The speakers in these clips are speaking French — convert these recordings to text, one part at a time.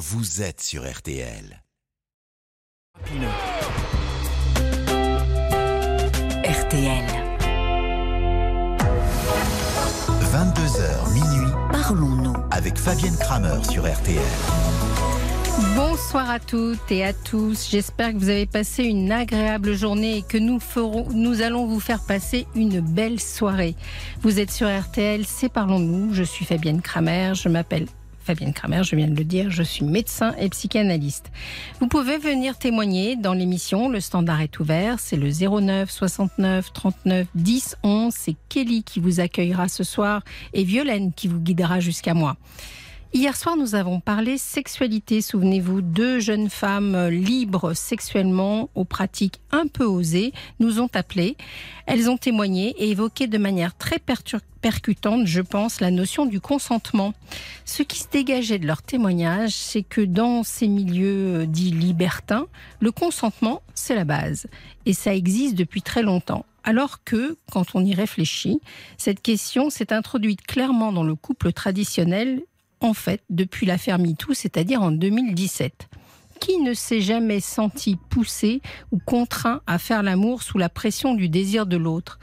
vous êtes sur RTL. RTL. 22h minuit Parlons-nous. avec Fabienne Kramer sur RTL. Bonsoir à toutes et à tous. J'espère que vous avez passé une agréable journée et que nous, ferons, nous allons vous faire passer une belle soirée. Vous êtes sur RTL, c'est Parlons-nous. Je suis Fabienne Kramer. Je m'appelle Fabienne Kramer, je viens de le dire. Je suis médecin et psychanalyste. Vous pouvez venir témoigner dans l'émission. Le standard est ouvert. C'est le 09 69 39 10 11. C'est Kelly qui vous accueillera ce soir et Violaine qui vous guidera jusqu'à moi. Hier soir, nous avons parlé sexualité. Souvenez-vous, deux jeunes femmes libres sexuellement, aux pratiques un peu osées, nous ont appelés. Elles ont témoigné et évoqué de manière très percutante, je pense, la notion du consentement. Ce qui se dégageait de leur témoignage, c'est que dans ces milieux euh, dits libertins, le consentement, c'est la base. Et ça existe depuis très longtemps. Alors que, quand on y réfléchit, cette question s'est introduite clairement dans le couple traditionnel en fait, depuis l'affaire MeToo, c'est-à-dire en 2017. Qui ne s'est jamais senti poussé ou contraint à faire l'amour sous la pression du désir de l'autre?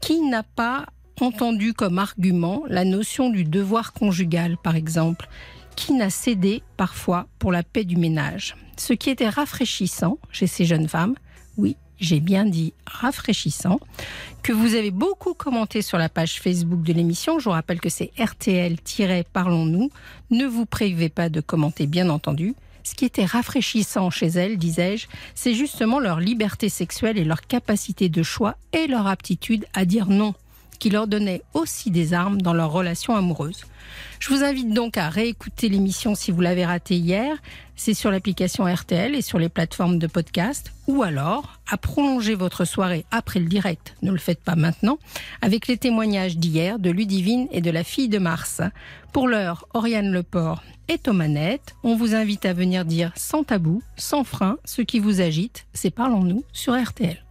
Qui n'a pas entendu comme argument la notion du devoir conjugal, par exemple? Qui n'a cédé parfois pour la paix du ménage? Ce qui était rafraîchissant chez ces jeunes femmes, oui, j'ai bien dit rafraîchissant, que vous avez beaucoup commenté sur la page Facebook de l'émission. Je vous rappelle que c'est RTL-Parlons-nous. Ne vous privez pas de commenter, bien entendu. Ce qui était rafraîchissant chez elles, disais-je, c'est justement leur liberté sexuelle et leur capacité de choix et leur aptitude à dire non, qui leur donnait aussi des armes dans leur relation amoureuse. Je vous invite donc à réécouter l'émission si vous l'avez ratée hier. C'est sur l'application RTL et sur les plateformes de podcast. Ou alors à prolonger votre soirée après le direct, ne le faites pas maintenant, avec les témoignages d'hier de Ludivine et de la fille de Mars. Pour l'heure, Oriane Leport est aux manettes. On vous invite à venir dire sans tabou, sans frein, ce qui vous agite. C'est Parlons-nous sur RTL.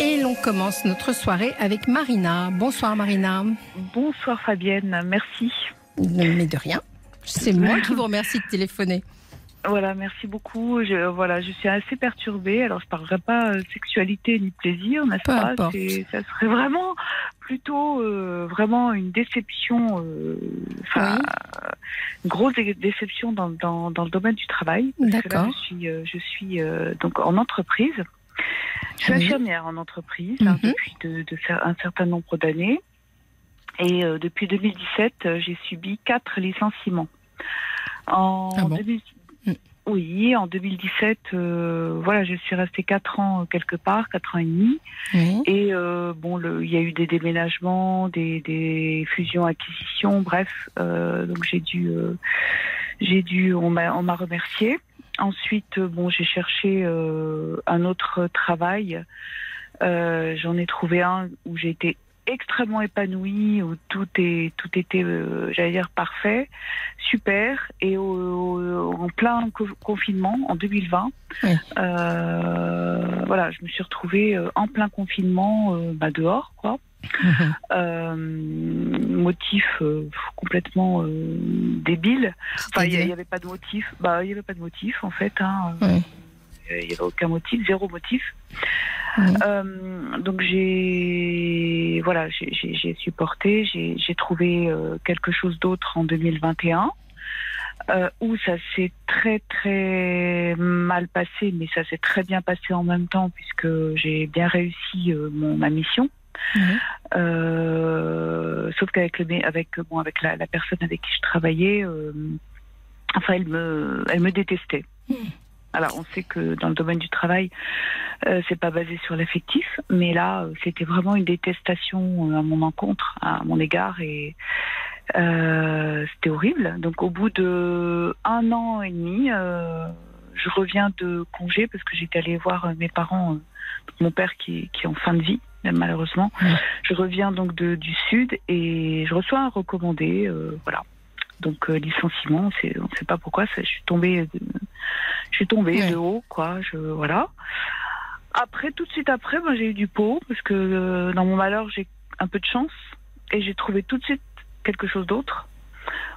Et l'on commence notre soirée avec Marina. Bonsoir Marina. Bonsoir Fabienne, merci. Mais de rien. C'est moi qui vous remercie de téléphoner. Voilà, merci beaucoup. Je, voilà, je suis assez perturbée. Alors, je parlerai pas euh, sexualité ni plaisir, n'est-ce pas? Ça serait vraiment plutôt euh, vraiment une déception, euh, une grosse dé- déception dans, dans, dans le domaine du travail. D'accord. je suis, euh, je suis donc en entreprise. Je suis infirmière en entreprise hein, Mhm. depuis de, de cer- un certain nombre d'années. Et euh, depuis 2017, euh, j'ai subi quatre licenciements. En Ah bon 2000 Mm. Oui, en 2017, euh, voilà, je suis restée quatre ans quelque part, quatre ans et demi. Et bon, il y a eu des déménagements, des, des fusions-acquisitions, bref. donc j'ai dû, j'ai dû, on m'a, on m'a remercié. Ensuite, euh, bon, j'ai cherché euh, un autre travail. Euh, j'en ai trouvé un où j'ai été extrêmement épanouie, où tout est, tout était, euh, j'allais dire parfait, super. Et au- au- en plein co- confinement, en 2020, Oui. euh, voilà, je me suis retrouvée euh, en plein confinement, euh, bah, dehors, quoi. Mhm. Motif complètement débile. Enfin, il n'y avait pas de motif. Bah, il n'y avait pas de motif, en fait. Hein. Oui. Il n'y avait aucun motif, zéro motif. Oui. Euh, donc j'ai voilà, j'ai- supporté, j'ai trouvé euh, quelque chose d'autre en 2021 euh, où ça s'est très très mal passé, mais ça s'est très bien passé en même temps puisque j'ai bien réussi euh, mon ma mission. Euh, sauf qu'avec le avec bon avec la, la personne avec qui je travaillais, euh, enfin elle me elle me détestait. Alors on sait que dans le domaine du travail, euh, c'est pas basé sur l'affectif, mais là euh, c'était vraiment une détestation euh, à mon encontre, à mon égard et euh, c'était horrible. Donc au bout de un an et demi, euh, je reviens de congé parce que j'étais allée voir mes parents, mon père qui, qui est en fin de vie malheureusement. Je reviens donc de, du sud et je reçois un recommandé, voilà. Donc licenciement, c'est, on ne sait pas pourquoi, ça, je suis tombée, de, je suis tombée Ouais. de haut, quoi. Je, voilà. Après, tout de suite après, ben, j'ai eu du pot parce que euh, dans mon malheur, j'ai un peu de chance et j'ai trouvé tout de suite quelque chose d'autre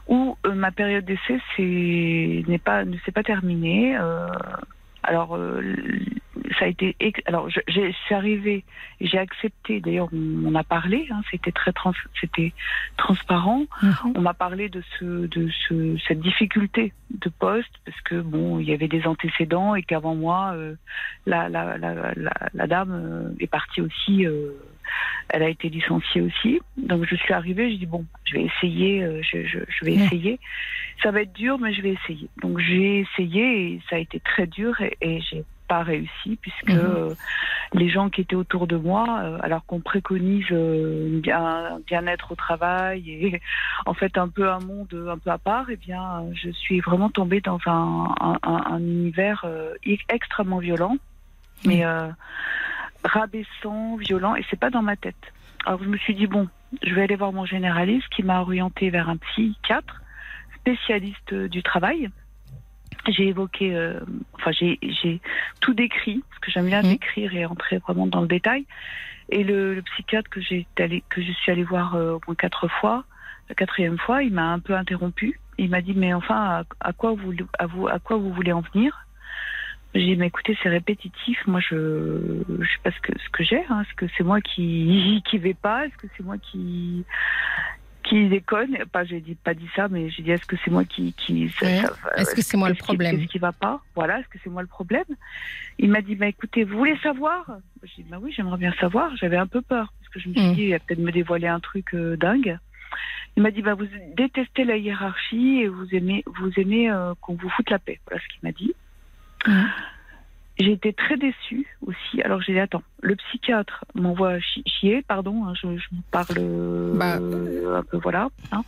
où euh, ma période d'essai c'est n'est pas ne s'est pas terminée. Euh, alors euh, ça a été alors j'ai- je suis arrivée, j'ai accepté. D'ailleurs on, on a parlé, hein, c'était très trans, c'était transparent. Mhm. On m'a parlé de ce de ce cette difficulté de poste parce que bon il y avait des antécédents et qu'avant moi euh, la, la, la, la, la dame euh, est partie aussi. euh, elle a été licenciée aussi. Donc je suis arrivée, je dis bon, je vais essayer, euh, je, je, je vais Ouais. essayer. Ça va être dur, mais je vais essayer. Donc j'ai essayé et ça a été très dur et, et j'ai pas réussi puisque Mhm. euh, les gens qui étaient autour de moi, euh, alors qu'on préconise euh, bien, bien-être au travail et en fait un peu un monde un peu à part, eh bien je suis vraiment tombée dans un, un, un- un univers extrêmement violent, mais rabaissant, violent, et c'est pas dans ma tête. Alors je me suis dit bon, je vais aller voir mon généraliste qui m'a orienté vers un psychiatre spécialiste euh, du travail. J'ai évoqué, euh, enfin j'ai j'ai tout décrit parce que j'aime bien Mhm. décrire et entrer vraiment dans le détail. Et le, le psychiatre que j'ai allé, que je suis allée voir euh, au moins quatre fois, la quatrième fois, il m'a un peu interrompu. Il m'a dit mais enfin à, à quoi vous à vous à quoi vous voulez en venir? J'ai dit mais écoutez c'est répétitif. Moi je je sais pas ce que ce que j'ai. Hein. Est-ce que c'est moi qui qui vais pas? Est-ce que c'est moi qui qui déconne? Pas j'ai dit pas dit ça mais j'ai dit est-ce que c'est moi qui qui Ouais. Est-ce que c'est moi le problème? Qu'est-ce qui va pas? Voilà, est-ce que c'est moi le problème? Il m'a dit, bah écoutez, vous voulez savoir? J'ai dit, bah oui, j'aimerais bien savoir. J'avais un peu peur parce que je me suis Mm. dit, il va peut-être me dévoiler un truc euh, dingue. Il m'a dit, bah vous détestez la hiérarchie et vous aimez, vous aimez euh, qu'on vous foute la paix. Voilà ce qu'il m'a dit. J'ai été très déçue aussi. Alors j'ai dit, attends, le psychiatre m'envoie chi- chier, pardon, hein, je, je parle euh, Bah. un peu, voilà, hein,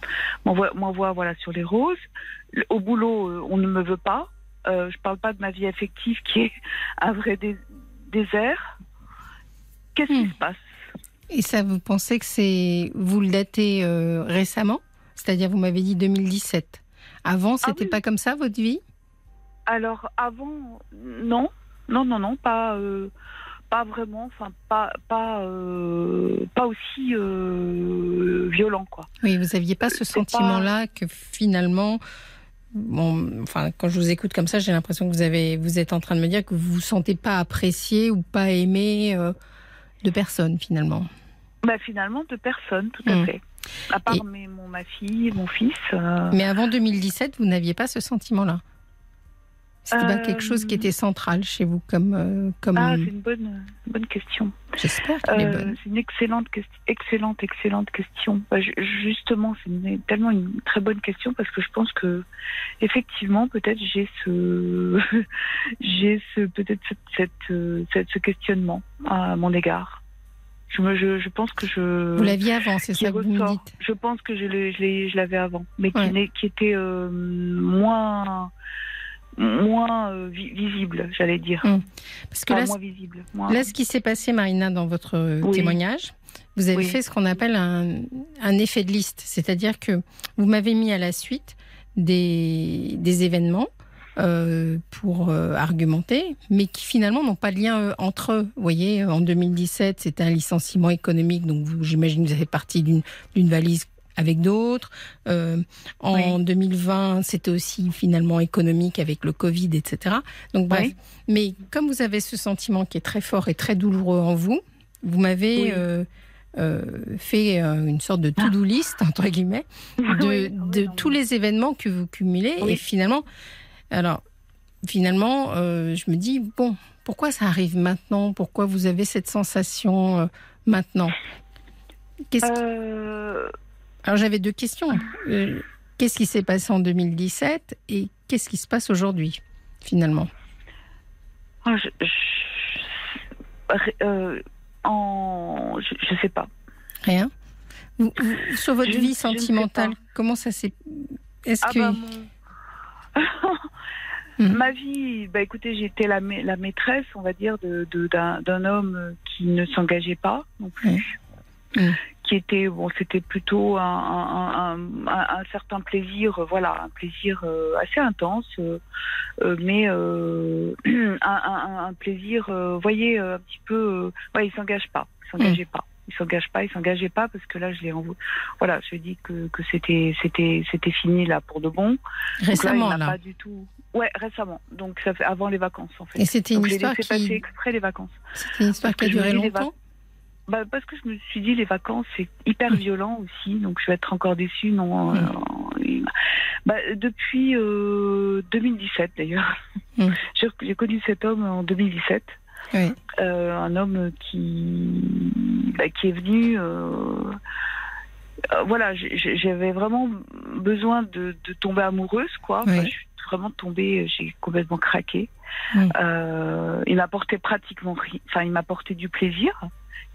m'envoie, m'envoie voilà, sur les roses. Au boulot, euh, on ne me veut pas. Euh, je parle pas de ma vie affective qui est un vrai dé- désert. Qu'est-ce qui Hmm. se passe? Et ça, vous pensez que c'est. Vous le datez euh, récemment? C'est-à-dire, vous m'avez dit 2017. Avant, c'était Ah oui. pas comme ça, votre vie? Alors avant, non, non, non, non, pas, euh, pas vraiment, enfin pas, pas, euh, pas aussi euh, violent quoi. Oui, vous n'aviez pas ce pas- sentiment-là que finalement. Bon, enfin, quand je vous écoute comme ça, j'ai l'impression que vous, avez, vous êtes en train de me dire que vous vous sentez pas apprécié ou pas aimé de personne, finalement. Bah finalement de personne, tout à Hmm. fait. À part Et- mes- mon, ma fille, mon fils. Mais avant 2017, vous n'aviez pas ce sentiment-là C'était pas Euh, quelque chose qui était central chez vous, comme. euh, comme Ah, c'est une bonne, bonne question. J'espère qu'elle est Euh, bonne. c'est une excellente, excellente, excellente question. Bah, ju- justement, c'est tellement une très bonne question parce que je pense que effectivement, peut-être j'ai ce, j'ai ce, peut-être cette, cette, euh, ce questionnement à mon égard. Je me, je, je pense que je. Vous l'aviez avant, c'est qui ça que vous me dites Je pense que je l'avais avant, mais qui, Ouais. n'est- qui était euh, moins, moins euh, vi- visible, j'allais dire. Hum. Parce que Enfin, là, moins visible. moins- Là, ce qui s'est passé, Marina, dans votre euh, Oui. témoignage, vous avez Oui. fait ce qu'on appelle un, un effet de liste. C'est-à-dire que vous m'avez mis à la suite des, des événements euh, pour euh, argumenter, mais qui finalement n'ont pas de lien euh, entre eux. Vous voyez, en 2017, c'était un licenciement économique, donc j'imagine que vous avez partie d'une d'une valise avec d'autres. Euh, en 2020, c'était aussi finalement économique avec le Covid, etc. Donc bref. Oui. Mais comme vous avez ce sentiment qui est très fort et très douloureux en vous, vous m'avez Oui. euh, euh, fait une sorte de to-do list, entre guillemets, de, tous les événements que vous cumulez. Et finalement, alors, finalement, je me dis, bon, pourquoi ça arrive maintenant? Pourquoi vous avez cette sensation maintenant? Qu'est-ce Alors, j'avais deux questions. Euh, Qu'est-ce qui s'est passé en 2017 et qu'est-ce qui se passe aujourd'hui, finalement? Ah, je, je- euh, en, je, je sais pas. Rien? Vous- vous- Sur votre Je- vie sentimentale, comment ça s'est... Est-ce Ah que... bah, mon- Mhm. Ma vie, bah écoutez, j'étais la, ma- la maîtresse, on va dire, de, de- d'un, d'un homme qui ne s'engageait pas non plus. Mhm. Qui était bon, c'était plutôt un, un, un- un- un certain plaisir, euh, voilà, un plaisir euh, assez intense, euh, mais un, plaisir, vous voyez, un petit peu, ouais, il s'engage pas, il s'engageait pas. Il s'engage pas, il s'engageait pas parce que là, je l'ai. Voilà, je lui ai dit que, que c'était, c'était, c'était fini là pour de bon. Récemment, Donc là, il n'a là. pas du tout. Ouais, récemment. Donc ça fait avant les vacances en fait. Et c'était Donc une j'ai histoire laissé passer qui, exprès les vacances. c'était une histoire qui a duré dis, longtemps? Bah, parce que je me suis dit les vacances c'est hyper violent aussi, donc je vais être encore déçue. Non, euh, bah, depuis euh, 2017 d'ailleurs. Mm. J'ai connu cet homme en 2017. Oui. Euh, un homme qui, bah, qui est venu. euh, euh, voilà, j'avais vraiment besoin de, de tomber amoureuse, quoi. Enfin, Oui. je suis vraiment tombée, j'ai complètement craqué. Mm. Euh, il m'apportait pratiquement. Enfin, il m'apportait du plaisir.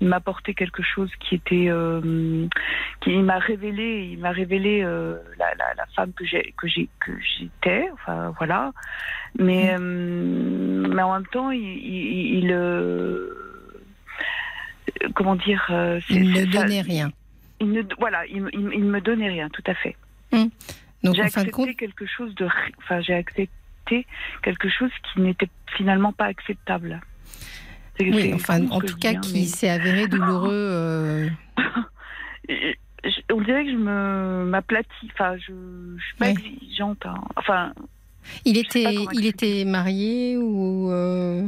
Il m'apportait quelque chose qui était, euh, qui il m'a révélé, il m'a révélé euh, la, la, la femme que j'ai, que j'ai, que j'étais. Enfin, voilà. Mais, euh, mais en même temps, il, il, il, euh, comment dire, euh, Il ne c'est ça- donnait rien. il ne, voilà, il, me- il, me- donnait rien, tout à fait. Donc j'ai accepté compte, quelque chose de, enfin, j'ai accepté quelque chose qui n'était finalement pas acceptable. Oui, enfin en tout cas hein, qui mais- s'est avéré douloureux. euh, je- on dirait que je me m'aplatis. Enfin, je, je suis pas Ouais. exigeante. hein. Enfin, Il était, il était marié ou euh,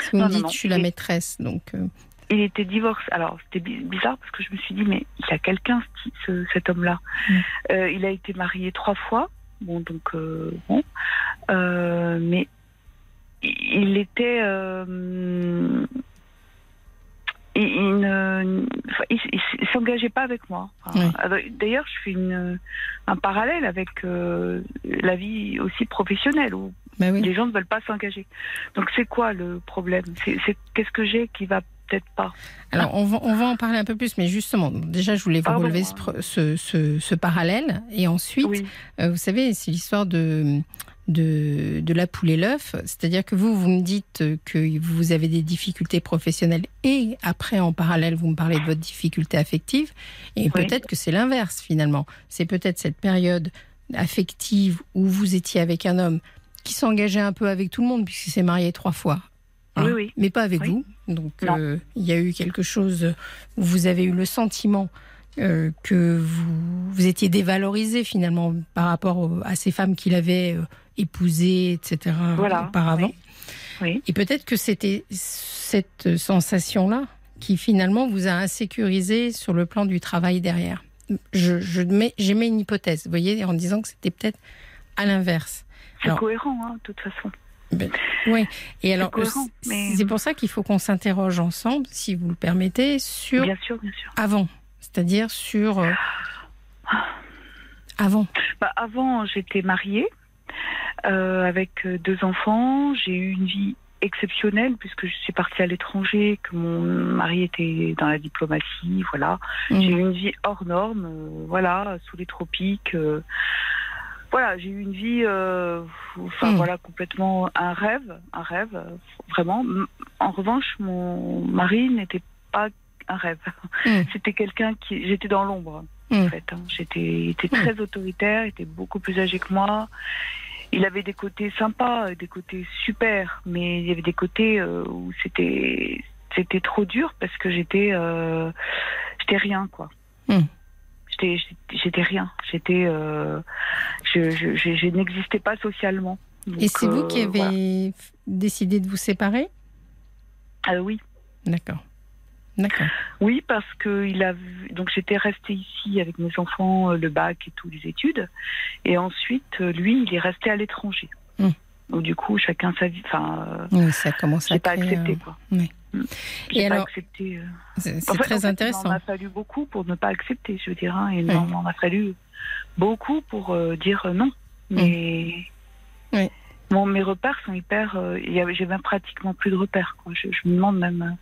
si vous Non, me dites non. je suis la maîtresse donc euh, il était divorcé. Alors, c'était bi- bizarre parce que je me suis dit, mais il a quelqu'un, ce- ce- cet homme-là. Mm. Euh, il a été marié trois fois. Bon, donc, euh, bon. Euh, mais il était. euh, il, il ne- s'engageait pas avec moi. Oui. D'ailleurs, je fais une, un parallèle avec euh, la vie aussi professionnelle où oui. les gens ne veulent pas s'engager. Donc, c'est quoi le problème? C'est qu'est-ce que j'ai qui va peut-être pas? Alors, on va, on va en parler un peu plus, mais justement, déjà, je voulais vous relever ce, pro- ce, ce- ce parallèle. Et ensuite, Oui. euh, vous savez, c'est l'histoire de, de, de la poule et l'œuf. C'est-à-dire que vous, vous me dites que vous avez des difficultés professionnelles et après, en parallèle, vous me parlez de votre difficulté affective. Et Oui. peut-être que c'est l'inverse, finalement. C'est peut-être cette période affective où vous étiez avec un homme qui s'engageait un peu avec tout le monde, puisqu'il s'est marié trois fois. Oui, oui. Mais pas avec vous. Donc, euh, il y a eu quelque chose où vous avez eu le sentiment euh, que vous, vous étiez dévalorisé finalement par rapport au- à ces femmes qu'il avait euh, épousées, etc. Voilà. auparavant. Oui. Oui. Et peut-être que c'était cette sensation-là qui finalement vous a insécurisé sur le plan du travail derrière. Je, je mets, j'émets une hypothèse, vous voyez, en disant que c'était peut-être à l'inverse. C'est Alors- cohérent, hein, de toute façon. Oui. Et alors, cohérent, c'est mais- c'est pour ça qu'il faut qu'on s'interroge ensemble, si vous le permettez, sur Bien sûr, bien sûr. avant, c'est-à-dire sur euh, avant. Bah, avant, j'étais mariée euh, avec euh, deux enfants. J'ai eu une vie exceptionnelle puisque je suis partie à l'étranger, que mon mari était dans la diplomatie, voilà. Mm. J'ai eu une vie hors norme, euh, voilà, sous les tropiques. euh, voilà, j'ai eu une vie, euh, enfin Mm. voilà, complètement un rêve, un rêve, vraiment. En revanche, mon mari n'était pas un rêve. Mm. C'était quelqu'un qui, j'étais dans l'ombre Mm. en fait. hein. J'étais, il était très autoritaire, il était beaucoup plus âgé que moi. Il avait des côtés sympas, des côtés super, mais il y avait des côtés euh, où c'était, c'était trop dur parce que j'étais, euh, j'étais rien quoi. Mm. J'étais, j'étais- rien. J'étais, euh, je, je, je, je n'existais pas socialement. Et c'est vous euh, qui avez voilà. décidé de vous séparer? Ah oui. D'accord. D'accord. Oui, parce que il a vu- donc j'étais restée ici avec mes enfants, euh, le bac et toutes les études, et ensuite euh, lui, il est resté à l'étranger. Mm. Donc du coup, chacun sa vie. Enfin, euh, Oui, ça commence à j'ai pas créer, accepté quoi. oui. Et J'ai pas alors, accepté. C'est En très en fait, intéressant. Il m'en a fallu beaucoup pour ne pas accepter, je veux dire, hein, et il m'en a fallu beaucoup pour euh, dire non. Mais Mm. Oui. bon, mes repères sont hyper. euh, j'ai même pratiquement plus de repères. Quoi. Je, je me demande même.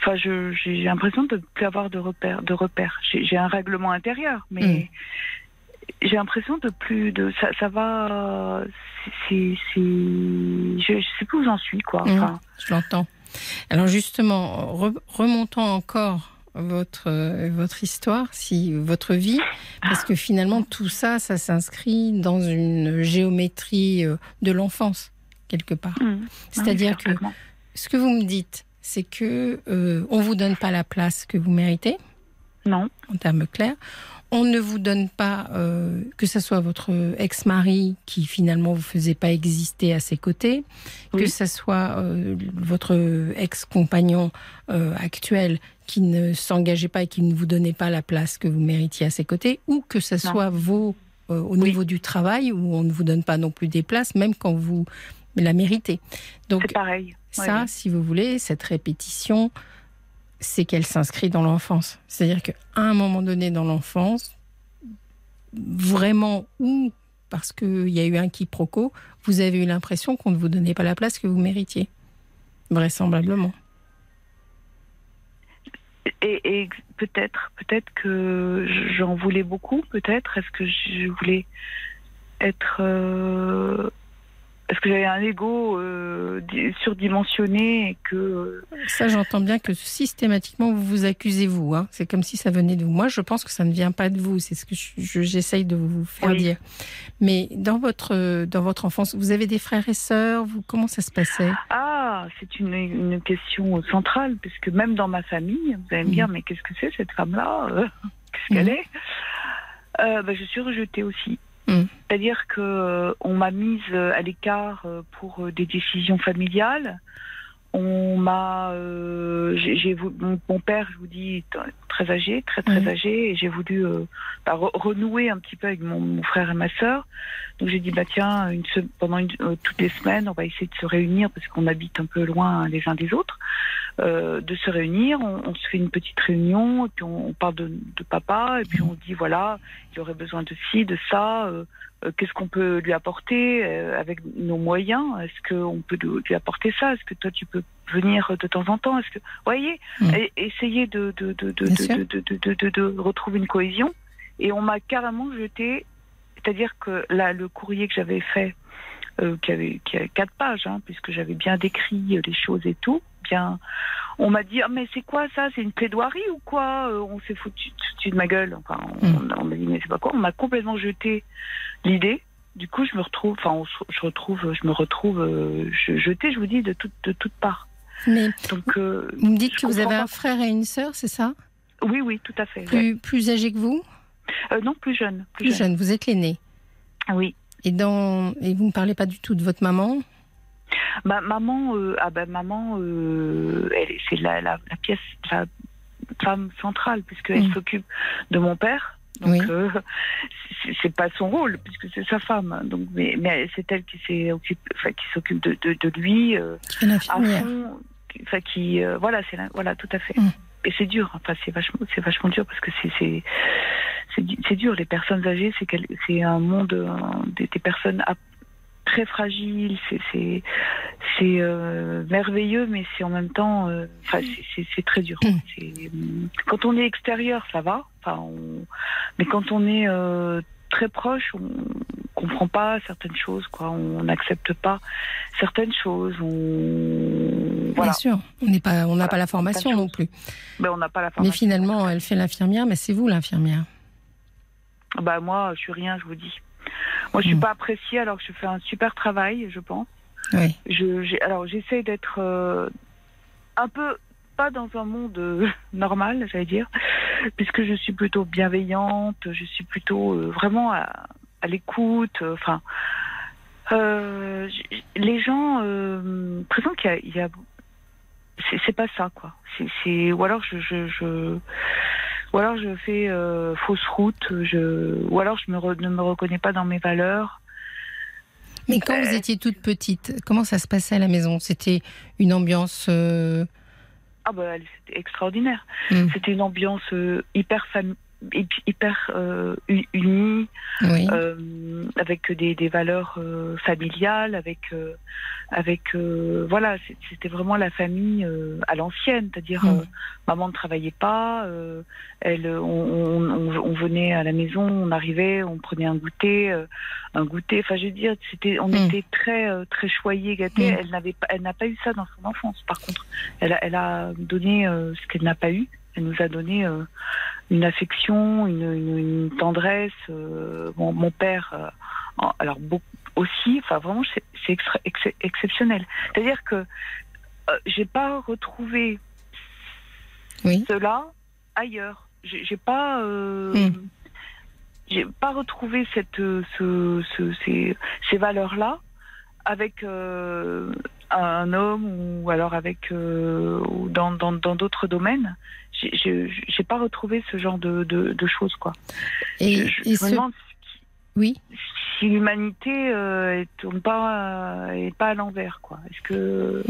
Enfin, je- j'ai l'impression de ne plus avoir de repères. De repères. J'ai un règlement intérieur, mais Mm. j'ai l'impression de plus de ça. Ça va. C'est, c'est, je, je sais plus où j'en suis, quoi. Mm. Je l'entends. Alors justement, re- remontons encore votre, votre histoire, si votre vie, parce que finalement tout ça, ça s'inscrit dans une géométrie euh, de l'enfance, quelque part. mm. C'est-à-dire Oui, que ce que vous me dites, c'est que euh, on vous donne pas la place que vous méritez. Non. En termes clairs. On ne vous donne pas, euh, que ce soit votre ex-mari qui finalement vous faisait pas exister à ses côtés, Oui. que ce soit euh, votre ex-compagnon euh, actuel qui ne s'engageait pas et qui ne vous donnait pas la place que vous méritiez à ses côtés, ou que ce Non. soit vos, au Oui. niveau du travail où on ne vous donne pas non plus des places, même quand vous la méritez. Donc C'est pareil. Ça, si vous voulez, cette répétition, c'est qu'elle s'inscrit dans l'enfance. C'est-à-dire qu'à un moment donné dans l'enfance, vraiment ou parce qu'il y a eu un quiproquo, vous avez eu l'impression qu'on ne vous donnait pas la place que vous méritiez. Vraisemblablement. Et, et peut-être, peut-être que j'en voulais beaucoup. Peut-être. Est-ce que je voulais être euh, Est-ce que j'avais un ego euh, di- surdimensionné et que euh, Ça, j'entends bien que systématiquement, vous vous accusez vous. hein. C'est comme si ça venait de vous. Moi, je pense que ça ne vient pas de vous. C'est ce que je- je- j'essaye de vous faire Oui. dire. Mais dans votre, dans votre enfance, vous avez des frères et sœurs? Vous, Comment ça se passait? Ah, c'est une, une question centrale, puisque même dans ma famille, vous allez me dire, mais qu'est-ce que c'est cette femme-là? Euh, Qu'est-ce qu'elle Mhm. est? Euh, ben, Je suis rejetée aussi. Mhm. C'est-à-dire que euh, on m'a mise euh, à l'écart euh, pour des décisions familiales. On m'a, euh, j'ai, mon, mon père, je vous dis, est très âgé, très très Mhm. âgé, et j'ai voulu euh, bah, re- renouer un petit peu avec mon, mon frère et ma sœur. Donc j'ai dit bah tiens une pendant une- euh, toutes les semaines on va essayer de se réunir parce qu'on habite un peu loin les uns des autres, euh, de se réunir. On, on se fait une petite réunion et puis on, on parle de, de papa et puis on dit voilà il aurait besoin de ci de ça. euh, euh, Qu'est-ce qu'on peut lui apporter euh, avec nos moyens? Est-ce qu'on peut lui apporter ça? Est-ce que toi tu peux venir de temps en temps? Est-ce que voyez? Mm. Et- Essayer de de, de, de, Bien de, sûr. de, de, de- de- de retrouver une cohésion. Et on m'a carrément jeté c'est-à-dire que là, le courrier que j'avais fait, euh, qui, avait, qui avait quatre pages, hein, puisque j'avais bien décrit euh, les choses et tout, bien, on m'a dit, Ah, mais c'est quoi ça? C'est une plaidoirie ou quoi? Euh, On s'est foutu, de ma gueule. Enfin, on, Mm. on m'a dit, mais c'est pas quoi? On m'a complètement jeté l'idée. Du coup, je me retrouve, enfin, je retrouve, je me retrouve euh, je- jetée, je vous dis, de, toutes de toutes parts. Mais Donc, euh, vous me dites que vous avez un frère et une sœur, c'est ça? Oui, oui, tout à fait. ouais. plus, plus âgés que vous? Non, plus jeune. Plus, Plus jeune. jeunes, vous êtes l'aîné. Oui. Et, dans... et vous ne parlez pas du tout de votre maman? Ma maman, euh, ah ben maman, euh, c'est la, la, la pièce, la femme centrale puisqu'elle Mm. s'occupe de mon père. Donc Oui. euh, c'est- pas son rôle puisque c'est sa femme. Donc mais, mais c'est elle qui s'est occupe- enfin, qui s'occupe de, de, de lui euh, Qui à fond. Enfin qui voilà c'est voilà tout à fait. Mm. Et c'est dur. Enfin c'est vachement c'est vachement dur parce que c'est c'est c'est du- c'est dur. Les personnes âgées c'est c'est un monde des, des personnes ap- très fragiles. C'est euh, merveilleux, mais c'est en même temps, euh, c'est- très dur. Mm. Quand on est extérieur, ça va. On- mais quand on est euh, très proche, on comprend pas certaines choses, quoi. On n'accepte pas certaines choses. On voilà. Bien sûr, on n'est pas, on n'a Voilà, pas la formation non plus. Mais on n'a pas la Mais formation. finalement, elle fait l'infirmière, mais c'est vous l'infirmière. Bah moi, je suis rien, je vous dis. Moi, je suis Mm. pas appréciée alors que je fais un super travail, je pense. Oui. je, alors j'essaie d'être euh, un peu pas dans un monde euh, normal, j'allais dire, puisque je suis plutôt bienveillante, je suis plutôt euh, vraiment à, à l'écoute. Enfin, les gens euh, présentent qu'il y a, il y a c'est, pas ça quoi. C'est ou alors je, je, je ou alors je fais euh, fausse route, je ou alors je me re- ne me reconnais pas dans mes valeurs. Mais quand vous étiez toute petite, comment ça se passait à la maison? C'était une ambiance. euh, Ah bah c'était extraordinaire. Mm. C'était une ambiance euh, hyper fam- hyper euh, u- unie, Oui. euh, avec des, des valeurs euh, familiales, avec euh, avec euh, voilà, c'était vraiment la famille euh, à l'ancienne, c'est-à-dire Mm. euh, maman ne travaillait pas, euh, elle, on, on, on- venait à la maison, on arrivait, on prenait un goûter, euh, un goûter. Enfin, je veux dire, c'était, on Mm. était très euh, très choyés, gâtés. Mm. Elle n'avait pas, elle n'a pas eu ça dans son enfance. Par contre, elle a, elle a donné euh, ce qu'elle n'a pas eu. Nous a donné euh, une affection, une, une- une tendresse. euh, mon, père, euh, alors aussi. Enfin, vraiment, c'est, ex- exceptionnel. C'est-à-dire que j'ai pas retrouvé Oui. cela ailleurs. J'ai pas, Hmm. j'ai pas retrouvé cette, ce, ce- ces, ces valeurs-là avec euh, un homme ou alors avec euh, dans d'autres domaines. J'ai j'ai pas retrouvé ce genre de, de, de choses quoi. Et, je, je et me ce- demande oui. si l'humanité euh, tourne pas euh, est pas à l'envers. Est-ce que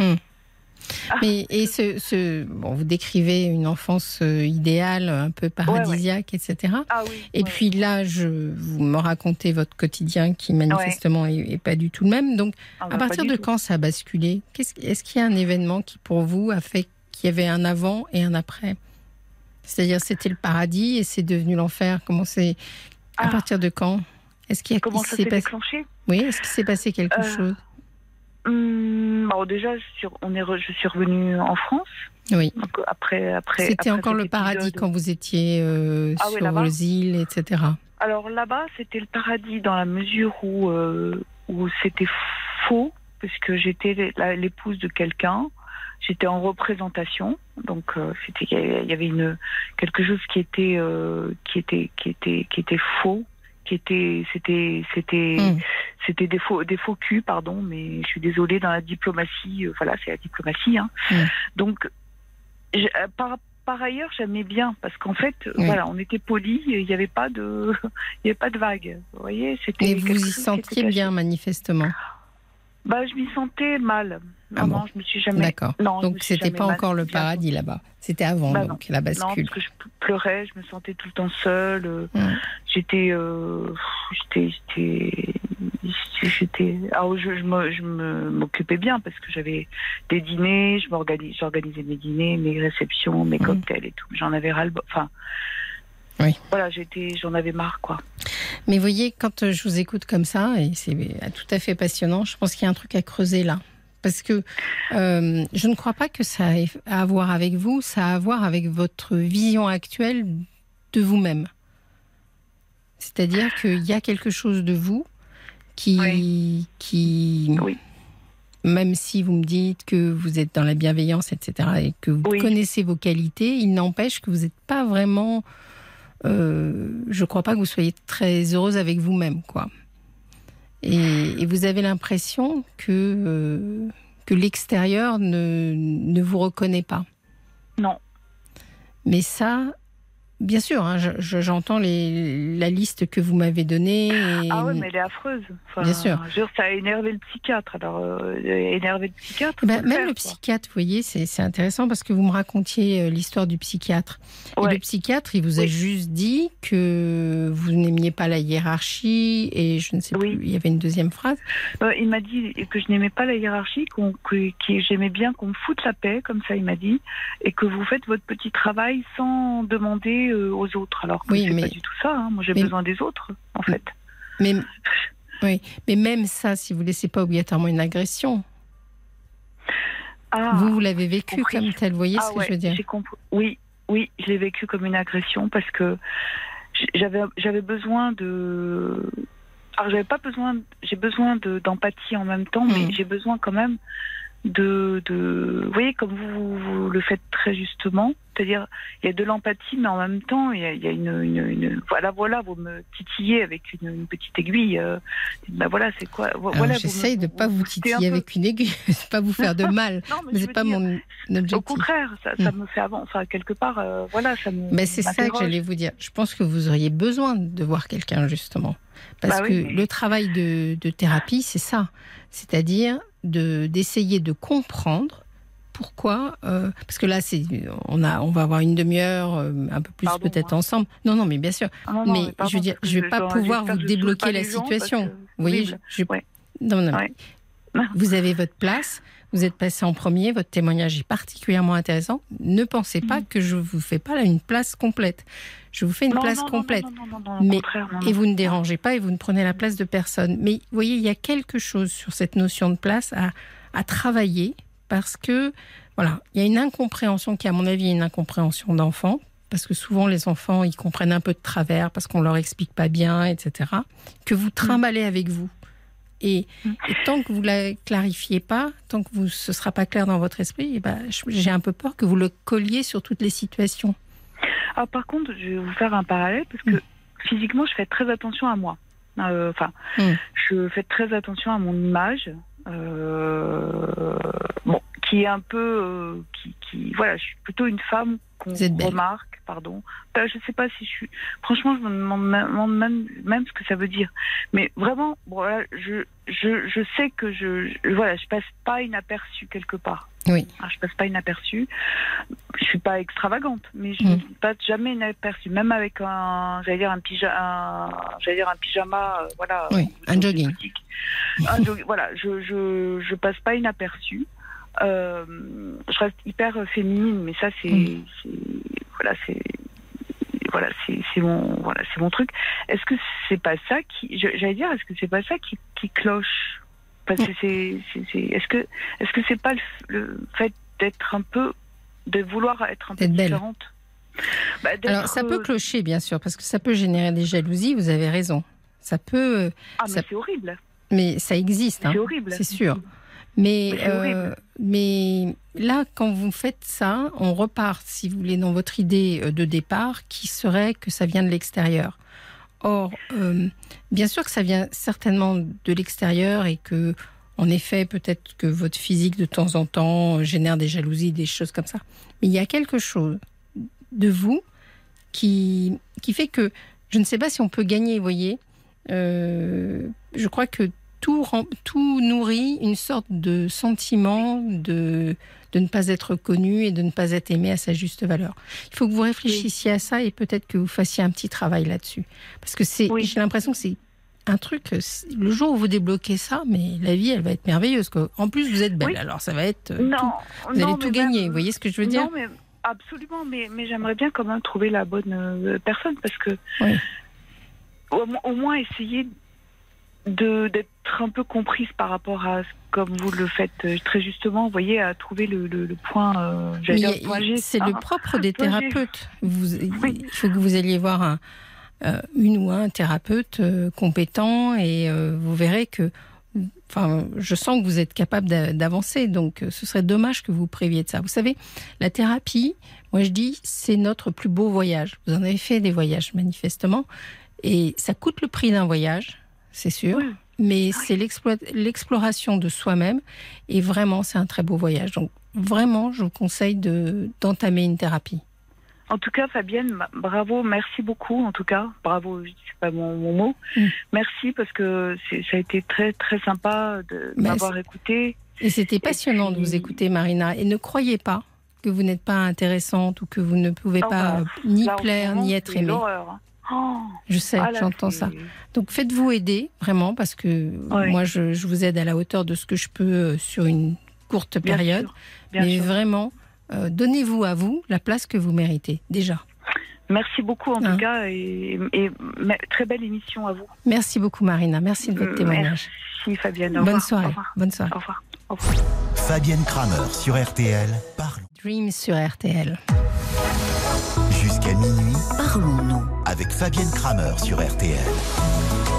Ah. Mais et ce, ce- bon, vous décrivez une enfance euh, idéale, un peu paradisiaque, etc. ah oui. Et ouais. puis là, je, vous me racontez votre quotidien qui manifestement est, est pas du tout le même. Donc, Ah, bah, à pas partir de tout. quand ça a basculé? Est-ce qu'il y a un événement qui, pour vous, a fait qu'il y avait un avant et un après? C'est-à-dire, c'était le paradis et c'est devenu l'enfer? Comment c'est À Ah. partir de quand? Est-ce qu'il y a Comment il ça s'est déclenché? Oui, est-ce qu'il s'est passé quelque Euh, chose? Hum, alors déjà, je suis, on est, re- je suis revenue en France. Oui. Donc après, après. C'était encore le paradis quand vous étiez euh, Ah oui, sur là-bas. vos îles, etc. Alors là-bas, c'était le paradis dans la mesure où euh, où c'était faux, puisque j'étais la- l'épouse de quelqu'un. J'étais en représentation, donc euh, c'était il y avait une quelque chose qui était euh, qui était qui était qui était faux, qui était c'était c'était Hmm. c'était des faux des faux culs, pardon, mais je suis désolée dans la diplomatie, euh, voilà, c'est la diplomatie. Hein. Mm. Donc par par ailleurs, j'aimais bien parce qu'en fait, Oui. voilà, on était polis, il n'y avait pas de il y avait pas de vagues. Vous voyez, c'était Et vous y sentiez bien, manifestement? Bah, je m'y sentais mal. Non, Ah non, bon. je me suis jamais D'accord. Non, Donc, c'était pas encore le paradis là-bas. C'était avant, Bah, donc, la Non, bascule. parce que je pleurais, je me sentais tout le temps seule. euh, Mm. J'étais, euh, j'étais, j'étais, j'étais. Alors je, je me, je me m'occupais bien parce que j'avais des dîners, je m'organisais, j'organisais mes dîners, mes réceptions, mes Mm. cocktails et tout. J'en avais ras le Enfin. Oui. Voilà, j'étais, j'en avais marre, quoi. Mais voyez, quand euh, je vous écoute comme ça, et c'est euh, tout à fait passionnant, je pense qu'il y a un truc à creuser là. Parce que euh, je ne crois pas que ça ait à voir avec vous, ça a à voir avec votre vision actuelle de vous-même. C'est-à-dire qu'il y a quelque chose de vous qui, qui Oui. même si vous me dites que vous êtes dans la bienveillance, etc., et que vous Oui. connaissez vos qualités, il n'empêche que vous n'êtes pas vraiment. Euh, je ne crois pas que vous soyez très heureuse avec vous-même, quoi. Et, et vous avez l'impression que, euh, que l'extérieur ne, ne vous reconnaît pas. Non. Mais ça, bien sûr, hein, je- je- j'entends la liste que vous m'avez donnée. et- Ah ouais, mais elle est affreuse. Enfin, Bien sûr. dire, ça a énervé le psychiatre. Alors, euh, énervé le psychiatre. Eh ben, même faire, le quoi. psychiatre, vous voyez, c'est intéressant parce que vous me racontiez euh, l'histoire du psychiatre. Et le psychiatre, il vous a Oui. juste dit que vous n'aimiez pas la hiérarchie et je ne sais Oui. plus, il y avait une deuxième phrase. Euh, il m'a dit que je n'aimais pas la hiérarchie, qu'on, que, que j'aimais bien qu'on me foute la paix, comme ça il m'a dit, et que vous faites votre petit travail sans demander euh, aux autres. Alors que Oui, c'est mais- pas du tout ça. hein. Moi j'ai mais- besoin des autres, en fait. Mais, oui, mais même ça, si vous laissez pas obligatoirement une agression, Ah, vous, vous l'avez vécu comme tel, vous voyez ah ce que ouais, je veux dire. Oui, oui, je l'ai vécu comme une agression parce que j'avais j'avais besoin de. Alors j'avais pas besoin, j'ai besoin de d'empathie en même temps, mais Mm. j'ai besoin quand même de, de, vous voyez, comme vous, vous le faites très justement, c'est-à-dire il y a de l'empathie, mais en même temps il y a, il y a une, une, une- voilà, voilà, vous me titillez avec une, une petite aiguille. euh, ben voilà, c'est quoi Voilà, J'essaye de pas vous titiller peu. avec une aiguille, pas vous faire de mal, Non, mais c'est pas dire, mon Au objectif. contraire, ça, ça Mm. me fait avancer. Enfin, quelque part, euh, voilà, ça me. Ben, c'est ça que j'allais vous dire. Je pense que vous auriez besoin de voir quelqu'un, justement. Parce Bah que oui, mais- le travail de, de thérapie, c'est ça. C'est-à-dire d'essayer de comprendre pourquoi. euh, parce que là, c'est, on, a, on va avoir une demi-heure, euh, un peu plus peut-être hein. ensemble. Non, non, mais bien sûr. Ah non, non, mais pardon, je veux dire, je vais pas pouvoir vous débloquer la situation. Vous voyez, je, je- Ouais. non, non, Ouais. Vous avez votre place, vous êtes passé en premier, votre témoignage est particulièrement intéressant. Ne pensez pas Mhm. que je vous fais pas là une place complète. Je vous fais une Non, place non, complète. Non, Mais- Et vous ne dérangez pas et vous ne prenez la place de personne. Mais vous voyez, il y a quelque chose sur cette notion de place à, à travailler parce que, voilà, il y a une incompréhension qui, à mon avis, est une incompréhension d'enfant. Parce que souvent, les enfants, ils comprennent un peu de travers parce qu'on leur explique pas bien, etc. Que vous trimballez avec vous. Et, et tant que vous la clarifiez pas, tant que vous, ce sera pas clair dans votre esprit, eh ben, j'ai un peu peur que vous le colliez sur toutes les situations. Ah, par contre, je vais vous faire un parallèle parce que physiquement, je fais très attention à moi. Euh, Enfin, Mm. je fais très attention à mon image. euh, bon, qui est un peu, euh, qui, qui, voilà, je suis plutôt une femme qu'on remarque, pardon. Euh, je sais pas si je suis. Franchement, je me demande même, même, même ce que ça veut dire. Mais vraiment, voilà, je, je, je sais que je, je- voilà, je passe pas inaperçue quelque part. Oui. Ah, je passe pas inaperçue. Je suis pas extravagante, mais je Mm. ne passe jamais inaperçue. Même avec un, j'allais dire un pyjama, j'allais dire un pyjama, euh, voilà. Oui, un jogging. Un jogging, voilà, je, je, je passe pas inaperçue. Euh, je reste hyper féminine, mais ça c'est, Mm. voilà, c'est, voilà, c'est, mon, voilà, c'est mon truc. Est-ce que c'est pas ça qui, j'allais dire, est-ce que c'est pas ça qui, qui cloche? Parce que c'est, est-ce que, est-ce que c'est pas le, le fait d'être un peu, de vouloir être un peu belle. différente? Bah, Alors, ça peut clocher, bien sûr, parce que ça peut générer des jalousies, vous avez raison. Ça peut, Ah, mais ça- c'est horrible. mais ça existe, hein, C'est horrible. c'est sûr. Mais, euh, mais là, quand vous faites ça, on repart, si vous voulez, dans votre idée euh, de départ, qui serait que ça vient de l'extérieur. Or, euh, bien sûr que ça vient certainement de l'extérieur et que, en effet, peut-être que votre physique de temps en temps génère des jalousies, des choses comme ça. Mais il y a quelque chose de vous qui, qui fait que, je ne sais pas si on peut gagner, vous voyez. Euh, je crois que tout, nourrit une sorte de sentiment de, de ne pas être connu et de ne pas être aimé à sa juste valeur. Il faut que vous réfléchissiez à ça et peut-être que vous fassiez un petit travail là-dessus. Parce que c'est, Oui. j'ai l'impression que c'est un truc, le jour où vous débloquez ça, mais la vie, elle va être merveilleuse. quoi. En plus, vous êtes belle, Oui. alors ça va être... euh, Non, tout. Vous non, allez tout gagner, même- vous voyez ce que je veux dire? Non, mais absolument, mais, mais j'aimerais bien quand même trouver la bonne euh, personne parce que Oui. au, au moins essayer d'être un peu comprise par rapport à ce- comme vous le faites euh, très justement, vous voyez, à trouver le, le- le point, euh. C'est le propre des thérapeutes. Vous, Oui. Il faut que vous alliez voir un, euh, une ou un thérapeute euh, compétent et vous verrez que, enfin, je sens que vous êtes capable d'a- d'avancer. Donc, ce serait dommage que vous préviez de ça. Vous savez, la thérapie, moi je dis, c'est notre plus beau voyage. Vous en avez fait des voyages manifestement et ça coûte le prix d'un voyage, c'est sûr. Mais c'est l'explo- l'exploration de soi-même et vraiment, c'est un très beau voyage. Donc, vraiment, je vous conseille de d'entamer une thérapie. En tout cas, Fabienne, bravo, merci beaucoup. En tout cas, bravo, c'est pas mon, mon mot. Mm. Merci parce que c'est- ça a été très très sympa de m'avoir écouté. Et c'était passionnant de vous écouter, Marina. Et ne croyez pas que vous n'êtes pas intéressante ou que vous ne pouvez Ah pas bah, ni plaire ni être c'est aimée. Oh, Je sais, ah j'entends ça. Donc faites-vous aider, vraiment, parce que moi, je, je vous aide à la hauteur de ce que je peux euh, sur une courte Bien période. sûr, bien mais sûr. vraiment, euh, donnez-vous à vous la place que vous méritez, déjà. Merci beaucoup en Hein. tout cas et, très belle émission à vous. Merci beaucoup, Marina. Merci de votre témoignage. Merci Fabienne. Au Bonne revoir. soirée. Au revoir. Bonne soirée. Au revoir. Au revoir. Fabienne Kramer sur RTL. Parlons. Dream sur RTL. Jusqu'à minuit Parlons-nous. Avec Fabienne Kramer sur RTL.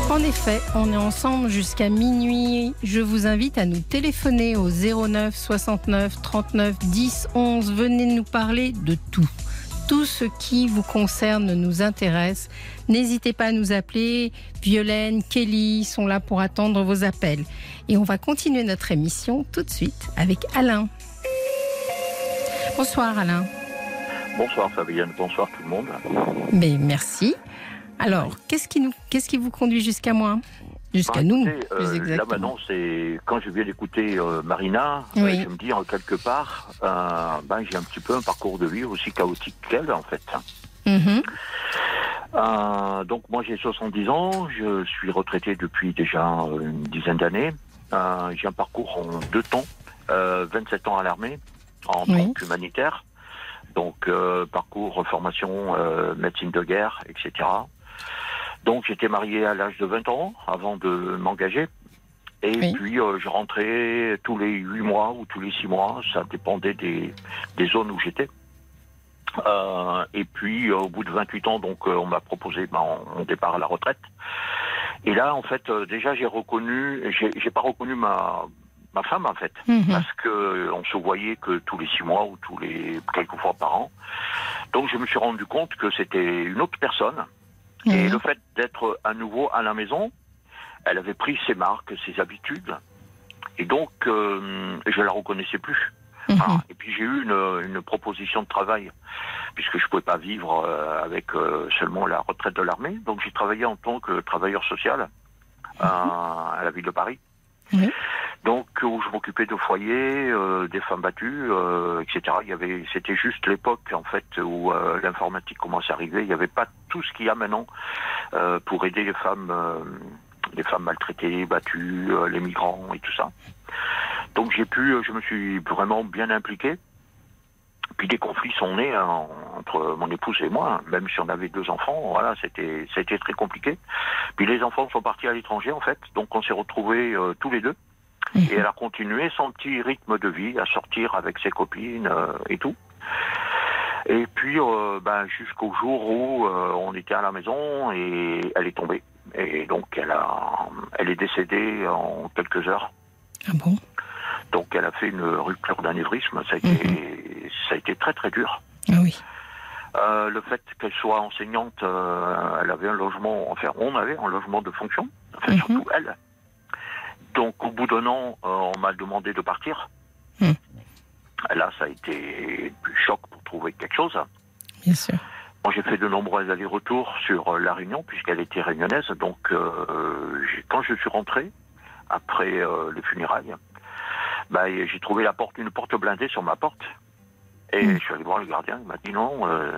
En effet, on est ensemble jusqu'à minuit. Je vous invite à nous téléphoner au 09 69 39 10 11. Venez nous parler de tout. Tout ce qui vous concerne nous intéresse. N'hésitez pas à nous appeler. Violaine, Kelly sont là pour attendre vos appels. Et on va continuer notre émission tout de suite avec Alain. Bonsoir Alain. Bonsoir Fabienne, bonsoir tout le monde. Mais merci. Alors, qu'est-ce qui, nous, qu'est-ce qui vous conduit jusqu'à moi? Jusqu'à Bah, nous, euh, là exactement. maintenant, c'est quand je viens d'écouter euh, Marina, euh, je me dis en quelque part, ben, j'ai un petit peu un parcours de vie aussi chaotique qu'elle en fait. Mhm. Euh, donc moi j'ai 70 ans, je suis retraité depuis déjà une dizaine d'années. J'ai un parcours en deux temps, euh, 27 ans à l'armée, en Oui. tant qu'humanitaire. Donc euh, parcours, formation, euh, médecine de guerre, etc. Donc j'étais marié à l'âge de 20 ans avant de m'engager. Et Oui. puis euh, je rentrais tous les 8 mois ou tous les 6 mois, ça dépendait des, des zones où j'étais. Euh, et puis, euh, au bout de 28 ans, donc, on m'a proposé ben, mon départ à la retraite. Et là, en fait, déjà, j'ai reconnu, j'ai pas reconnu ma ma femme, en fait, Mhm. parce que euh, on se voyait que tous les six mois ou tous les quelques fois par an. Donc, je me suis rendu compte que c'était une autre personne. Et Oui. le fait d'être à nouveau à la maison, elle avait pris ses marques, ses habitudes, et donc euh, je la reconnaissais plus. Mhm. Ah, et puis j'ai eu une, une proposition de travail, puisque je pouvais pas vivre euh, avec euh, seulement la retraite de l'armée. Donc j'ai travaillé en tant que travailleur social à la ville de Paris. Donc où je m'occupais de foyers, euh, des femmes battues, euh, etc. Il y avait, c'était juste l'époque en fait où euh, l'informatique commençait à arriver. Il n'y avait pas tout ce qu'il y a maintenant pour aider les femmes, les femmes maltraitées, battues, les migrants et tout ça. Donc j'ai pu, je me suis vraiment bien impliqué. Puis des conflits sont nés hein, entre mon épouse et moi, même si on avait deux enfants, voilà, c'était c'était très compliqué. Puis les enfants sont partis à l'étranger en fait, donc on s'est retrouvés euh, tous les deux. Et elle a continué son petit rythme de vie, à sortir avec ses copines euh, et tout. Et puis, euh, ben, jusqu'au jour où on était à la maison et elle est tombée. Et donc, elle, a, elle est décédée en quelques heures. Ah bon? Donc, elle a fait une rupture d'anévrisme. Ça, a été- ça a été très, très dur. Ah oui. Euh, le fait qu'elle soit enseignante, euh, elle avait un logement, enfin, on avait un logement de fonction, enfin, Mhm. surtout elle. Donc, au bout d'un an, euh, on m'a demandé de partir. Mhm. Là, ça a été du choc pour trouver quelque chose. Bien sûr. J'ai fait de nombreux allers-retours sur La Réunion, puisqu'elle était réunionnaise. Donc, quand je suis rentré, après les funérailles, bah, j'ai trouvé la porte, une porte blindée sur ma porte. Et Mm. je suis allé voir le gardien, il m'a dit non, euh,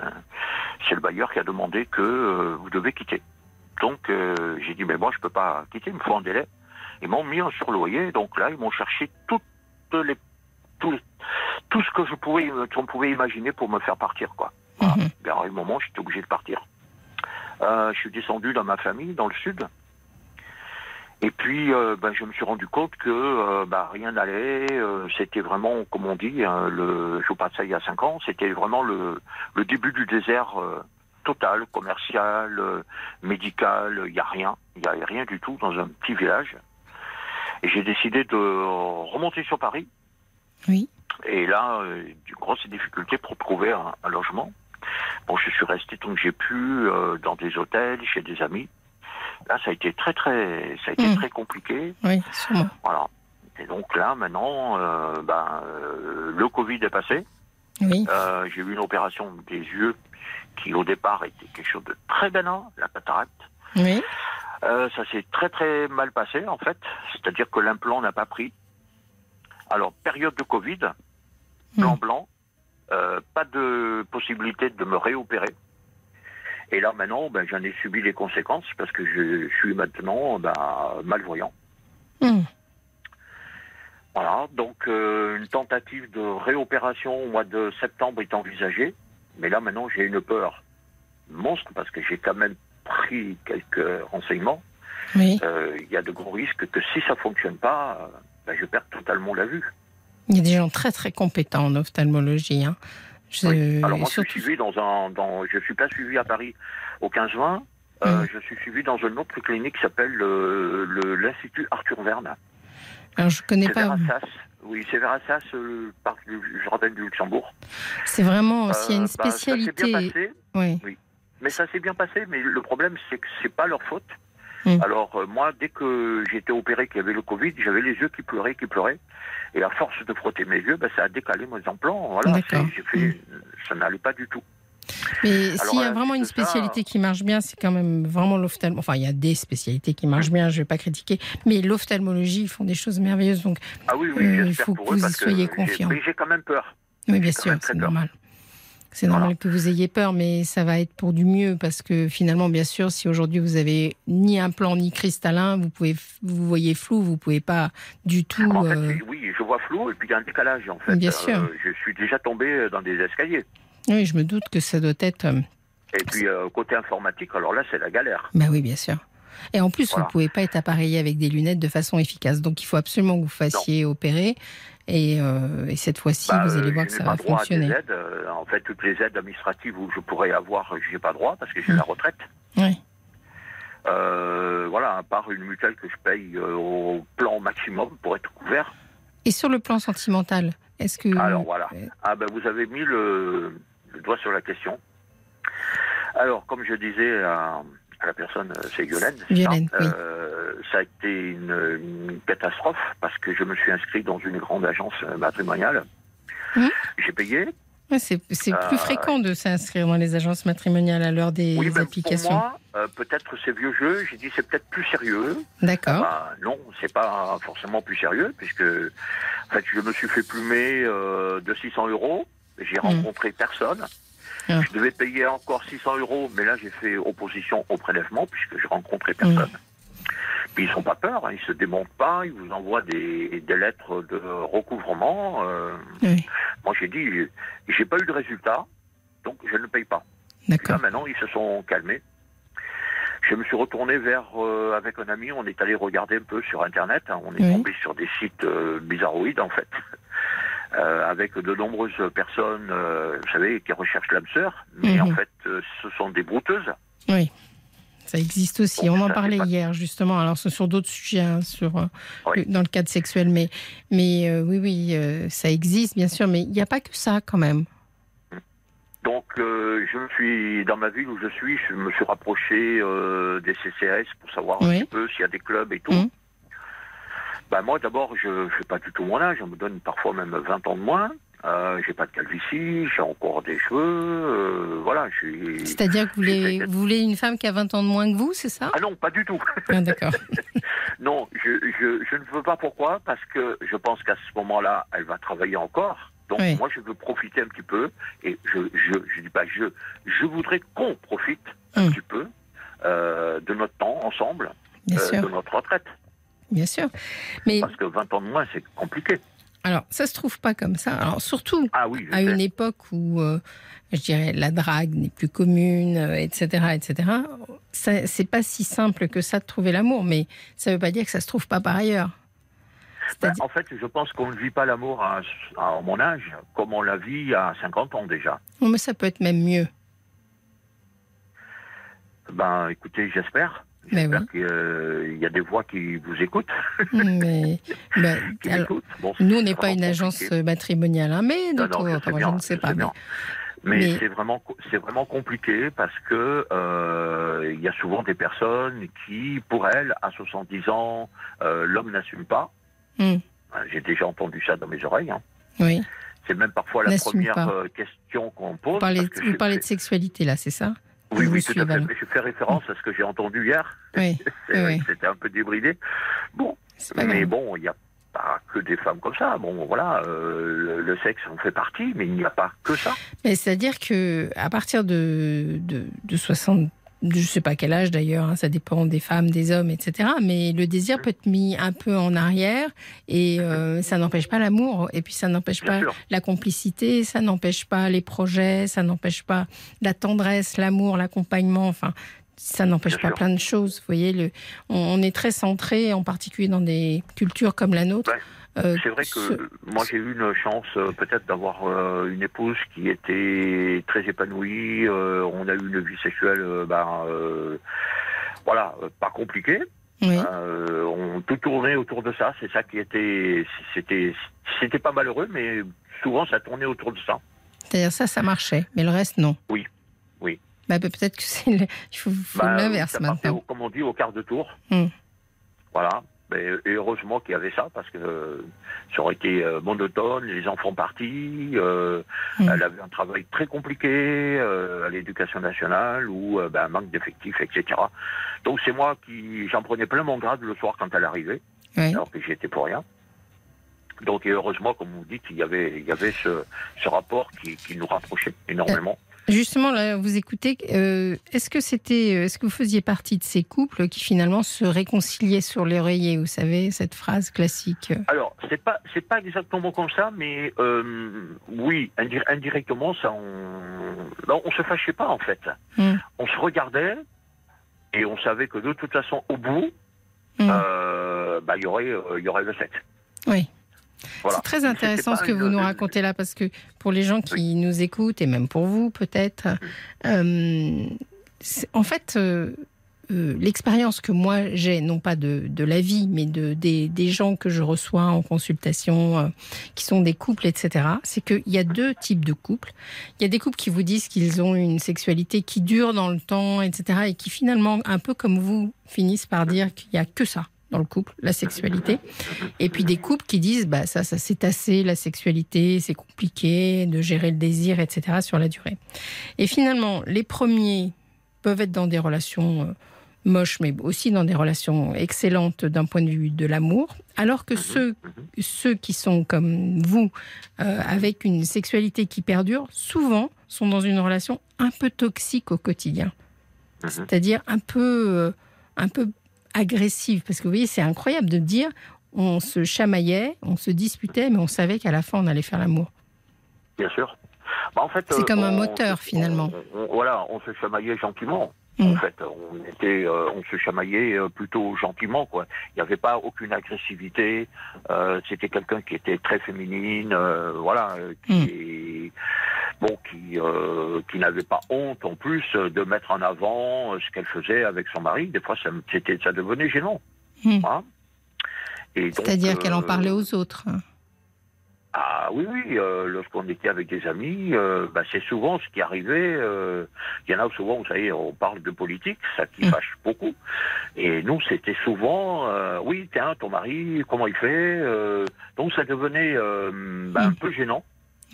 c'est le bailleur qui a demandé que euh, vous devez quitter. Donc, euh, j'ai dit, mais moi, je peux pas quitter, il me faut un délai. Ils m'ont mis un surloyer, donc là, ils m'ont cherché toutes les, les- tout ce que je pouvais, qu'on pouvait imaginer pour me faire partir, quoi. Voilà. Mhm. Ben, à un moment, j'étais obligé de partir. Euh, je suis descendu dans ma famille, dans le sud. Et puis, euh, ben, je me suis rendu compte que euh, ben, rien n'allait. euh, c'était vraiment, comme on dit, hein, le, je vous passe ça il y a cinq ans, c'était vraiment le, le début du désert total, commercial, médical. Il n'y a rien. Il n'y a rien du tout dans un petit village. Et j'ai décidé de remonter sur Paris. Oui. Et là, de grosses difficultés pour trouver un, un logement. Bon, je suis resté tant que j'ai pu dans des hôtels, chez des amis. Là, ça a été très très, ça a été très compliqué. Oui, sûrement. Voilà. Et donc là, maintenant, euh, ben, euh, le Covid est passé. Oui. Euh, j'ai eu une opération des yeux qui, au départ, était quelque chose de très bénin, la cataracte. Oui. Ça s'est très très mal passé en fait, c'est-à-dire que l'implant n'a pas pris. Alors période de Covid, plan Mm. blanc, pas de possibilité de me réopérer. Et là maintenant, ben, j'en ai subi les conséquences parce que je suis maintenant ben, malvoyant. Mhm. Voilà, donc euh, une tentative de réopération au mois de septembre est envisagée, mais là maintenant j'ai une peur monstre parce que j'ai quand même pris quelques renseignements. Oui. Euh, il y a de gros risques que si ça fonctionne pas, euh, ben, je perds totalement la vue. Il y a des gens très très compétents en ophtalmologie. Hein. Je- Oui. Alors moi, Euh, surtout- je suis suivi dans un, dans, je suis pas suivi à Paris au 15-20. euh, Mhm. Je suis suivi dans une autre clinique qui s'appelle le- le- l'Institut Arthur Verne. Alors je connais C'est pas. vers Assas. Oui, c'est vers Assas, euh, le parc du jardin du Luxembourg. C'est vraiment s'il y a une Euh, bah, ça bien spécialité. passé, oui. mais ça s'est bien passé. Mais le problème, c'est que c'est pas leur faute. Mm. Alors euh, moi, dès que été opéré, qu'il y avait le Covid, j'avais les yeux qui pleuraient, qui pleuraient. Et à force de frotter mes yeux, ben, ça a décalé mes implants. Voilà, c'est- fait, ça n'allait pas du tout. Mais s'il y a vraiment une ça- spécialité qui marche bien, c'est quand même vraiment l'ophtalmologie. Enfin, il y a des spécialités qui marchent bien, je ne vais pas critiquer. Mais l'ophtalmologie, ils font des choses merveilleuses. Donc, Ah oui, oui, Euh, il j'espère faut que vous y soyez confiants. Mais j'ai quand même peur. oui, bien sûr, même très c'est normal. Voilà. que vous ayez peur, mais ça va être pour du mieux parce que finalement, bien sûr, si aujourd'hui vous avez ni un plan ni cristallin, vous pouvez, vous voyez flou, vous pouvez pas du tout. En fait, euh, oui, je vois flou et puis il y a un décalage en fait. Bien sûr. je suis déjà tombé dans des escaliers. Oui, je me doute que ça doit être. euh, Et puis euh, côté informatique, alors là c'est la galère. Bah oui, bien sûr. Et en plus, Voilà. vous pouvez pas être appareillé avec des lunettes de façon efficace. Donc, il faut absolument que vous fassiez opérer. Et, euh, et cette fois-ci, Bah, vous allez voir je que n'ai ça va fonctionner. aides. Euh, en fait, toutes les aides administratives où je pourrais avoir, j'ai pas droit parce que j'ai Mm. la retraite. Oui. Euh, voilà, à part une mutuelle que je paye au plan maximum pour être couvert. Et sur le plan sentimental, est-ce que... Alors voilà. Ah ben vous avez mis le, le doigt sur la question. Alors comme je disais à la personne, euh, c'est Violaine, c'est ça oui. Euh, ça a été une, une catastrophe parce que je me suis inscrit dans une grande agence euh, matrimoniale. Mhm. J'ai payé. ouais, c'est plus fréquent de s'inscrire dans les agences matrimoniales à l'heure des oui, mais applications. pour moi, euh, peut-être c'est vieux jeu. J'ai dit c'est peut-être plus sérieux. D'accord. Bah, non, c'est pas forcément plus sérieux puisque en fait je me suis fait plumer de 600 euros. J'ai rencontré personne. Ah. Je devais payer encore 600 euros, mais là j'ai fait opposition au prélèvement puisque je rencontrais personne. Puis ils sont pas peur, hein, ils se démontent pas, ils vous envoient des, des lettres de recouvrement. euh, Oui. Moi j'ai dit, j'ai pas eu de résultat, donc je ne paye pas. Là D'accord. maintenant ils se sont calmés. Je me suis retourné vers euh, avec un ami, on est allé regarder un peu sur internet, hein, on est Oui. tombé sur des sites euh, bizarroïdes en fait. Euh, avec de nombreuses personnes, euh, vous savez, qui recherchent l'âme sœur, mais Mhm. en fait, euh, ce sont des brouteuses. Oui. Ça existe aussi. Bon, On en parlait pas- hier, justement. Alors, ce sur d'autres sujets, hein, sur, Oui. le- dans le cadre sexuel. Mais, mais oui, oui, ça existe, bien sûr. Mais il n'y a pas que ça, quand même. Donc, euh, je me suis, dans ma ville où je suis, je me suis rapproché euh, des CCS pour savoir un petit peu s'il y a des clubs et tout. Mhm. Ben, moi, d'abord, je ne fais pas du tout mon âge, on me donne parfois même 20 ans de moins. Euh, j'ai pas de calvitie, j'ai encore des cheveux, euh, voilà. C'est-à-dire que vous voulez, vous voulez une femme qui a 20 ans de moins que vous, c'est ça? Ah non, pas du tout. Ah, D'accord. non, je, je, je ne veux pas pourquoi, parce que je pense qu'à ce moment-là, elle va travailler encore. Donc Oui. moi, je veux profiter un petit peu, et je je, je dis pas je, je voudrais qu'on profite un Hum. petit peu euh, de notre temps ensemble, euh, de notre retraite. Bien sûr. Mais Parce que 20 ans de moins, c'est compliqué. alors, ça se trouve pas comme ça. Alors, surtout Ah oui, à sais. une époque où, euh, je dirais, la drague n'est plus commune, euh, etc., etc. C'est pas si simple que ça de trouver l'amour, mais ça veut pas dire que ça se trouve pas par ailleurs. Ben, en fait, je pense qu'on ne vit pas l'amour à, à mon âge comme on la vit à 50 ans déjà. Mais ça peut être même mieux. Ben, écoutez, j'espère. J'espère oui. qu'il y a des voix qui vous écoutent. Mais, qui alors, m'écoutent. Bon, nous, on n'est pas une agence compliqué. matrimoniale, hein, mais d'autres, non, je ne sais je pas. mais- bien. Mais, Mais- c'est vraiment c'est vraiment compliqué parce que euh, il y a souvent des personnes qui, pour elles, à 70 ans, euh, l'homme n'assume pas. Hum, J'ai déjà entendu ça dans mes oreilles. hein. oui. C'est même parfois la première pas. euh, question qu'on pose. Vous parlez, parce que vous j'ai parlez fait- de sexualité, là, c'est ça? Oui, oui, tout à fait. Mais je fais référence à ce que j'ai entendu hier. Oui, C'était un peu débridé. Bon, mais bon, il n'y a pas que des femmes comme ça. Bon, voilà, euh, le, le sexe en fait partie, mais il n'y a pas que ça. Mais c'est-à-dire que à partir de, de, de 60, je sais pas quel âge d'ailleurs, hein, ça dépend des femmes, des hommes, etc. Mais le désir peut être mis un peu en arrière et euh, ça n'empêche pas l'amour. Et puis ça n'empêche pas sûr. la complicité, ça n'empêche pas les projets, ça n'empêche pas la tendresse, l'amour, l'accompagnement. Enfin, ça n'empêche pas sûr. plein de choses. Vous voyez, le, on, on est très centré, en particulier dans des cultures comme la nôtre. Ouais. Euh, C'est vrai ce- que moi j'ai eu une chance euh, peut-être d'avoir euh, une épouse qui était très épanouie. euh, on a eu une vie sexuelle, ben, voilà, pas compliquée. oui. On tout tournait autour de ça. C'est ça qui était, c'était, c'était pas malheureux, mais souvent ça tournait autour de ça. C'est-à-dire ça, ça marchait, mais le reste, non. Oui, oui. Bah, bah, peut-être que c'est le- il faut, faut Bah, l'inverse maintenant. au- comme on dit, au quart de tour. Hmm. Voilà. Mais, et heureusement qu'il y avait ça, parce que euh, ça aurait été euh, monotone, les enfants partis, euh, Hmm. elle avait un travail très compliqué euh, à l'éducation nationale, ou euh, ben, un manque d'effectifs, etc. Donc c'est moi qui j'en prenais plein mon grade le soir quand elle arrivait, Oui. alors que j'y étais pour rien. Donc et heureusement, comme vous dites, il y avait, il y avait ce, ce rapport qui, qui nous rapprochait énormément. Justement, là, vous écoutez. euh, est-ce que c'était, euh, est-ce que vous faisiez partie de ces couples qui finalement se réconciliaient sur l'oreiller Vous savez cette phrase classique. euh, Alors, c'est pas c'est pas exactement comme ça, mais euh, oui, indi- indirectement, ça, on, non, on se fâchait pas en fait. Hmm. On se regardait et on savait que de toute façon, au bout, euh, bah, il y aurait il y aurait le sexe. Oui. Voilà. C'est très intéressant ce que vous nous racontez là, parce que pour les gens qui nous écoutent, et même pour vous peut-être, euh, en fait, euh, euh, l'expérience que moi j'ai, non pas de, de la vie, mais de, des, des gens que je reçois en consultation, euh, qui sont des couples, etc., c'est qu'il y a deux types de couples. Il y a des couples qui vous disent qu'ils ont une sexualité qui dure dans le temps, etc., et qui finalement, un peu comme vous, finissent par dire qu'il n'y a que ça dans le couple, la sexualité. Et puis des couples qui disent, bah ça, ça c'est assez, la sexualité, c'est compliqué de gérer le désir, etc. sur la durée. Et finalement, les premiers peuvent être dans des relations euh, moches, mais aussi dans des relations excellentes d'un point de vue de l'amour, alors que ceux, ceux qui sont comme vous, euh, avec une sexualité qui perdure, souvent sont dans une relation un peu toxique au quotidien. C'est-à-dire un peu, euh, un peu agressive. Parce que vous voyez, c'est incroyable de dire on se chamaillait, on se disputait, mais on savait qu'à la fin, on allait faire l'amour. Bien sûr. Bah, en fait, C'est euh, comme un on- moteur, finalement. on- on- voilà, on se chamaillait gentiment. Mm. En fait, on était, euh, on se chamaillait euh, plutôt gentiment, quoi. Il n'y avait pas aucune agressivité. euh, C'était quelqu'un qui était très féminine, euh, voilà, euh, qui, Mm. Est- bon, qui, euh, qui n'avait pas honte en plus euh, de mettre en avant euh, ce qu'elle faisait avec son mari. Des fois, ça, ça devenait gênant. Mm. Et donc, C'est-à-dire qu'elle en parlait aux autres. ah oui, oui, euh, lorsqu'on était avec des amis, euh, bah, c'est souvent ce qui arrivait. euh, Il y en a souvent, vous savez, on parle de politique, ça qui Mm. fâche beaucoup. Et nous, c'était souvent, oui, tiens, ton mari, comment il fait Donc ça devenait bah, un Mm. peu gênant.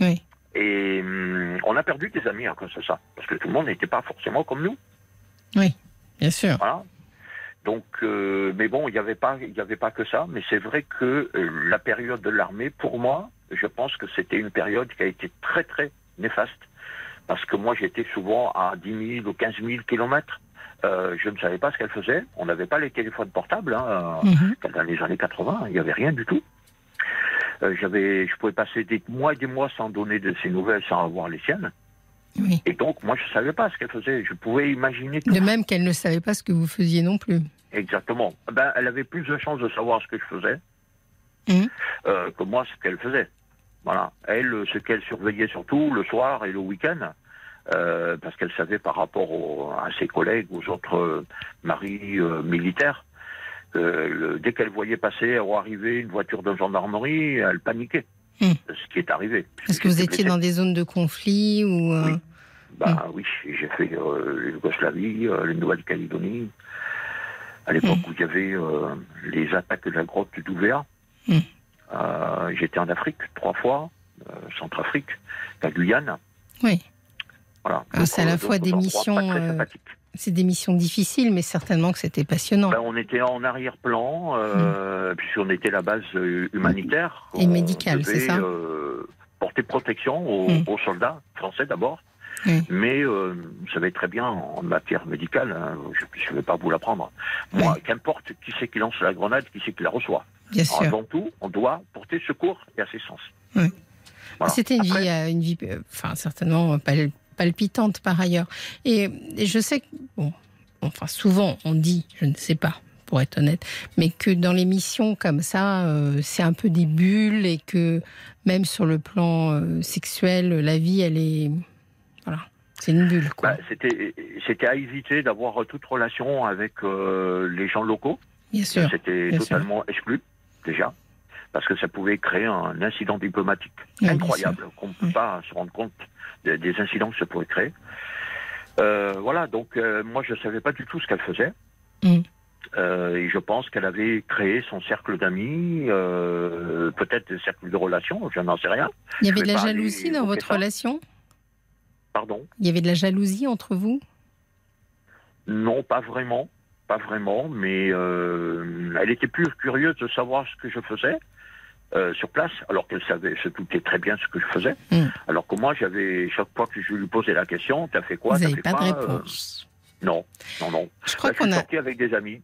Oui. Et hum, on a perdu des amis à cause de ça, parce que tout le monde n'était pas forcément comme nous. Bien sûr. Voilà. Donc, euh, mais bon, il n'y avait pas, il y avait pas que ça. Mais c'est vrai que euh, la période de l'armée, pour moi, je pense que c'était une période qui a été très très néfaste, parce que moi j'étais souvent à 10 000 ou 15 000 kilomètres. Euh, je ne savais pas ce qu'elle faisait. On n'avait pas les téléphones portables. Hein. Mhm. Dans les années 80, il n'y avait rien du tout. Euh, j'avais, je pouvais passer des mois et des mois sans donner de ses nouvelles, sans avoir les siennes. Oui. Et donc, moi, je ne savais pas ce qu'elle faisait. Je pouvais imaginer tout. De même qu'elle ne savait pas ce que vous faisiez non plus. Exactement. Ben, elle avait plus de chances de savoir ce que je faisais Mhm. euh, que moi ce qu'elle faisait. Voilà. Elle, ce qu'elle surveillait surtout le soir et le week-end, euh, parce qu'elle savait par rapport au- à ses collègues, aux autres maris euh, militaires, le- dès qu'elle voyait passer ou arriver une voiture de gendarmerie, elle paniquait. Mhm. Ce qui est arrivé. Est-ce que vous étiez blessé. dans des zones de conflit ou euh, Oui. Bah oui, j'ai fait euh, la Yougoslavie, euh, la Nouvelle-Calédonie, à l'époque Mm. où il y avait euh, les attaques de la grotte d'Ouvéa. Euh, J'étais en Afrique trois fois, euh, Centrafrique, la Guyane. Oui. Voilà. Ah, c'est à la euh, fois des missions, euh. C'est des missions difficiles, mais certainement que c'était passionnant. Ben, on était en arrière-plan, euh, puisqu'on était la base euh, humanitaire. Et médicale, c'est ça euh, Porter protection aux, Mm. aux soldats français d'abord. Mais euh, vous savez très bien, en matière médicale, hein, je ne vais pas vous l'apprendre. Moi, qu'importe qui c'est qui lance la grenade, qui c'est qui la reçoit. Bien sûr. Avant tout, on doit porter secours et assistance. Voilà. C'était une euh, une vie, enfin certainement pal- palpitante par ailleurs. Et, et je sais que, bon, enfin souvent on dit, je ne sais pas, pour être honnête, mais que dans les missions comme ça, euh, c'est un peu des bulles et que même sur le plan euh, sexuel, la vie, elle est, voilà, c'est une bulle. Quoi. Bah, C'était c'était à éviter d'avoir toute relation avec euh, les gens locaux. Bien sûr. C'était sûr. totalement exclu, déjà, parce que ça pouvait créer un incident diplomatique Oui, incroyable, qu'on ne peut Oui. pas se rendre compte des, des incidents que ça pourrait créer. Euh, voilà, donc euh, moi je ne savais pas du tout ce qu'elle faisait. Mm. Euh, et je pense qu'elle avait créé son cercle d'amis, peut-être des cercles de relations, je n'en sais rien. Il y avait de la jalousie dans votre ça. relation? Pardon? Il y avait de la jalousie entre vous? Non, pas vraiment, pas vraiment, mais elle était plus curieuse de savoir ce que je faisais euh, sur place, alors qu'elle savait, se doutait très bien ce que je faisais. Mm. Alors que moi, j'avais chaque fois que je lui posais la question, t'as fait quoi Vous n'avez pas de quoi Euh. Non, non, non. Je crois qu'on a, sorti avec des amis.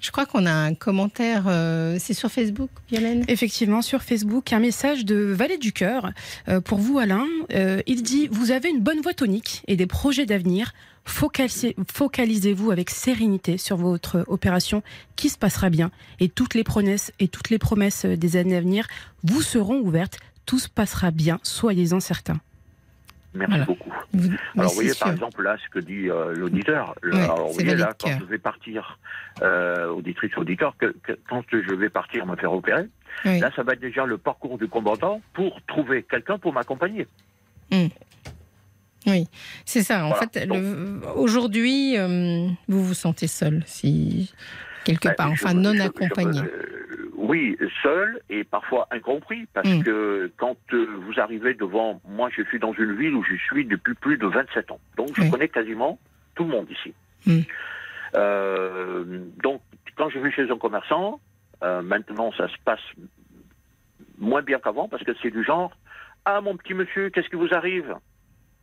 Je crois qu'on a un commentaire. euh, c'est sur Facebook, Violaine Effectivement, sur Facebook, un message de Valet du Cœur euh, pour vous, Alain. Euh, il dit Vous avez une bonne voix tonique et des projets d'avenir. Focalisez- Focalisez-vous avec sérénité sur votre opération qui se passera bien. Et toutes les promesses et toutes les promesses des années à venir vous seront ouvertes. Tout se passera bien, soyez-en certains. Merci Voilà. beaucoup. Vous- Alors, vous voyez, sûr. par exemple, là, ce que dit euh, l'auditeur. Alors, vous voyez, là, quand je vais partir, euh, auditrice, auditeur, que, que- quand je vais partir me faire opérer, Oui. là, ça va être déjà le parcours du combattant pour trouver quelqu'un pour m'accompagner. Oui, c'est ça. En Voilà. fait, aujourd'hui, euh, vous vous sentez seul, si quelque Ben, part, enfin je- non je- accompagné. Oui, seul et parfois incompris, parce Mm. que quand euh, vous arrivez devant, moi je suis dans une ville où je suis depuis plus de 27 ans, donc je connais quasiment tout le monde ici. Mm. Euh, donc quand je vais chez un commerçant, euh, maintenant ça se passe moins bien qu'avant, parce que c'est du genre, ah mon petit monsieur, qu'est-ce qui vous arrive?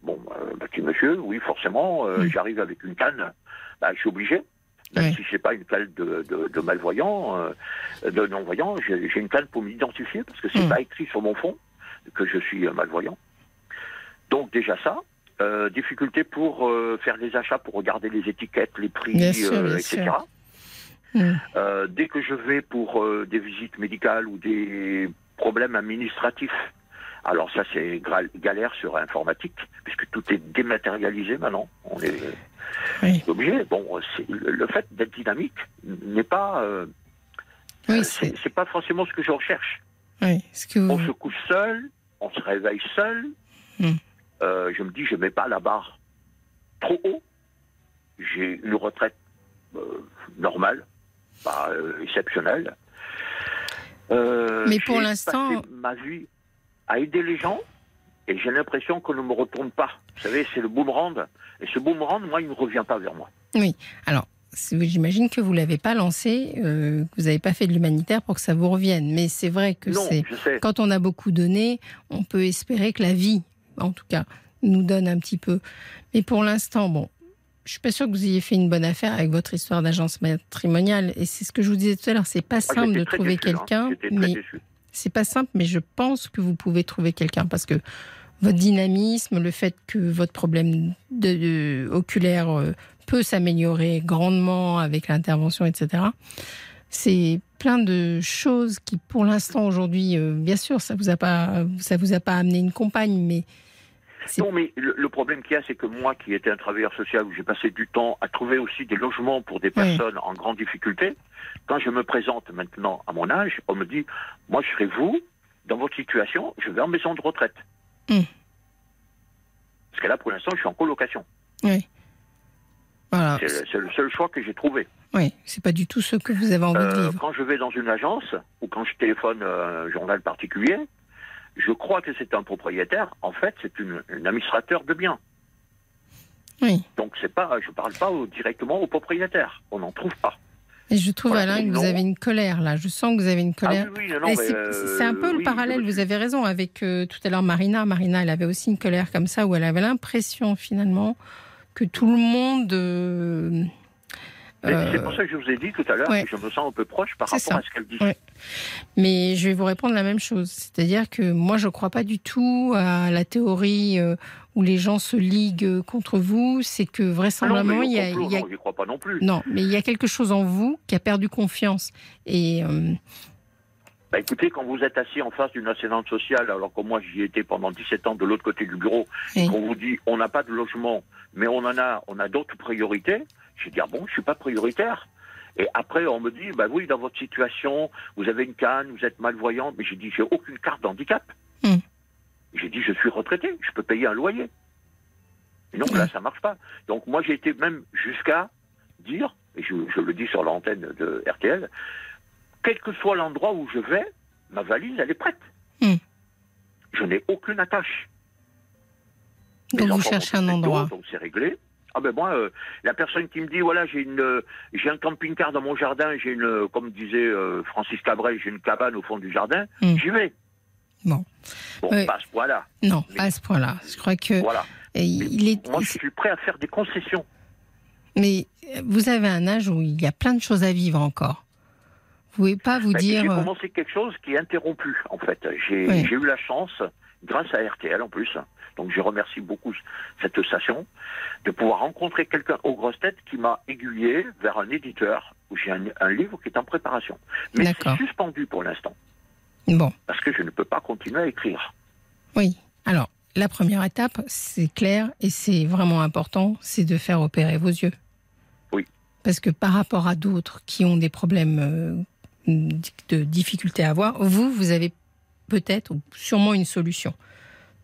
Bon, euh, petit monsieur, oui forcément, Mm. j'arrive avec une canne, bah, je suis obligé. Même Ouais. si c'est pas une canne de, de, de malvoyant, euh, de non-voyant, j'ai une canne pour m'identifier parce que c'est Mm. pas écrit sur mon fond que je suis euh, malvoyant. Donc déjà ça, euh, difficulté pour euh, faire des achats, pour regarder les étiquettes, les prix, Bien sûr, bien etc. sûr. Mm. Euh, dès que je vais pour des visites médicales ou des problèmes administratifs, alors ça c'est galère sur informatique puisque tout est dématérialisé maintenant. On est Oui. obligé. Bon, le fait d'être dynamique n'est pas, euh, Oui, euh, c'est pas forcément ce que je recherche. oui, ce que On vous. se couche seul, on se réveille seul. Hmm. Euh, je me dis, je mets pas la barre trop haut. J'ai une retraite euh, normale, pas exceptionnelle. Mais pour l'instant- ma vie à aider les gens et j'ai l'impression qu'on ne me retourne pas. Vous savez, c'est le boomerang. Et ce boomerang, moi, il ne revient pas vers moi. Alors, c'est- j'imagine que vous l'avez pas lancé, euh, que vous n'avez pas fait de l'humanitaire pour que ça vous revienne. Mais c'est vrai que c'est quand on a beaucoup donné, on peut espérer que la vie, en tout cas, nous donne un petit peu. Mais pour l'instant, bon, je suis pas sûre que vous ayez fait une bonne affaire avec votre histoire d'agence matrimoniale. Et c'est ce que je vous disais tout à l'heure, c'est pas Ah, simple de trouver hein. quelqu'un, mais déçu. C'est pas simple, mais je pense que vous pouvez trouver quelqu'un parce que votre dynamisme, le fait que votre problème oculaire euh, peut s'améliorer grandement avec l'intervention, etc. C'est plein de choses qui, pour l'instant, aujourd'hui, euh, bien sûr, ça vous vous a pas amené une compagne, mais Non, mais le, le problème qu'il y a, c'est que moi, qui étais un travailleur social, où j'ai passé du temps à trouver aussi des logements pour des Oui. personnes en grande difficulté, quand je me présente maintenant à mon âge, on me dit, moi, je serai vous, dans votre situation, je vais en maison de retraite. Mm. Parce que là, pour l'instant, je suis en colocation. oui. Voilà, C'est le- c'est le seul choix que j'ai trouvé. oui, c'est pas du tout ce que vous avez envie de Euh, vivre. quand je vais dans une agence, ou quand je téléphone euh, un journal particulier, je crois que c'est un propriétaire. En fait, c'est une- un administrateur de biens. Oui. Donc c'est pas, je parle pas au- directement au propriétaire. On n'en trouve pas. Et je trouve, Voilà, Alain, que vous avez une colère là. Je sens que vous avez une colère. Ah oui, oui, c'est euh, c'est un peu le parallèle, vous avez raison, avec euh, tout à l'heure Marina. Marina, elle avait aussi une colère comme ça, où elle avait l'impression finalement que tout le monde... euh, euh, C'est pour ça que je vous ai dit tout à l'heure ouais. que je me sens un peu proche par rapport ça. à ce qu'elle dit. Ouais. mais je vais vous répondre la même chose. C'est-à-dire que moi, je ne crois pas du tout à la théorie euh, où les gens se liguent contre vous. C'est que Ah vraisemblablement, il y a... au complot, il y a- non, j'y crois pas non plus. Non, mais il y a quelque chose en vous qui a perdu confiance. Et euh, Bah, écoutez, quand vous êtes assis en face d'une assaillante sociale, alors que moi j'y étais pendant 17 ans de l'autre côté du bureau, Oui. qu'on vous dit on n'a pas de logement, mais on en a, on a d'autres priorités, j'ai dit ah bon, je suis pas prioritaire. Et après on me dit bah oui, dans votre situation, vous avez une canne, vous êtes malvoyant, mais j'ai dit j'ai aucune carte d'handicap. Hmm. J'ai dit je suis retraité, je peux payer un loyer. Et donc là ça marche pas. Donc moi j'ai été même jusqu'à dire, et je, je le dis sur l'antenne de RTL, quel que soit l'endroit où je vais, ma valise, elle est prête. Hmm. Je n'ai aucune attache. Mes donc vous cherchez un endroit. Donc c'est réglé. Ah ben moi, euh, la personne qui me dit voilà j'ai une euh, j'ai un camping-car dans mon jardin, j'ai une euh, comme disait Francis Cabrel, j'ai une cabane au fond du jardin, Hmm. j'y vais. Bon. Bon, pas à ce point-là. Non, Mais- pas à ce point-là. Je crois que Voilà. et il est. Moi je suis prêt à faire des concessions. Mais vous avez un âge où il y a plein de choses à vivre encore. Vous pouvez pas vous Ben, dire. J'ai commencé quelque chose qui est interrompu, en fait. J'ai Oui. j'ai eu la chance, grâce à RTL en plus, donc je remercie beaucoup cette station, de pouvoir rencontrer quelqu'un aux grosses têtes qui m'a aiguillé vers un éditeur où j'ai un, un livre qui est en préparation. Mais c'est suspendu pour l'instant, Bon, parce que je ne peux pas continuer à écrire. oui. Alors, la première étape, c'est clair et c'est vraiment important, c'est de faire opérer vos yeux. Oui. Parce que par rapport à d'autres qui ont des problèmes euh, de difficulté à voir, vous, vous avez peut-être ou sûrement une solution.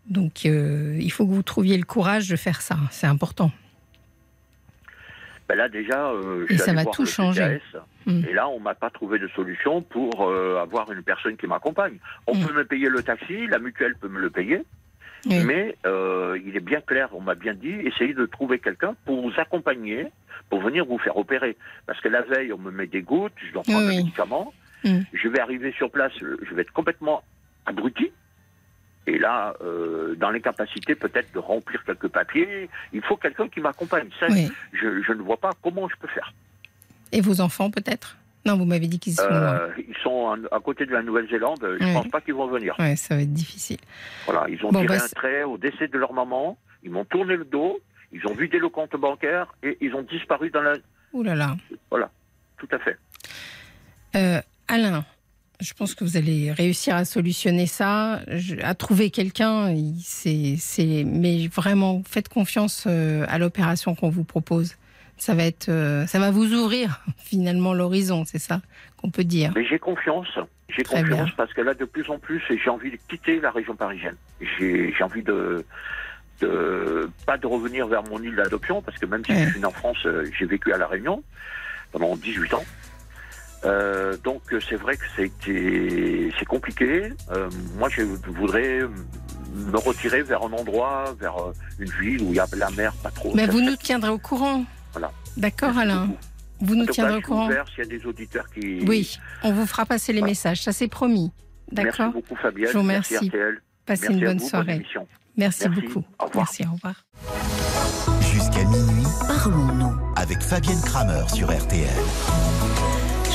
Donc, euh, il faut que vous trouviez le courage de faire ça. C'est important. Ben là déjà, euh, Et ça va tout changer. CTS, Mm. Et là, on m'a pas trouvé de solution pour euh, avoir une personne qui m'accompagne. On Mm. peut me payer le taxi, la mutuelle peut me le payer, Oui. mais euh, il est bien clair, on m'a bien dit, essayez de trouver quelqu'un pour vous accompagner, pour venir vous faire opérer. Parce que la veille, on me met des gouttes, je dois prendre Oui, des médicaments, Mm. je vais arriver sur place, je vais être complètement abruti. Et là, euh, dans l'incapacité peut-être de remplir quelques papiers, il faut quelqu'un qui m'accompagne. Ça, Oui. je, je ne vois pas comment je peux faire. Et vos enfants, peut-être? Non, vous m'avez dit qu'ils sont. Euh, ils sont à côté de la Nouvelle-Zélande. Je Oui. pense pas qu'ils vont venir. Ouais, ça va être difficile. Voilà, ils ont Bon, tiré bah, un trait au décès de leur maman. Ils m'ont tourné le dos. Ils ont vidé le compte bancaire et ils ont disparu dans la. Ouh là là. Tout à fait. Euh, Alain, je pense que vous allez réussir à solutionner ça, à trouver quelqu'un. C'est, c'est, mais vraiment, faites confiance euh, à l'opération qu'on vous propose. Ça va être, euh, ça va vous ouvrir finalement l'horizon, c'est ça qu'on peut dire. Mais j'ai confiance. J'ai confiance bien. parce que là, de plus en plus, j'ai envie de quitter la région parisienne. J'ai j'ai envie de, de. Pas de revenir vers mon île d'adoption parce que même si Ouais. je suis né en France, euh, j'ai vécu à La Réunion pendant 18 ans. Euh, donc c'est vrai que c'est compliqué. Euh, moi, je voudrais me retirer vers un endroit, vers euh, une ville où il y a la mer, pas trop. Mais vous nous tiendrez au courant. Voilà. D'accord, Merci Alain. beaucoup. Vous nous tiendrez au courant. s'il y a des auditeurs qui. Oui, on vous fera passer les Voilà. messages. Ça, c'est promis. Merci D'accord. beaucoup, Fabienne. Je vous Merci remercie. RTL. Passez Merci une bonne vous, soirée. Merci, Merci. beaucoup. Au revoir. Merci. Au revoir. Jusqu'à minuit, Parlons-nous. avec Fabienne Kramer sur RTL.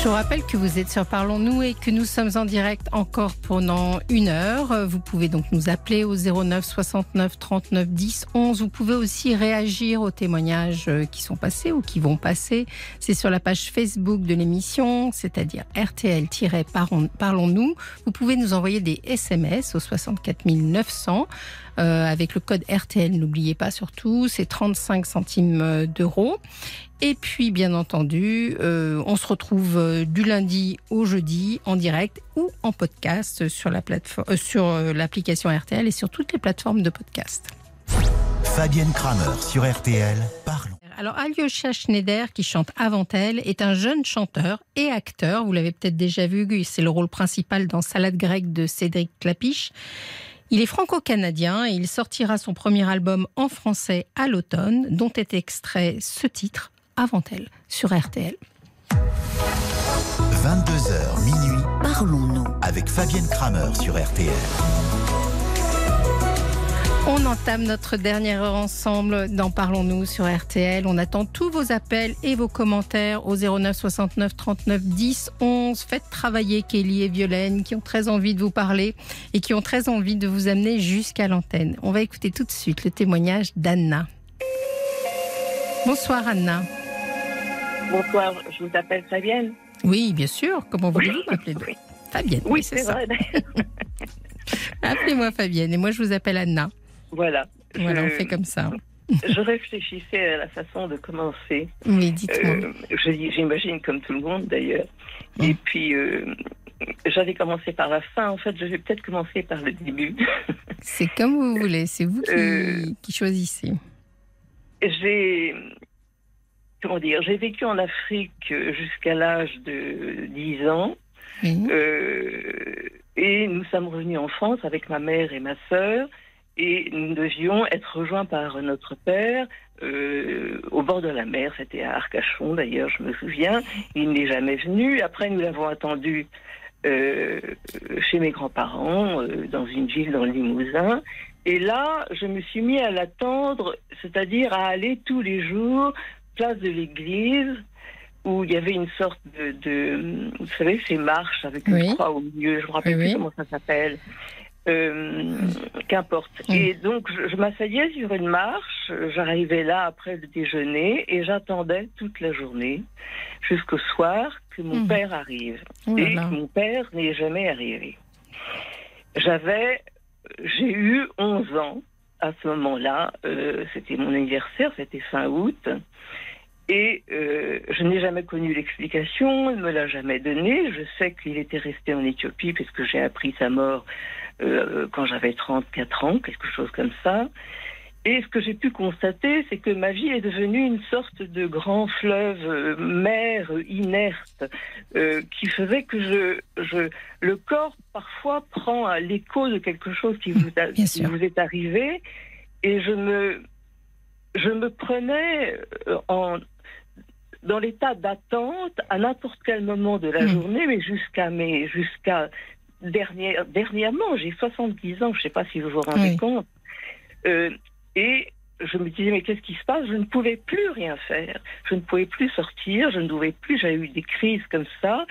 Je vous rappelle que vous êtes sur Parlons-nous et que nous sommes en direct encore pendant une heure. Vous pouvez donc nous appeler au 09 69 39 10 11. Vous pouvez aussi réagir aux témoignages qui sont passés ou qui vont passer. C'est sur la page Facebook de l'émission, c'est-à-dire RTL-Parlons-nous. Vous pouvez nous envoyer des SMS au 64 900 euh, avec le code RTL. N'oubliez pas surtout, c'est 35 centimes euh, d'euros. Et puis, bien entendu, euh, on se retrouve euh, du lundi au jeudi en direct ou en podcast sur la plateforme, euh, sur l'application RTL et sur toutes les plateformes de podcast. Fabienne Kramer sur RTL. Parlons. Alors, Alyosha Schneider, qui chante Avant elle, est un jeune chanteur et acteur. Vous l'avez peut-être déjà vu, c'est le rôle principal dans Salade grecque de Cédric Clapiche. Il est franco-canadien et il sortira son premier album en français à l'automne, dont est extrait ce titre, Avant elle, sur RTL. 22h minuit Parlons-nous. avec Fabienne Kramer sur RTL. On entame notre dernière heure ensemble dans Parlons-nous sur RTL. On attend tous vos appels et vos commentaires au 09 69 39 10 11. Faites travailler Kelly et Violaine qui ont très envie de vous parler et qui ont très envie de vous amener jusqu'à l'antenne. On va écouter tout de suite le témoignage d'Anna. Bonsoir Anna. Bonsoir, je vous appelle Fabienne. Oui, bien sûr. Comment voulez-vous m'appeler Oui, Fabienne. oui c'est vrai. Appelez-moi Fabienne et moi je vous appelle Anna. voilà. Voilà, je, on fait comme ça. je réfléchissais à la façon de commencer. Oui, dites-moi. Euh, J'imagine comme tout le monde d'ailleurs. Et puis, euh, j'avais commencé par la fin. En fait, je vais peut-être commencer par le début. C'est comme vous voulez, c'est vous qui, Euh, qui choisissez. j'ai. Comment dire J'ai vécu en Afrique jusqu'à l'âge de 10 ans. Euh, et nous sommes revenus en France avec ma mère et ma sœur. Et nous devions être rejoints par notre père euh, au bord de la mer. C'était à Arcachon, d'ailleurs, je me souviens. Il n'est jamais venu. Après, nous l'avons attendu euh, chez mes grands-parents, euh, dans une ville dans le Limousin. Et là, je me suis mis à l'attendre, c'est-à-dire à aller tous les jours, place de l'église, où il y avait une sorte de, de vous savez, ces marches avec une Oui. croix au milieu, je me rappelle Oui, plus comment ça s'appelle. Euh, Qu'importe. Et donc, je, je m'asseyais sur une marche, j'arrivais là après le déjeuner et j'attendais toute la journée jusqu'au soir que mon Mm. père arrive. Oh là et mon père n'est jamais arrivé. J'avais, j'ai eu 11 ans à ce moment-là, euh, c'était mon anniversaire, c'était fin août. Et euh, je n'ai jamais connu l'explication, elle ne me l'a jamais donnée. Je sais qu'il était resté en Éthiopie puisque j'ai appris sa mort euh, quand j'avais 34 ans, quelque chose comme ça. Et ce que j'ai pu constater, c'est que ma vie est devenue une sorte de grand fleuve, euh, mer inerte, euh, qui faisait que je, je, le corps parfois prend l'écho de quelque chose qui vous, a- Bien qui vous est arrivé, et je me, je me prenais euh, en, dans l'état d'attente à n'importe quel moment de la Mm. journée, mais jusqu'à mes, jusqu'à dernière, dernièrement, j'ai 70 ans, je ne sais pas si vous vous rendez Oui. compte. Euh, et je me disais, mais qu'est-ce qui se passe? Je ne pouvais plus rien faire. Je ne pouvais plus sortir, je ne pouvais plus, j'avais eu des crises comme ça.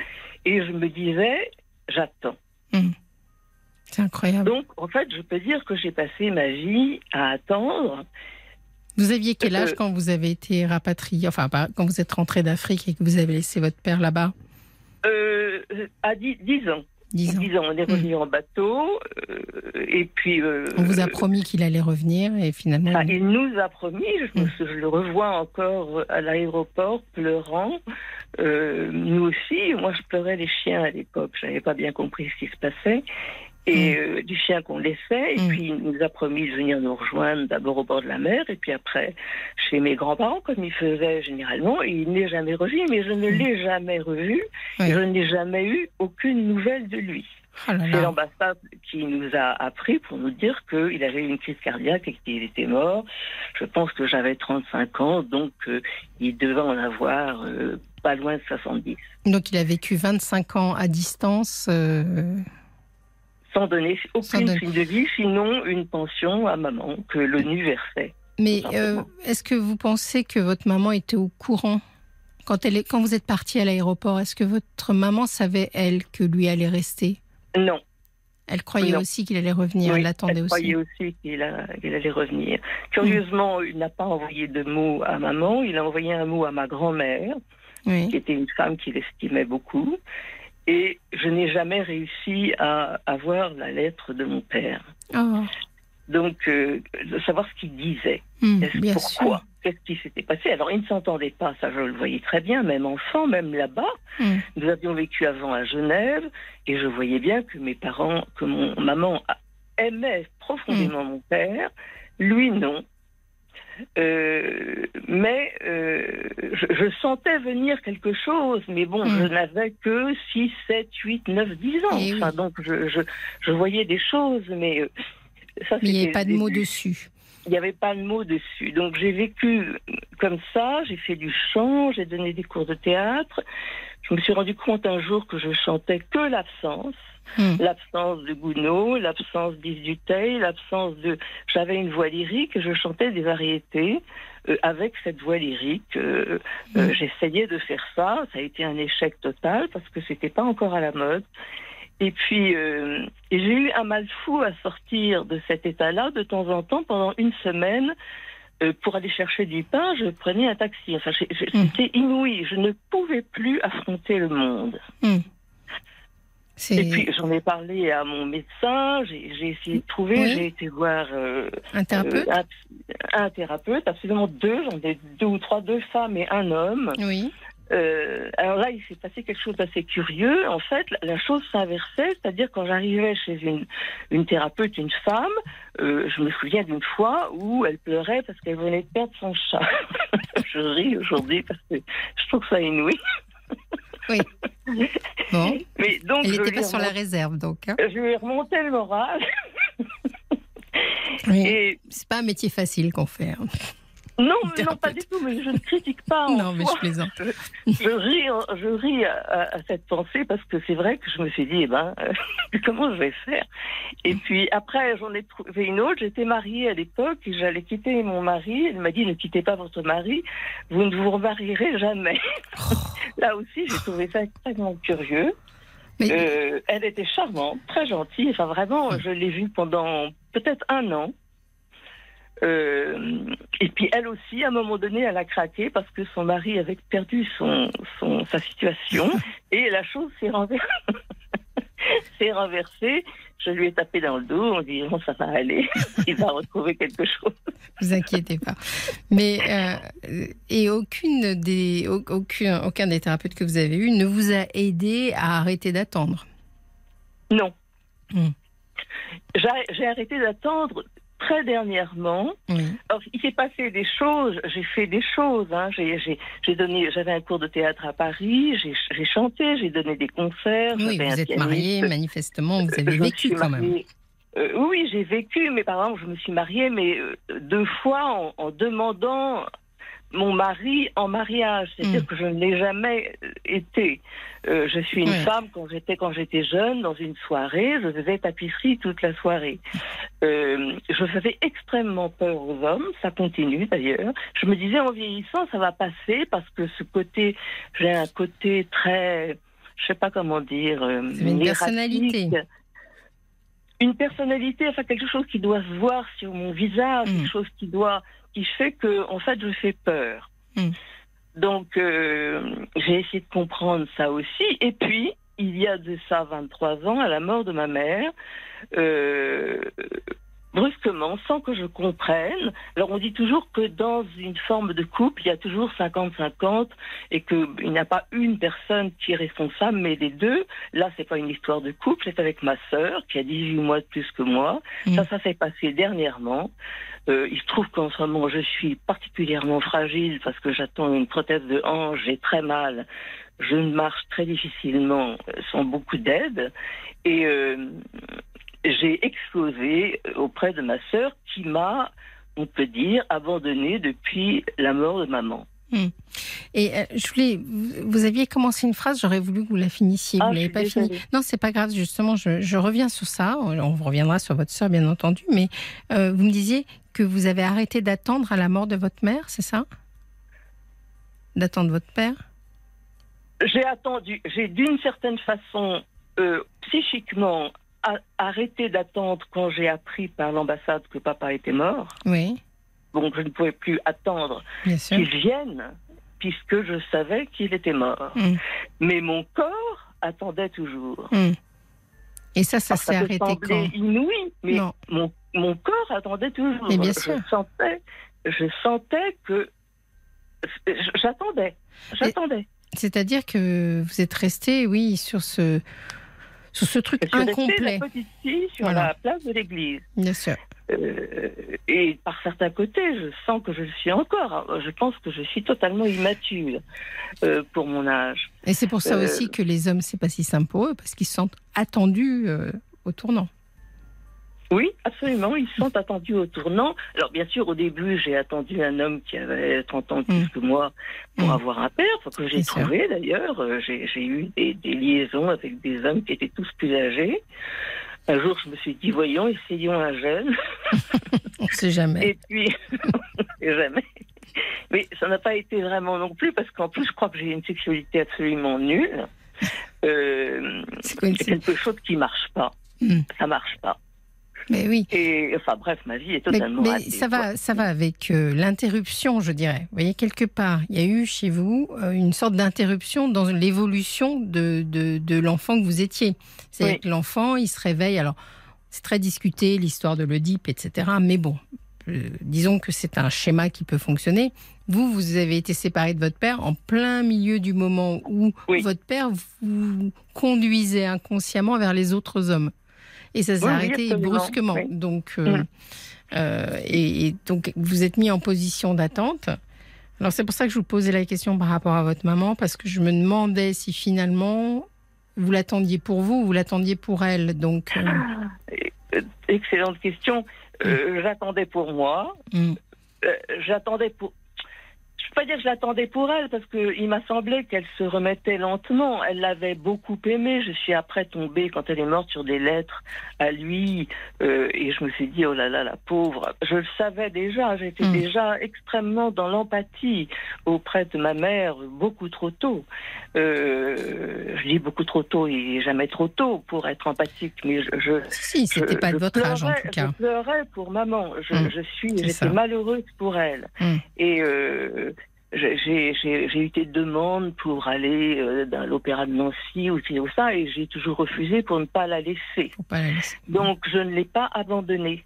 Et je me disais, j'attends. C'est incroyable. Donc, en fait, je peux dire que j'ai passé ma vie à attendre. Vous aviez quel âge Euh, quand vous avez été rapatrié, enfin quand vous êtes rentré d'Afrique et que vous avez laissé votre père là-bas? Euh, à 10, 10 ans. 10 ans. 10 ans, on est revenu en bateau. euh, et puis. euh, On vous a promis qu'il allait revenir et finalement. Ah, il nous a promis, je, me- je le revois encore à l'aéroport pleurant. Euh, nous aussi, moi je pleurais les chiens à l'époque, je n'avais pas bien compris ce qui se passait. Et euh, du chien qu'on laissait, et Mm. puis il nous a promis de venir nous rejoindre d'abord au bord de la mer, et puis après chez mes grands-parents, comme il faisait généralement, et il n'est jamais revenu, mais je ne l'ai jamais revu, Oui. et je n'ai jamais eu aucune nouvelle de lui. Oh là C'est l'ambassade qui nous a appris pour nous dire qu'il avait une crise cardiaque et qu'il était mort. Je pense que j'avais 35 ans, donc euh, il devait en avoir euh, pas loin de 70. Donc il a vécu 25 ans à distance. euh, Sans donner aucune signe de vie, sinon une pension à maman que l'ONU versait. Mais est-ce que vous pensez que votre maman était au courant quand, elle est, quand vous êtes parti à l'aéroport Est-ce que votre maman savait, elle, que lui allait rester? Non. Elle croyait Non. aussi qu'il allait revenir, Oui, elle l'attendait elle aussi. croyait aussi qu'il allait revenir. Curieusement, il n'a pas envoyé de mot à maman, il a envoyé un mot à ma grand-mère. Oui. qui était une femme qu'il estimait beaucoup. Et je n'ai jamais réussi à avoir la lettre de mon père. Oh, Donc, euh, de savoir ce qu'il disait. bien pourquoi? sûr. Qu'est-ce qui s'était passé? Alors, il ne s'entendait pas, ça je le voyais très bien, même enfant, même là-bas. Hmm. Nous avions vécu avant à Genève, et je voyais bien que mes parents, que mon maman aimait profondément mon père, lui non. Euh, mais euh, je, je sentais venir quelque chose, mais bon, Mm. je n'avais que 6, 7, 8, 9, 10 ans. Eh oui. Enfin, donc je, je, je voyais des choses, mais euh, ça Mais il n'y avait pas de mots dessus. Il n'y avait pas de mots dessus. Donc j'ai vécu comme ça, j'ai fait du chant, j'ai donné des cours de théâtre. Je me suis rendu compte un jour que je chantais que l'absence. Hmm. L'absence de Gounod, l'absence d'Yves Duteil, l'absence de... J'avais une voix lyrique et je chantais des variétés euh, avec cette voix lyrique. Euh, euh, Mm. J'essayais de faire ça. Ça a été un échec total parce que c'était pas encore à la mode. Et puis, euh, j'ai eu un mal fou à sortir de cet état-là. De temps en temps, pendant une semaine, euh, pour aller chercher du pain, je prenais un taxi. Enfin, c'était inouï. Je ne pouvais plus affronter le monde. C'est Et puis, j'en ai parlé à mon médecin. J'ai j'ai essayé de trouver. Oui. J'ai été voir euh, un thérapeute euh, un, un thérapeute, absolument deux. J'en ai deux ou trois, deux femmes et un homme. Oui. Euh, alors là, il s'est passé quelque chose d'assez curieux. En fait, la, chose s'inversait, c'est-à-dire quand j'arrivais chez une, une thérapeute, une femme, euh, je me souviens d'une fois où elle pleurait parce qu'elle venait de perdre son chat. je ris aujourd'hui parce que je trouve ça inouï. Bon. Mais donc, Elle n'était pas sur la réserve, donc. hein. je lui ai remonté le moral. Oui. Et C'est pas un métier facile qu'on fait. hein. Non, non, pas du tout, mais je ne critique pas. en Non, mais soi. je plaisante. je ris, je ris à, à- à cette pensée parce que c'est vrai que je me suis dit, eh ben, euh, comment je vais faire? Et puis après, j'en ai trouvé une autre. J'étais mariée à l'époque et j'allais quitter mon mari. Elle m'a dit, ne quittez pas votre mari, vous ne vous remarierez jamais. Là aussi, j'ai trouvé ça extrêmement curieux. Mais Euh, elle était charmante, très gentille. Enfin, vraiment, je l'ai vue pendant peut-être un an. Euh, et puis elle aussi, à un moment donné, elle a craqué parce que son mari avait perdu son, son sa situation et la chose s'est renversée. s'est. Je lui ai tapé dans le dos en disant ça va aller, il va retrouver quelque chose. Vous inquiétez pas. Mais euh, et aucune des aucun aucun des thérapeutes que vous avez eu ne vous a aidé à arrêter d'attendre? Non. Hmm. J'ai arrêté d'attendre très dernièrement. Oui. Alors, il s'est passé des choses, j'ai fait des choses. Hein. J'ai- donné, j'avais un cours de théâtre à Paris, j'ai chanté, j'ai donné des concerts. Oui, un vous êtes pianiste. marié, manifestement, vous avez je vécu quand même. mariée- Euh, oui, j'ai vécu, mais par exemple, je me suis mariée, mais euh, deux fois en, en demandant mon mari en mariage, c'est-à-dire Mm. que je ne l'ai jamais euh, été. Euh, je suis une femme quand j'étais quand j'étais jeune dans une soirée, je faisais tapisserie toute la soirée. Euh, je faisais extrêmement peur aux hommes, ça continue d'ailleurs. Je me disais en vieillissant ça va passer parce que ce côté, j'ai un côté très, je sais pas comment dire, euh, une personnalité. Une personnalité, enfin quelque chose qui doit se voir sur mon visage, Mm. quelque chose qui doit, qui fait que en fait je fais peur. Mm. Donc euh, j'ai essayé de comprendre ça aussi. Et puis il y a de ça 23 ans, à la mort de ma mère, euh, brusquement, sans que je comprenne. Alors on dit toujours que dans une forme de couple, il y a toujours 50-50 et qu'il n'y a pas une personne qui est responsable, mais les deux. Là, c'est pas une histoire de couple, c'est avec ma sœur qui a 18 mois de plus que moi. Mm. Ça, ça s'est passé dernièrement. Euh, il se trouve qu'en ce moment, je suis particulièrement fragile parce que j'attends une prothèse de hanche, j'ai très mal. Je marche très difficilement, euh, sans beaucoup d'aide. Et euh, j'ai explosé auprès de ma sœur qui m'a, on peut dire, abandonnée depuis la mort de maman. Et euh, je voulais, vous, vous aviez commencé une phrase, j'aurais voulu que vous la finissiez. Ah, vous je l'avez pas fini. désolée. Non, c'est pas grave. Justement, je, je reviens sur ça. On reviendra sur votre sœur, bien entendu. Mais euh, vous me disiez que vous avez arrêté d'attendre à la mort de votre mère, c'est ça? D'attendre votre père? J'ai attendu, j'ai d'une certaine façon, euh, psychiquement, arrêté d'attendre quand j'ai appris par l'ambassade que papa était mort. Oui, Donc je ne pouvais plus attendre qu'il vienne, puisque je savais qu'il était mort. Mm. Mais mon corps attendait toujours. Mm. Et ça, ça s'est arrêté quand? inouï, mais Non. mon, mon corps attendait toujours. Mais bien je sûr. sentais, je sentais que j'attendais, j'attendais. C'est-à-dire que vous êtes resté, oui, sur ce, sur ce truc Je incomplet. la petite fille sur Voilà. la place de l'église. Bien sûr. Euh, et par certains côtés, je sens que je le suis encore. Je pense que je suis totalement immature euh, pour mon âge. Et c'est pour ça Euh, aussi que les hommes, c'est pas si simple pour eux, parce qu'ils se sentent attendus au tournant. Oui, absolument. Ils sont attendus au tournant. Alors, bien sûr, au début, j'ai attendu un homme qui avait 30 ans de plus Mm. que moi pour Mm. avoir un père, que j'ai trouvé d'ailleurs. Euh, J'ai eu des, des liaisons avec des hommes qui étaient tous plus âgés. Un jour, je me suis dit, voyons, essayons un jeune. On ne sait jamais. Et puis, jamais. Mais ça n'a pas été vraiment non plus, parce qu'en plus, je crois que j'ai une sexualité absolument nulle. Euh, C'est quelque chose qui marche pas. Mm. Ça marche pas. Mais oui. Et enfin, bref, ma vie est Mais, totalement mais ratée, ça quoi. va, ça va avec euh, l'interruption, je dirais. Vous voyez, quelque part, il y a eu chez vous euh, une sorte d'interruption dans l'évolution de, de, de l'enfant que vous étiez. C'est-à-dire Oui. que l'enfant, il se réveille. Alors, c'est très discuté, l'histoire de l'Oedipe, etc. Mais bon, euh, disons que c'est un schéma qui peut fonctionner. Vous, vous avez été séparé de votre père en plein milieu du moment où Oui. votre père vous conduisait inconsciemment vers les autres hommes. Et ça s'est Oui, arrêté brusquement. Oui. Donc, euh, Mm. euh, et, et donc, vous êtes mis en position d'attente. Alors, c'est pour ça que je vous posais la question par rapport à votre maman, parce que je me demandais si finalement vous l'attendiez pour vous ou vous l'attendiez pour elle. Donc, euh, Euh, Excellente question. Euh, J'attendais pour moi. mm, J'attendais pour. Je peux pas dire que je l'attendais pour elle parce que il m'a semblé qu'elle se remettait lentement. Elle l'avait beaucoup aimé. Je suis après tombée quand elle est morte sur des lettres à lui euh, et je me suis dit oh là là la pauvre. Je le savais déjà. J'étais Mm. déjà extrêmement dans l'empathie auprès de ma mère beaucoup trop tôt. Euh, je dis beaucoup trop tôt et jamais trop tôt pour être empathique, mais je, je si, c'était pas de votre âge en pleurais- tout cas. Je pleurais pour maman. Je, Mm. je suis, j'étais malheureuse pour elle. Mm. Et euh, j'ai eu des demandes pour aller euh, dans l'opéra de Nancy ou ça, et j'ai toujours refusé pour ne pas la laisser. Pas la laisser. Donc je ne l'ai pas abandonnée.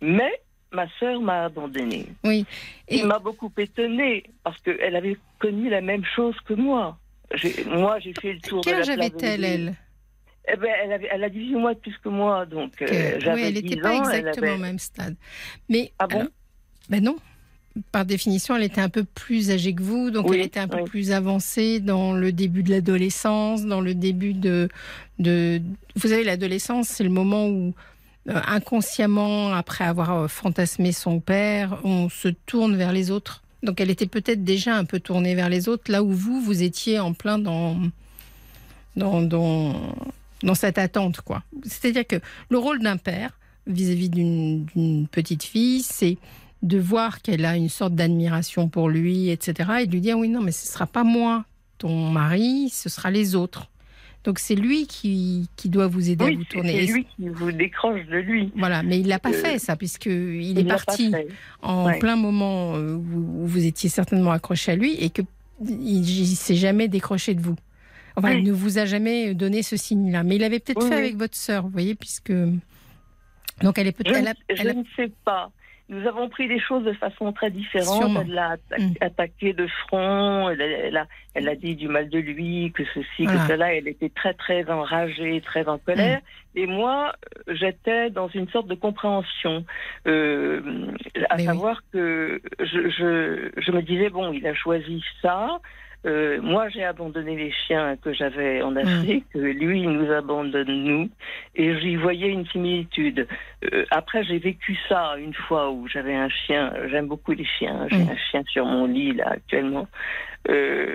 Mais ma sœur m'a abandonnée. Oui. Et... Il m'a beaucoup étonnée parce qu'elle avait connu la même chose que moi. Moi, j'ai fait le tour Quel âge avait-elle, elle? Eh ben, elle, avait, elle, a 18 mois de plus que moi, donc euh, j'avais Oui, elle n'était pas exactement avait... au même stade. Mais, Ah bon? alors, ben non. Par définition, elle était un peu plus âgée que vous, donc Oui, elle était un peu oui. plus avancée dans le début de l'adolescence, dans le début de, de... Vous savez, l'adolescence, c'est le moment où, euh, inconsciemment, après avoir euh, fantasmé son père, on se tourne vers les autres. Donc elle était peut-être déjà un peu tournée vers les autres, là où vous, vous étiez en plein dans, dans, dans, cette attente. quoi. C'est-à-dire que le rôle d'un père vis-à-vis d'une d'une petite fille, c'est de voir qu'elle a une sorte d'admiration pour lui, etc. Et de lui dire, oui, non, mais ce ne sera pas moi, ton mari, ce sera les autres. Donc c'est lui qui, qui doit vous aider à vous tourner. c'est lui qui vous décroche de lui. Voilà, mais il l'a pas Euh, fait ça, puisqu'il Il est parti en Ouais. plein moment euh, où vous étiez certainement accroché à lui et que il, il s'est jamais décroché de vous. Enfin, il ne vous a jamais donné ce signe-là. Mais il avait peut-être Oui, fait oui. avec votre sœur, vous voyez, puisque donc elle est Je, peut-être. elle a- ne- je elle a- ne sais pas. Nous avons pris les choses de façon très différente. Sûrement. Elle l'a atta- Mm. attaqué de front. Elle a, elle, a, elle a dit du mal de lui, que ceci, Voilà. que cela. Elle était très, très enragée, très en colère. Mm. Et moi, j'étais dans une sorte de compréhension. Euh, à Mais oui. savoir que je, je, je me disais, bon, il a choisi ça. Euh, moi, j'ai abandonné les chiens que j'avais en Afrique. Lui, il nous abandonne nous. Et j'y voyais une similitude. Euh, après, j'ai vécu ça une fois où j'avais un chien. J'aime beaucoup les chiens. J'ai Mm. un chien sur mon lit là actuellement. Euh,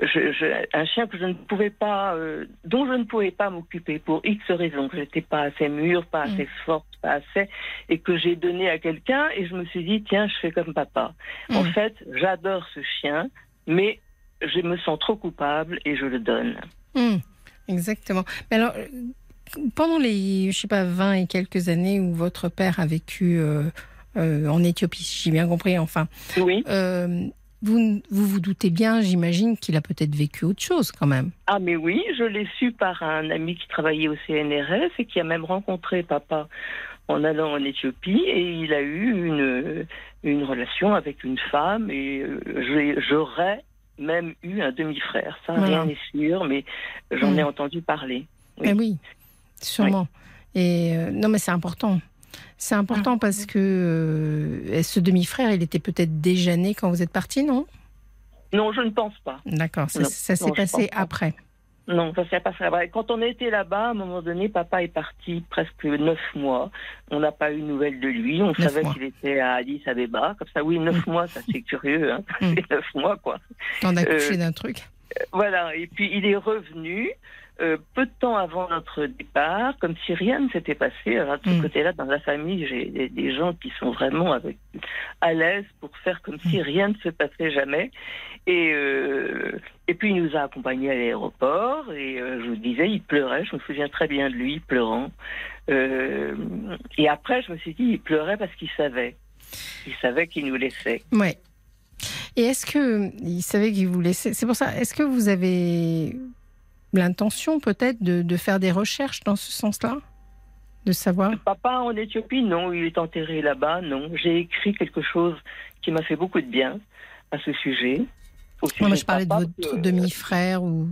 je, je- un chien que je ne pouvais pas, euh, dont je ne pouvais pas m'occuper pour X raisons. Que j'étais pas assez mûre, pas Mm. assez forte, pas assez, et que j'ai donné à quelqu'un. Et je me suis dit, tiens, je fais comme papa. En Mm. fait, j'adore ce chien, mais je me sens trop coupable et je le donne. Hum, exactement. Mais alors, euh, pendant les, je sais pas, 20 et quelques années où votre père a vécu euh, euh, en Éthiopie, si j'ai bien compris, enfin, Oui. euh, vous, vous vous doutez bien, j'imagine, qu'il a peut-être vécu autre chose quand même. Ah mais oui, je l'ai su par un ami qui travaillait au CNRS et qui a même rencontré papa en allant en Éthiopie et il a eu une, une relation avec une femme et j'aurais même eu un demi-frère. Ça, Voilà. rien n'est sûr, mais j'en ai entendu parler. Oui. Eh oui, sûrement. Et euh, non, mais c'est important. C'est important parce que euh, ce demi-frère, il était peut-être déjà né quand vous êtes parti, non? Non, je ne pense pas. D'accord, ça, s'est passé pas. Non, ça s'est passé. après. Quand on était là-bas, à un moment donné, papa est parti presque neuf mois. On n'a pas eu de nouvelles de lui. On savait qu'il était à Addis Abeba. Comme ça, oui, neuf mois, ça c'est curieux. Hein. Mm. C'est neuf mois, quoi. T'en as couché Euh, d'un truc. Voilà. Et puis il est revenu. Euh, peu de temps avant notre départ, comme si rien ne s'était passé. Alors, de ce Mm. côté-là, dans la famille, j'ai des, des gens qui sont vraiment avec, à l'aise pour faire comme si rien ne se passait jamais. Et, euh, et puis, il nous a accompagnés à l'aéroport. Et euh, je vous disais, il pleurait. Je me souviens très bien de lui pleurant. Et après, je me suis dit, il pleurait parce qu'il savait. Il savait qu'il nous laissait. Ouais. Et est-ce que il savait qu'il vous laissait? C'est pour ça. Est-ce que vous avez l'intention peut-être de, de faire des recherches dans ce sens-là, de savoir? Papa en Éthiopie, non, il est enterré là-bas, non. J'ai écrit quelque chose qui m'a fait beaucoup de bien à ce sujet. Au sujet Moi, je parlais de papa, votre que- demi-frère ou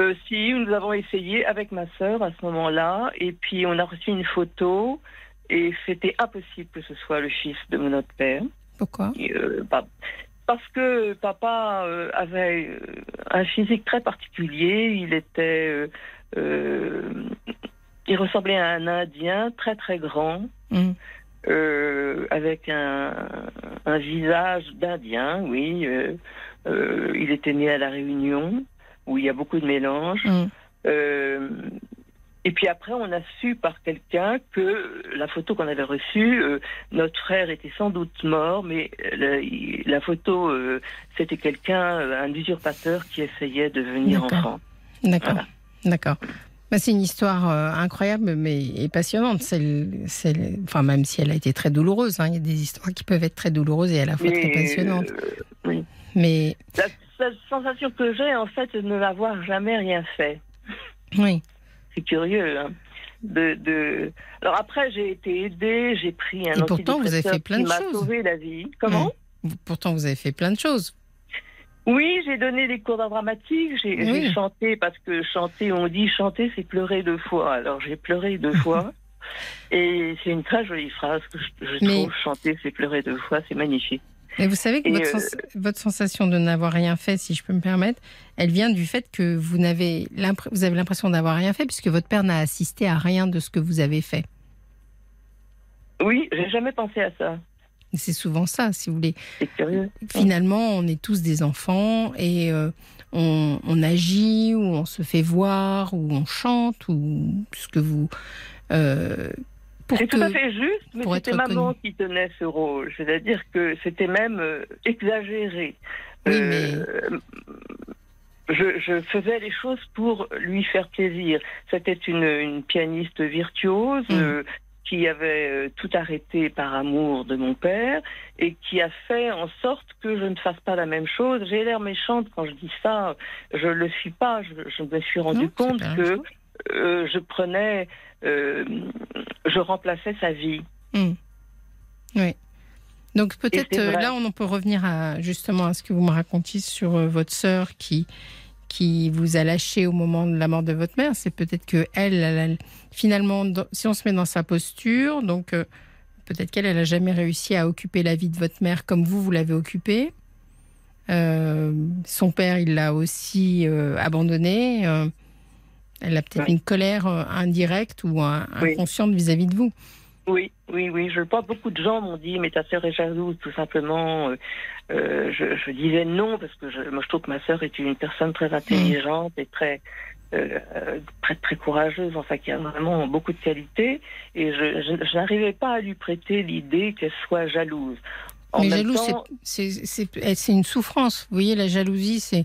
Euh, si, nous avons essayé avec ma sœur à ce moment-là, et puis on a reçu une photo, et c'était impossible que ce soit le fils de notre père. pourquoi? Euh, bah, parce que papa euh, avait euh, un physique très particulier. Il était, euh, il ressemblait à un Indien très très grand, euh, avec un, un visage d'Indien. Oui, euh, il était né à la Réunion où il y a beaucoup de mélanges. Hum. Euh, et puis après, on a su par quelqu'un que la photo qu'on avait reçue, euh, notre frère était sans doute mort, mais la, la photo, euh, c'était quelqu'un, euh, un usurpateur qui essayait de venir en D'accord. France. D'accord. Voilà. D'accord. Bah, c'est une histoire euh, incroyable mais et passionnante. Enfin, même si elle a été très douloureuse, hein. il y a des histoires qui peuvent être très douloureuses et à la fois très passionnantes. euh, oui. Mais La, la sensation que j'ai, en fait, de ne n'avoir jamais rien fait. oui, C'est curieux. hein. De, de... Alors après, j'ai été aidée, j'ai pris un Et pourtant, vous avez fait plein qui de m'a choses. sauvé la vie. Comment Vous- pourtant vous avez fait plein de choses. Oui, j'ai donné des cours d'art dramatique, j'ai Oui. chanté parce que chanter, on dit chanter, c'est pleurer deux fois. Alors j'ai pleuré deux fois. Et c'est une très jolie phrase que je, je Mais- trouve. Chanter, c'est pleurer deux fois, c'est magnifique. Mais vous savez que votre, euh, sens- votre sensation de n'avoir rien fait, si je peux me permettre, elle vient du fait que vous l'impr- vous avez l'impression d'avoir rien fait puisque votre père n'a assisté à rien de ce que vous avez fait. Oui, j'ai jamais pensé à ça. C'est souvent ça, si vous voulez. C'est curieux. Finalement, on est tous des enfants et euh, on, on agit ou on se fait voir ou on chante ou ce que vous. euh, C'est tout à fait juste, mais c'était maman qui tenait ce rôle. C'est-à-dire que c'était même euh, exagéré. Oui, Euh, je, je faisais les choses pour lui faire plaisir. C'était une, une pianiste virtuose Mm. euh, qui avait tout arrêté par amour de mon père et qui a fait en sorte que je ne fasse pas la même chose. J'ai l'air méchante quand je dis ça. Je ne le suis pas. Je, je me suis rendu Non, compte que. Euh, je prenais, euh, je remplaçais sa vie. Hmm. Oui. Donc peut-être euh, là on en peut revenir à justement à ce que vous me racontiez sur votre sœur qui qui vous a lâché au moment de la mort de votre mère. C'est peut-être que elle, finalement, si on se met dans sa posture, donc euh, peut-être qu'elle, elle a jamais réussi à occuper la vie de votre mère comme vous vous l'avez occupée. Euh, son père, il l'a aussi abandonné. Elle a peut-être une colère euh, indirecte ou Oui. inconsciente vis-à-vis de vous. Oui, oui, oui. Je pense beaucoup de gens m'ont dit, mais ta sœur est jalouse, tout simplement. Euh, euh, je, je disais non parce que je, moi je trouve que ma sœur est une personne très intelligente et très euh, très très courageuse, enfin qui a vraiment beaucoup de qualités. Et je, n'arrivais pas à lui prêter l'idée qu'elle soit jalouse. En Mais jalouse, c'est une souffrance. Vous voyez, la jalousie, c'est.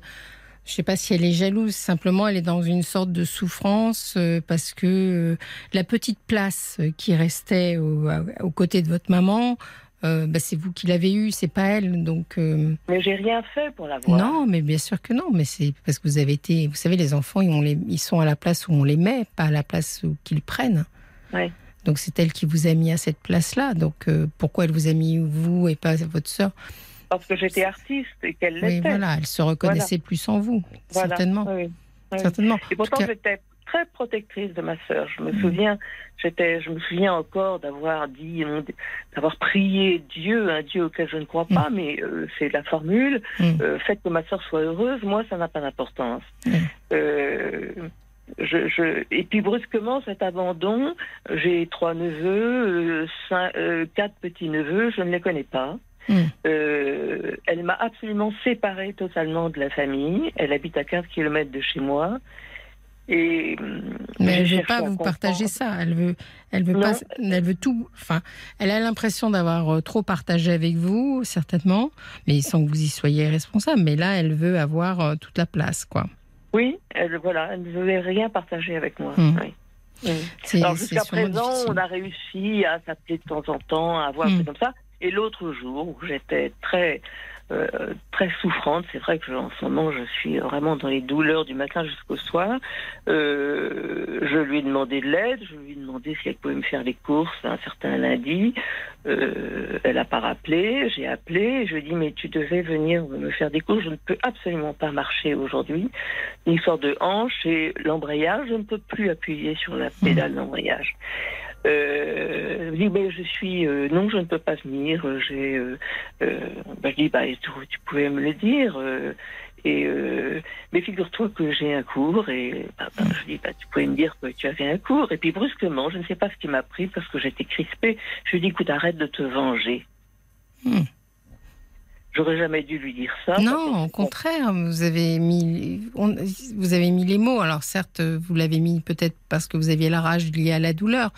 Je ne sais pas si elle est jalouse, simplement elle est dans une sorte de souffrance euh, parce que euh, la petite place euh, qui restait au, à- aux côtés de votre maman, euh, bah, c'est vous qui l'avez eue, c'est pas elle. Donc mais j'ai rien fait pour l'avoir. non, mais bien sûr que non. Mais c'est parce que vous avez été, vous savez, les enfants, ils, ont les, ils sont à la place où on les met, pas à la place où qu'ils prennent. Ouais. Donc c'est elle qui vous a mis à cette place-là. Donc pourquoi elle vous a mis vous et pas votre sœur? Parce que j'étais artiste et qu'elle Oui, l'était. voilà, elle se reconnaissait plus en vous, Voilà. certainement. Oui, oui. certainement. Et pourtant, cas- j'étais très protectrice de ma sœur. Je me Mm. souviens, j'étais, je me souviens encore d'avoir dit, d'avoir prié Dieu, un Dieu auquel je ne crois pas, mais euh, c'est la formule. Mm. Euh, faites que ma sœur soit heureuse. Moi, ça n'a pas d'importance. Mm. Euh, je, je, et puis brusquement, cet abandon, j'ai trois neveux, cinq- quatre petits neveux, je ne les connais pas. Mm. Euh, elle m'a absolument séparée totalement de la famille. Elle habite à 15 km de chez moi. Et, hum, Mais elle veut pas vous partager ça. Elle veut, elle veut Non. pas, elle veut tout. Enfin, elle a l'impression d'avoir euh, trop partagé avec vous, certainement, mais sans que vous y soyez responsable. Mais là, elle veut avoir euh, toute la place, quoi. Oui, elle, voilà, elle ne voulait rien partager avec moi. Mm. oui. Mm. C'est Alors jusqu'à présent, difficile. on a réussi à s'appeler de temps en temps, à avoir un Mm. truc comme ça. Et l'autre jour, où j'étais très euh, très souffrante, c'est vrai que en ce moment, je suis vraiment dans les douleurs du matin jusqu'au soir. Euh, je lui ai demandé de l'aide, je lui ai demandé si elle pouvait me faire les courses un certain lundi. Euh, elle n'a pas rappelé, j'ai appelé, je lui ai dit mais tu devais venir me faire des courses, je ne peux absolument pas marcher aujourd'hui. Une histoire de hanche et l'embrayage, je ne peux plus appuyer sur la pédale d'embrayage. Euh, dit ben, je suis euh, non je ne peux pas venir. J'ai euh, euh, ben, je dis bah tu, tu pouvais me le dire. Euh, et mais figure-toi que j'ai un cours et bah, bah, je dis bah tu pouvais me dire que tu avais un cours. Et puis brusquement je ne sais pas ce qui m'a pris parce que j'étais crispée. Je lui dis écoute arrête de te venger. Hmm. j'aurais jamais dû lui dire ça. Non, au contraire, vous avez mis, on- vous avez mis les mots. Alors certes, vous l'avez mis peut-être parce que vous aviez la rage liée à la douleur,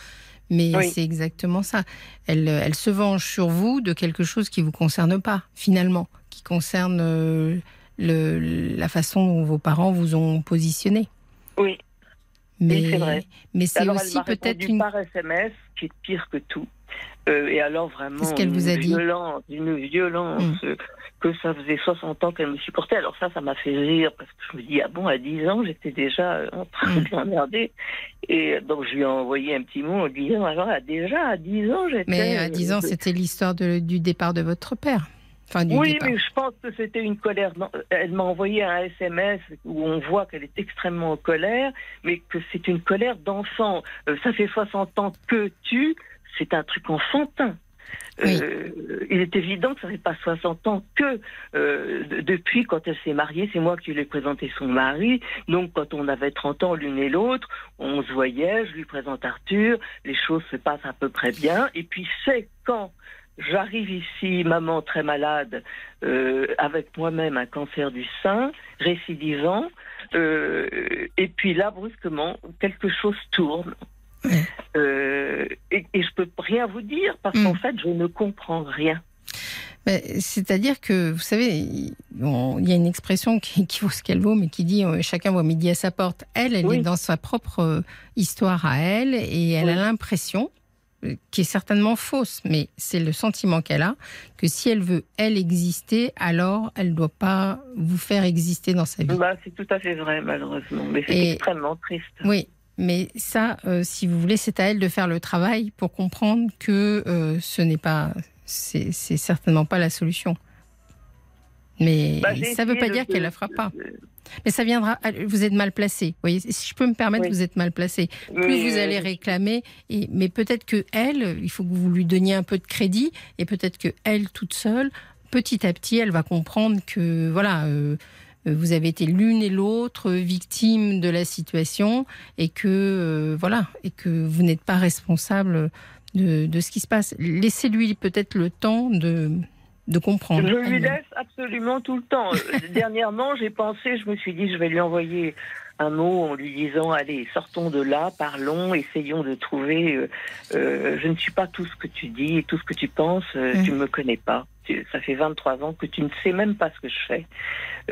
mais Oui. c'est exactement ça. Elle, elle se venge sur vous de quelque chose qui vous concerne pas, finalement, qui concerne euh, le, la façon dont vos parents vous ont positionné. oui Mais, Oui, c'est vrai. mais c'est aussi peut-être une. par SMS, qui est pire que tout. Euh, et alors vraiment Qu'est-ce qu'elle vous a une dit? violence, une violence Mm. Euh, que ça faisait 60 ans qu'elle me supportait. Alors ça, ça m'a fait rire parce que je me dis ah bon à 10 ans j'étais déjà euh, en train Mm. de l'emmerder et donc je lui ai envoyé un petit mot en disant alors ah, déjà à 10 ans j'étais. Mais à 10 ans, euh, c'était l'histoire du départ de votre père. Enfin, oui, départ. mais je pense que c'était une colère. Elle m'a envoyé un SMS où on voit qu'elle est extrêmement en colère, mais que c'est une colère d'enfant. Euh, ça fait 60 ans que tu, c'est un truc enfantin. Euh, il est évident que ça fait pas 60 ans que euh, de- depuis quand elle s'est mariée, c'est moi qui lui ai présenté son mari. Donc quand on avait 30 ans l'une et l'autre, on se voyait, je lui présente Arthur, les choses se passent à peu près bien. Et puis c'est quand j'arrive ici, maman très malade, euh, avec moi-même un cancer du sein, récidivant, et puis là brusquement quelque chose tourne. Ouais. Euh, et, et je peux rien vous dire parce Mm. qu'en fait je ne comprends rien. C'est-à-dire que, vous savez, il y a une expression qui, qui vaut ce qu'elle vaut, mais qui dit euh, chacun voit midi à sa porte. Elle, elle Oui. est dans sa propre euh, histoire à elle et elle a l'impression, qui est certainement fausse, mais c'est le sentiment qu'elle a, que si elle veut, elle, exister, alors elle ne doit pas vous faire exister dans sa vie. Bah, c'est tout à fait vrai malheureusement, mais c'est extrêmement triste. Oui, mais ça, euh, si vous voulez, c'est à elle de faire le travail pour comprendre que euh, ce n'est pas, c'est certainement pas la solution. Mais Bah, ça ne veut pas dire qu'elle la fera pas. de- Mais ça viendra. Vous êtes mal placé. Voyez, si je peux me permettre, Oui. vous êtes mal placé. Plus mais, vous euh, allez réclamer, et, mais peut-être que elle, il faut que vous lui donniez un peu de crédit, et peut-être que elle toute seule, petit à petit, elle va comprendre que voilà. euh, vous avez été l'une et l'autre victime de la situation et que euh, voilà et que vous n'êtes pas responsable de, ce qui se passe. Laissez-lui peut-être le temps de comprendre. Je lui laisse absolument tout le temps. Euh, Dernièrement, j'ai pensé, je me suis dit, je vais lui envoyer un mot en lui disant, allez, sortons de là, parlons, essayons de trouver. euh, euh, je ne suis pas tout ce que tu dis et tout ce que tu penses. euh, Mm. Tu ne me connais pas. Tu- Ça fait 23 ans que tu ne sais même pas ce que je fais.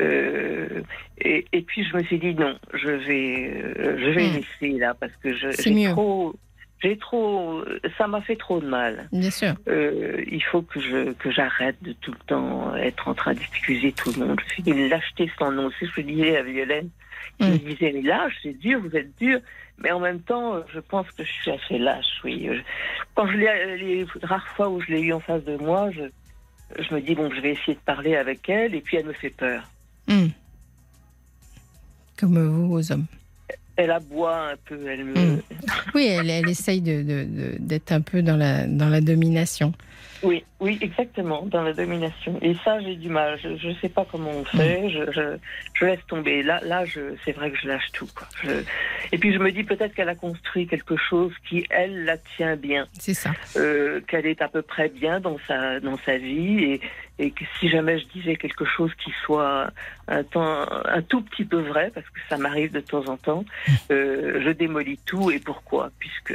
Euh, et, et puis je me suis dit non, je vais, je vais Mm. laisser là parce que j'ai trop, j'ai trop, ça m'a fait trop de mal. Bien sûr. Euh, il faut que je que j'arrête de tout le temps être en train d'excuser tout le monde. Je suis d'une lâcheté sans nom. C'est ce que je disais à Violaine, qui me disait mais lâche, c'est dur, vous êtes dur. Mais en même temps, je pense que je suis assez lâche. Oui. Quand je l'ai les rares fois où je l'ai eu en face de moi, je je me dis bon, je vais essayer de parler avec elle, et puis elle me fait peur. Hmm. Comme vous aux hommes. Elle aboie un peu, elle me. Mm. Oui, elle, elle essaye de- de- de- d'être un peu dans la, dans la domination. Oui, oui, exactement, dans la domination. Et ça, j'ai du mal. Je ne sais pas comment on fait. Je, je, je laisse tomber. Là, là, je, c'est vrai que je lâche tout. Quoi. Je- Et puis je me dis peut-être qu'elle a construit quelque chose qui, elle, la tient bien, C'est ça. euh, qu'elle est à peu près bien dans sa dans sa vie, et, et que si jamais je disais quelque chose qui soit un temps, un tout petit peu vrai, parce que ça m'arrive de temps en temps, euh, je démolis tout. Et pourquoi? Puisque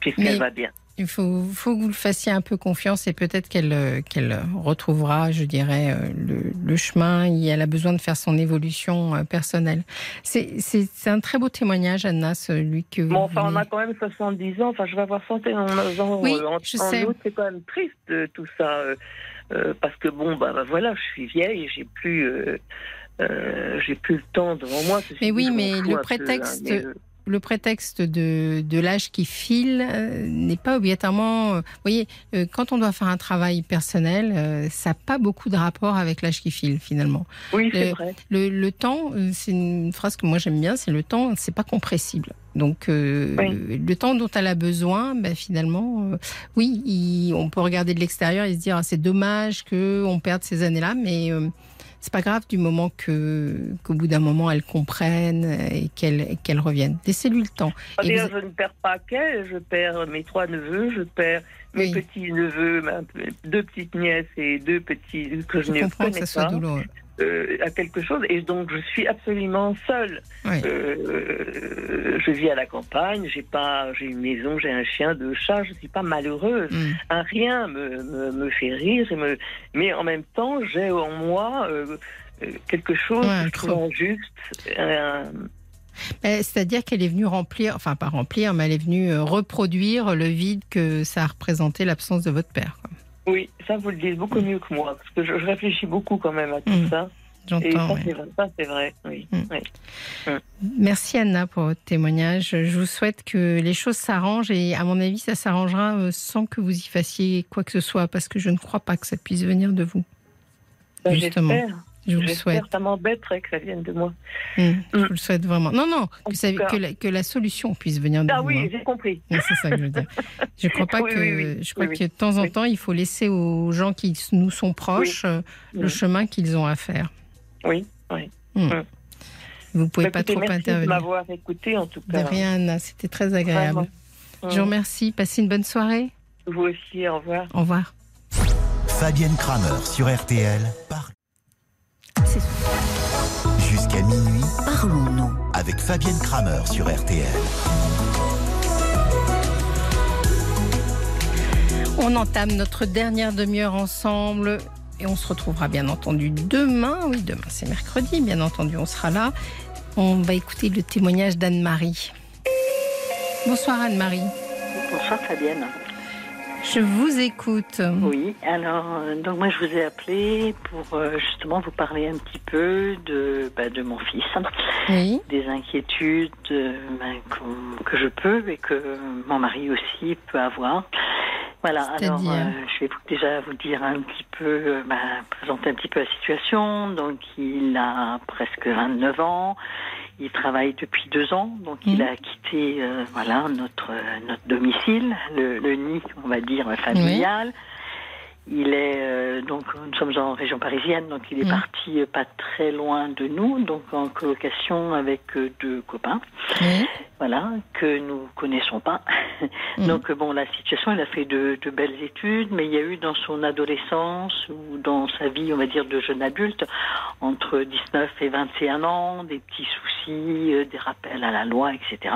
puisqu'elle va bien. Il faut, faut que vous le fassiez un peu confiance et peut-être qu'elle euh, qu'elle retrouvera, je dirais, euh, le, le chemin et elle a besoin de faire son évolution euh, personnelle. C'est un très beau témoignage, Anna, celui que vous. Bon, enfin, on a quand même 70 ans. Enfin, je vais avoir 71 ans Oui, en, je en sais. C'est quand même triste tout ça, euh, parce que bon, bah, bah, voilà, je suis vieille et j'ai plus, euh, euh, j'ai plus le temps devant moi. Mais oui, mais le peu, prétexte- hein, mais, euh, le prétexte de, de l'âge qui file euh, n'est pas obligatoirement. euh, Vous voyez, euh, quand on doit faire un travail personnel, ça n'a pas beaucoup de rapport avec l'âge qui file finalement. oui, c'est le- vrai. Le, le temps, c'est une phrase que moi j'aime bien, c'est le temps, c'est pas compressible. Donc euh, Oui. le temps dont elle a besoin, ben, finalement, euh, oui, il- on peut regarder de l'extérieur et se dire ah, c'est dommage que on perde ces années-là, mais euh, c'est pas grave du moment que qu'au bout d'un moment elle comprenne et qu'elle qu'elle revienne. Laissez-lui le temps. Ah, Et vous- je ne perds pas qu'elle, je perds mes trois neveux, je perds mes Oui. petits neveux, deux petites nièces et deux petits que je, Je ne comprends que ça soit douloureux. Euh, à quelque chose, et donc je suis absolument seule. Oui. Euh, je vis à la campagne, j'ai pas, j'ai une maison, j'ai un chien, deux chats, je suis pas malheureuse. Mm. Un rien me, me, me fait rire, et me, mais en même temps, j'ai en moi euh, quelque chose Ouais, que je trouve injuste, C'est-à-dire qu'elle est venue remplir, enfin pas remplir, mais elle est venue reproduire le vide que ça a représenté l'absence de votre père. quoi. Oui, ça vous le dites beaucoup mieux que moi, parce que je, je réfléchis beaucoup quand même à tout Mm. ça. J'entends. ouais. c'est vrai, ça, c'est vrai, oui. Mm. oui. Merci Anna pour votre témoignage. Je vous souhaite que les choses s'arrangent et à mon avis, ça s'arrangera euh, sans que vous y fassissiez quoi que ce soit parce que je ne crois pas que ça puisse venir de vous. Ben, Justement. Je vous le souhaite. ça m'embêterait que ça vienne de moi. Mm, Je vous le souhaite vraiment. Non, non, que, ça- la, que la solution puisse venir de Ah vous. oui, hein. j'ai compris. Oui, C'est ça que je veux dire. Je crois pas Oui, que, oui, oui. je crois Oui, que de temps en oui. temps, il faut laisser aux gens qui nous sont proches euh, le chemin qu'ils ont à faire. Oui, oui. Mm. Mm. Vous pouvez Bah, pas écoutez, trop merci de intervenir. m'avoir écouté, en tout De cas. rien, Anna. C'était très agréable. Vraiment. Je vous remercie. Passez une bonne soirée. Vous aussi, au revoir. Au revoir. Fabienne Kramer sur RTL. Par... C'est Jusqu'à minuit Parlons-nous. avec Fabienne Kramer sur RTL. On entame notre dernière demi-heure ensemble et on se retrouvera bien entendu demain. Oui, demain c'est mercredi, bien entendu, on sera là. On va écouter le témoignage d'Anne-Marie. Bonsoir Anne-Marie. Bonsoir Fabienne. Je vous écoute. Oui, alors euh, donc moi je vous ai appelé pour euh, justement vous parler un petit peu de, bah, de mon fils, Oui. des inquiétudes euh, ben, que je peux et que mon mari aussi peut avoir. Voilà, alors euh, je vais déjà vous dire un petit peu, ben, présenter un petit peu la situation. Donc il a presque 29 ans, il travaille depuis deux ans, donc il Mhm. a quitté euh, voilà notre notre domicile, le, le nid, on va dire familial. Il est euh, donc nous sommes en région parisienne, donc il est Mhm. parti euh, pas très loin de nous, donc en colocation avec euh, deux copains. Voilà que nous connaissons pas. Mhm. Donc euh, bon, la situation, il a fait de, de belles études, mais il y a eu dans son adolescence ou dans sa vie, on va dire, de jeune adulte, entre 19 et 21 ans, des petits soucis, euh, des rappels à la loi, etc.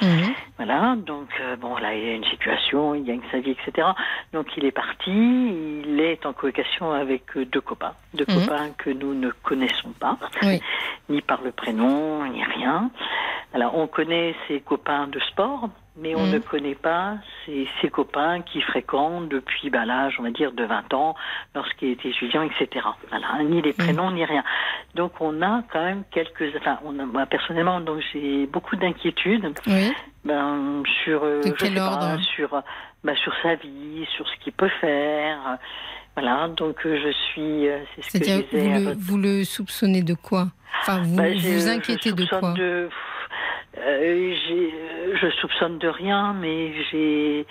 Mhm. Voilà, donc euh, bon, là, il y a une situation, il gagne sa vie, etc. Donc il est parti, il est en colocation avec euh, deux copains, deux Mhm. copains que nous ne connaissons pas, Oui. ni par le prénom, ni rien. Alors on connaît ses copains de sport, mais on Mhm. ne connaît pas ses, ses copains qui fréquentent depuis bah, l'âge, on va dire, de 20 ans, lorsqu'il était étudiant, etc. Voilà, ni les prénoms, ni rien. Donc on a quand même quelques... Enfin, on a, moi, personnellement, donc j'ai beaucoup d'inquiétudes Oui. ben, sur, euh, je sais pas, sur, euh, ben, sur sa vie, sur ce qu'il peut faire. euh, Voilà, donc euh, je suis, euh, c'est ce que je disais. vous à le, votre- vous le soupçonnez de quoi? Enfin, vous Ben, vous inquiétez de quoi? de- euh, euh, Je soupçonne de rien, mais j'ai,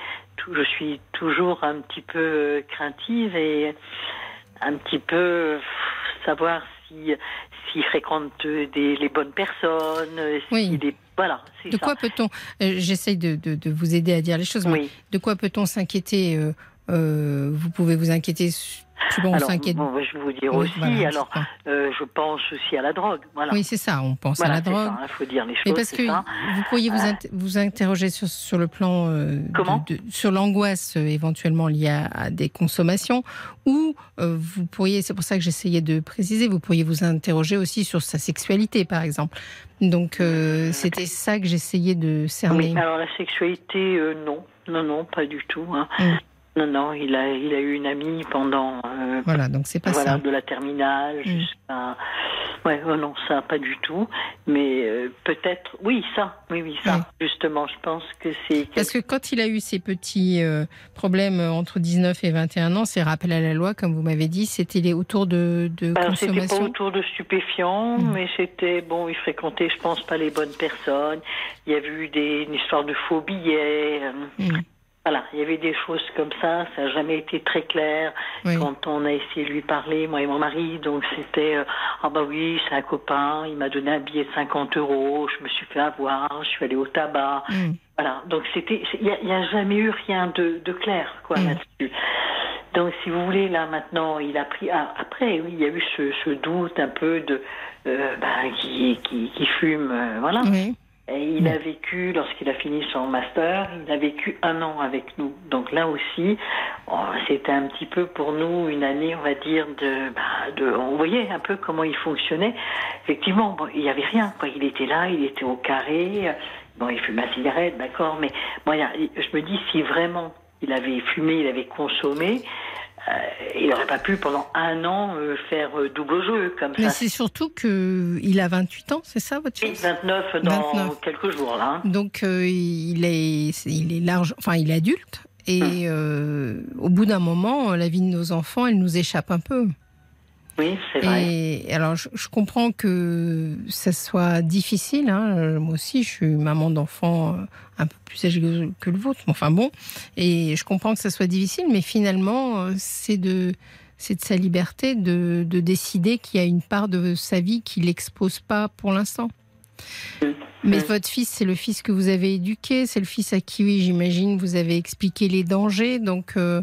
je suis toujours un petit peu craintive et un petit peu savoir si s'il fréquente des, les bonnes personnes, Oui. voilà, De quoi peut-on euh, J'essaye de, de- de vous aider à dire les choses. mais Oui. De quoi peut-on s'inquiéter euh, Vous pouvez vous inquiéter. Je sais pas, on Alors, s'inquiète. bon, je vais vous dire Oui, aussi, voilà, alors, c'est ça. euh, je pense aussi à la drogue. Voilà. Oui, c'est ça. On pense Voilà, à la drogue. Il faut dire les choses. Mais parce que ça. vous pourriez vous, inter- vous interroger sur, sur le plan euh, de- Comment de- sur l'angoisse euh, éventuellement liée à, à des consommations, ou euh, vous pourriez, c'est pour ça que j'essayais de préciser, vous pourriez vous interroger aussi sur sa sexualité, par exemple. Donc euh, c'était ça que j'essayais de cerner. Oui, alors la sexualité, euh, non. Non, non, pas du tout. hein. Mm. Non, non, il a, il a eu une amie pendant euh, Voilà, donc c'est pas voilà, ça. de la terminale Mm. jusqu'à. Ouais, oh non, ça, pas du tout. Mais euh, peut-être, oui, ça, oui, oui, ça. Justement, je pense que c'est. Parce que quand il a eu ces petits euh, problèmes entre 19 et 21 ans, ces rappels à la loi, comme vous m'avez dit, c'était les autour de, de Alors, c'était pas consommation. autour de stupéfiants, Mm. mais c'était bon. Il fréquentait, je pense, pas les bonnes personnes. Il y avait eu des, une histoire de faux billets. Voilà, il y avait des choses comme ça. Ça n'a jamais été très clair Oui. quand on a essayé de lui parler, moi et mon mari. Donc c'était euh, ah bah oui, c'est un copain. Il m'a donné un billet de 50 euros. Je me suis fait avoir. Je suis allée au tabac. Mm. Voilà, donc c'était, il n'y a, jamais eu rien de, de clair quoi Mm. là-dessus. Donc si vous voulez là maintenant, il a pris ah, après oui, il y a eu ce, ce doute un peu de euh, ben, qui, qui, qui fume, euh, voilà. Oui. Il a vécu, lorsqu'il a fini son master, il a vécu un an avec nous. Donc là aussi, oh, c'était un petit peu pour nous une année, on va dire, de, bah, de on voyait un peu comment il fonctionnait. Effectivement, bon, il n'y avait rien. Quoi. Il était là, il était au carré. Bon, il fumait ma cigarette, d'accord, mais bon, je me dis si vraiment il avait fumé, il avait consommé, il n'aurait pas pu pendant un an euh, faire euh, double jeu comme ça. Mais c'est surtout qu'il a 28 ans, c'est ça votre fils? 29 dans quelques jours là. Hein. Donc il est, il est large, enfin il est adulte et hum. au bout d'un moment, la vie de nos enfants, elle nous échappe un peu. Oui, c'est vrai. Et alors, je, comprends que ça soit difficile. Hein. Moi aussi, je suis maman d'enfants un peu plus âgés que le vôtre. Enfin bon, et je comprends que ça soit difficile, mais finalement, c'est de c'est de sa liberté de, de décider qu'il y a une part de sa vie qu'il n'expose pas pour l'instant. Mais votre fils, c'est le fils que vous avez éduqué, c'est le fils à qui, oui, j'imagine, vous avez expliqué les dangers, donc. Euh,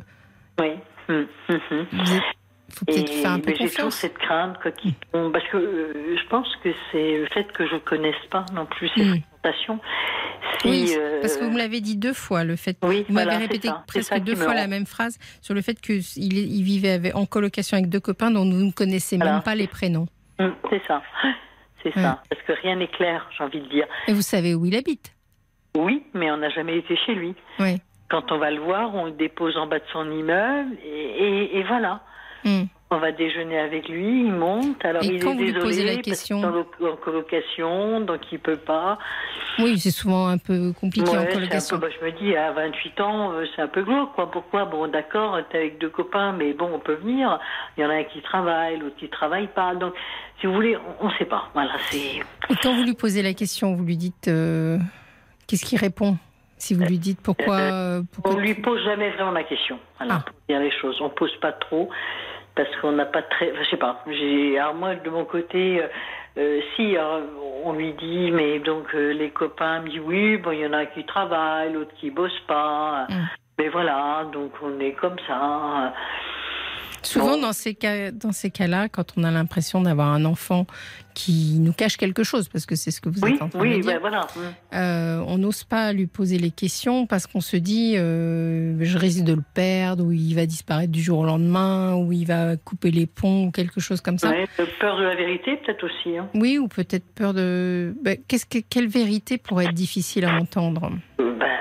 oui. Hum, hum, hum faut peut-être faire un peu J'ai toujours cette crainte parce que euh, je pense que c'est le fait que je connaisse pas non plus ces mmh. oui, parce que vous me l'avez dit deux fois, le fait. Oui, vous m'avez répété presque deux fois la même phrase sur le fait qu'il il vivait en colocation avec deux copains dont vous ne connaissez même pas les prénoms. Mmh, c'est ça, c'est ça. Parce que rien n'est clair, j'ai envie de dire. Et vous savez où il habite? Oui, mais on n'a jamais été chez lui. Oui. Quand on va le voir, on le dépose en bas de son immeuble et voilà. Hmm. On va déjeuner avec lui, il monte. Alors il est désolé la question... parce en colocation, donc il peut pas. Oui, c'est souvent un peu compliqué en colocation. Bah, je me dis, à 28 ans, euh, c'est un peu glauque. Quoi. Pourquoi? Bon, d'accord, t'es avec deux copains, mais bon, on peut venir. Il y en a un qui travaille, l'autre qui travaille pas. Donc, si vous voulez, on ne sait pas. Voilà, c'est. Et quand vous lui posez la question, vous lui dites, euh, qu'est-ce qu'il répond? Si vous lui dites pourquoi, euh, pourquoi On lui pose jamais vraiment la question. Voilà, ah. pour dire les choses. On pose pas trop parce qu'on n'a pas très. je sais pas. J'ai, alors moi, de mon côté, euh, euh, si on lui dit, mais donc euh, les copains me disent oui, bon, il y en a qui travaillent, l'autre qui bosse pas. Mm. Mais voilà, donc on est comme ça. Souvent, dans ces cas, dans ces cas-là, quand on a l'impression d'avoir un enfant qui nous cache quelque chose, parce que c'est ce que vous êtes en train de dire, ben voilà. euh, on n'ose pas lui poser les questions parce qu'on se dit, euh, je risque de le perdre, ou il va disparaître du jour au lendemain, ou il va couper les ponts, ou quelque chose comme ça. Ouais, peur de la vérité, peut-être aussi. Hein. Oui, ou peut-être peur de. Ben, qu'est-ce que, quelle vérité pourrait être difficile à entendre? Ben,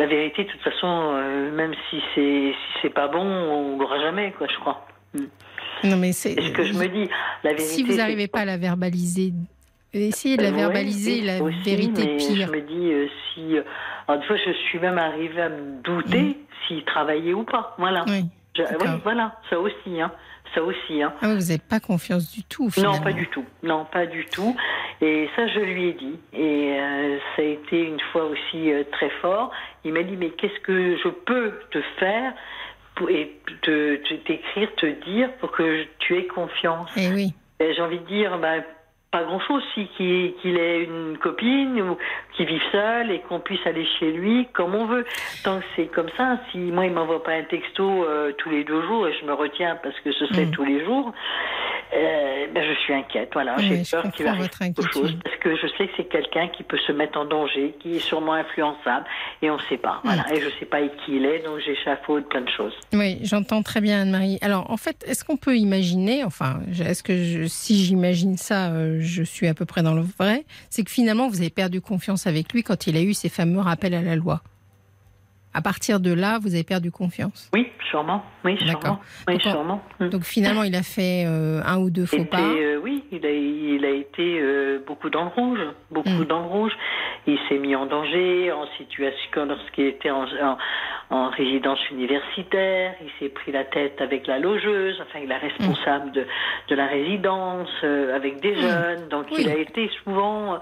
la vérité, de toute façon, euh, même si c'est si c'est pas bon, on l'aura jamais, quoi, je crois. Hmm. Non, mais c'est ce que je me dis. La vérité, si vous n'arrivez pas à la verbaliser, essayez de la verbaliser, la vérité mais pire. Je me dis euh, si. Euh, alors, des fois, je suis même arrivée à me douter hmm. s'il travaillait ou pas. Voilà. Oui, voilà, ça aussi. Hein ça aussi. Hein. Ah, vous n'avez pas confiance du tout, finalement. Non, pas du tout. Non, pas du tout. Et ça, je lui ai dit. Et euh, ça a été une fois aussi euh, très fort. Il m'a dit, mais qu'est-ce que je peux te faire pour, et te, t'écrire, te dire pour que tu aies confiance? Eh oui. J'ai envie de dire, ben, pas grand-chose, si qu'il ait une copine ou qu'il vive seul et qu'on puisse aller chez lui comme on veut. Tant que c'est comme ça, si moi il m'envoie pas un texto euh, tous les deux jours et je me retiens parce que ce serait mm. tous les jours, euh, ben je suis inquiète. Voilà, j'ai peur qu'il arrive quelque chose parce que je sais que c'est quelqu'un qui peut se mettre en danger, qui est sûrement influençable et on ne sait pas. Voilà, et je sais pas qui il est, donc j'échafaude plein de choses. Oui, j'entends très bien Anne-Marie. Alors en fait, est-ce qu'on peut imaginer, enfin, est-ce que si j'imagine ça, euh, je suis à peu près dans le vrai, c'est que finalement vous avez perdu confiance avec lui quand il a eu ces fameux rappels à la loi? À partir de là, vous avez perdu confiance? Oui, sûrement. Oui, sûrement. Oui, donc, sûrement. Hmm. Donc finalement, il a fait euh, un ou deux faux pas? Euh, oui, il a, il a été euh, beaucoup dans le rouge, beaucoup hmm. dans le rouge. Il s'est mis en danger en situation lorsqu'il était en, en, résidence universitaire. Il s'est pris la tête avec la logeuse. Enfin, il est responsable de, de la résidence avec des jeunes. Donc, il a été souvent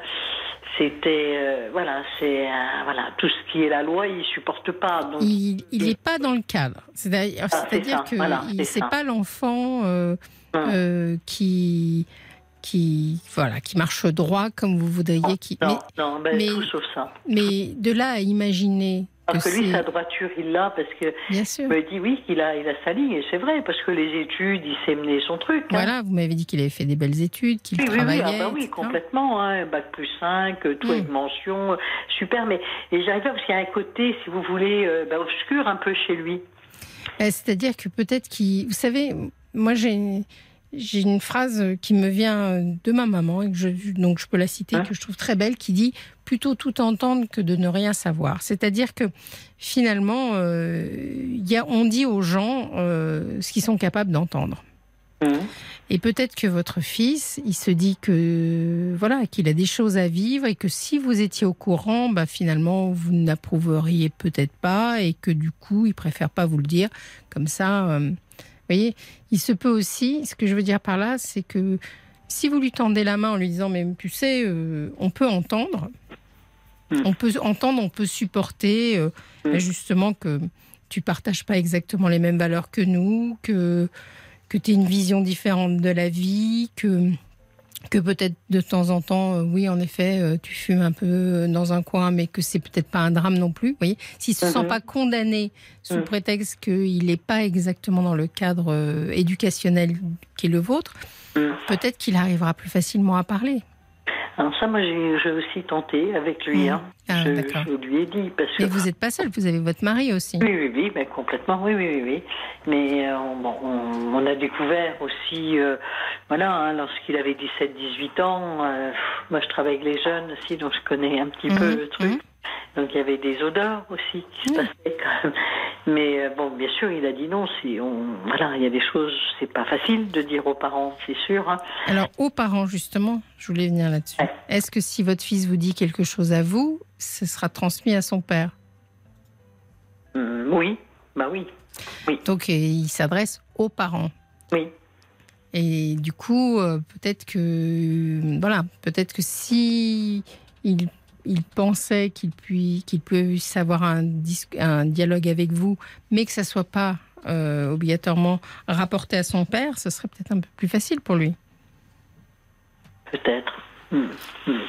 c'était euh, voilà, c'est euh, voilà tout ce qui est la loi, il supporte pas. Donc il n'est pas dans le cadre. C'est-à-dire, ah, que voilà, c'est pas l'enfant euh, hum. qui qui voilà qui marche droit comme vous voudriez. Qui, non, mais, non, ben, mais, tout sauf ça. Mais de là à imaginer parce que, lui, sa droiture, il l'a, parce que Bien il sûr. me dit oui, qu'il a, il a sa ligne, et c'est vrai, parce que les études, il s'est mené son truc. hein. Voilà, vous m'avez dit qu'il avait fait des belles études, qu'il Oui, oui, oui, travaillait. ah bah oui, complètement. Hein, bac plus 5, euh, tout Mm. avec mention, euh, super. Mais et j'arrive pas parce qu'il y a un côté, si vous voulez, euh, bah, obscur un peu chez lui. Euh, C'est-à-dire que peut-être qu'il. Vous savez, moi j'ai. J'ai une phrase qui me vient de ma maman, et que je, donc je peux la citer, Hein que je trouve très belle, qui dit plutôt tout entendre que de ne rien savoir. C'est-à-dire que finalement, euh, il y a, on dit aux gens euh, ce qu'ils sont capables d'entendre. Mhm. Et peut-être que votre fils, il se dit que voilà qu'il a des choses à vivre et que si vous étiez au courant, bah finalement vous n'approuveriez peut-être pas et que du coup il préfère pas vous le dire. Comme ça, euh, voyez, il se peut aussi. Ce que je veux dire par là, c'est que si vous lui tendez la main en lui disant mais tu sais, euh, on peut entendre, Mm. on peut entendre, on peut supporter euh, Mm. bah, justement que tu partages pas exactement les mêmes valeurs que nous, que que tu aies une vision différente de la vie, que, que peut-être de temps en temps, euh, oui, en effet, euh, tu fumes un peu euh, dans un coin, mais que c'est peut-être pas un drame non plus. Vous voyez, s'il se sent Mhm. pas condamné sous Mhm. prétexte qu'il n'est pas exactement dans le cadre éducationnel qui est le vôtre, Mhm. peut-être qu'il arrivera plus facilement à parler. Alors ça, moi, j'ai aussi tenté avec lui. Mhm. Hein. Ah, je, lui ai dit parce que. Mais vous n'êtes pas seul, vous avez votre mari aussi. Oui, oui, oui, mais complètement, oui, oui, oui, oui. Mais euh, bon, on, on a découvert aussi, euh, voilà, hein, lorsqu'il avait 17-18 ans, euh, moi je travaille avec les jeunes aussi, donc je connais un petit peu Mhm, le truc. mhm. Donc il y avait des odeurs aussi qui se passaient quand même. Mais euh, bon, bien sûr, il a dit non. Si on, voilà, il y a des choses, c'est pas facile de dire aux parents, c'est sûr. hein. Alors, aux parents, justement, je voulais venir là-dessus. Ouais. Est-ce que si votre fils vous dit quelque chose à vous, ce sera transmis à son père? Hum, oui, bah oui, Donc, euh, il s'adresse aux parents. oui. Et du coup, euh, peut-être que, voilà, peut-être que si il, il pensait qu'il puis, qu'il puisse avoir un, dialogue avec vous, mais que ça soit pas euh, obligatoirement rapporté à son père, ce serait peut-être un peu plus facile pour lui. Peut-être. Hmm, hmm.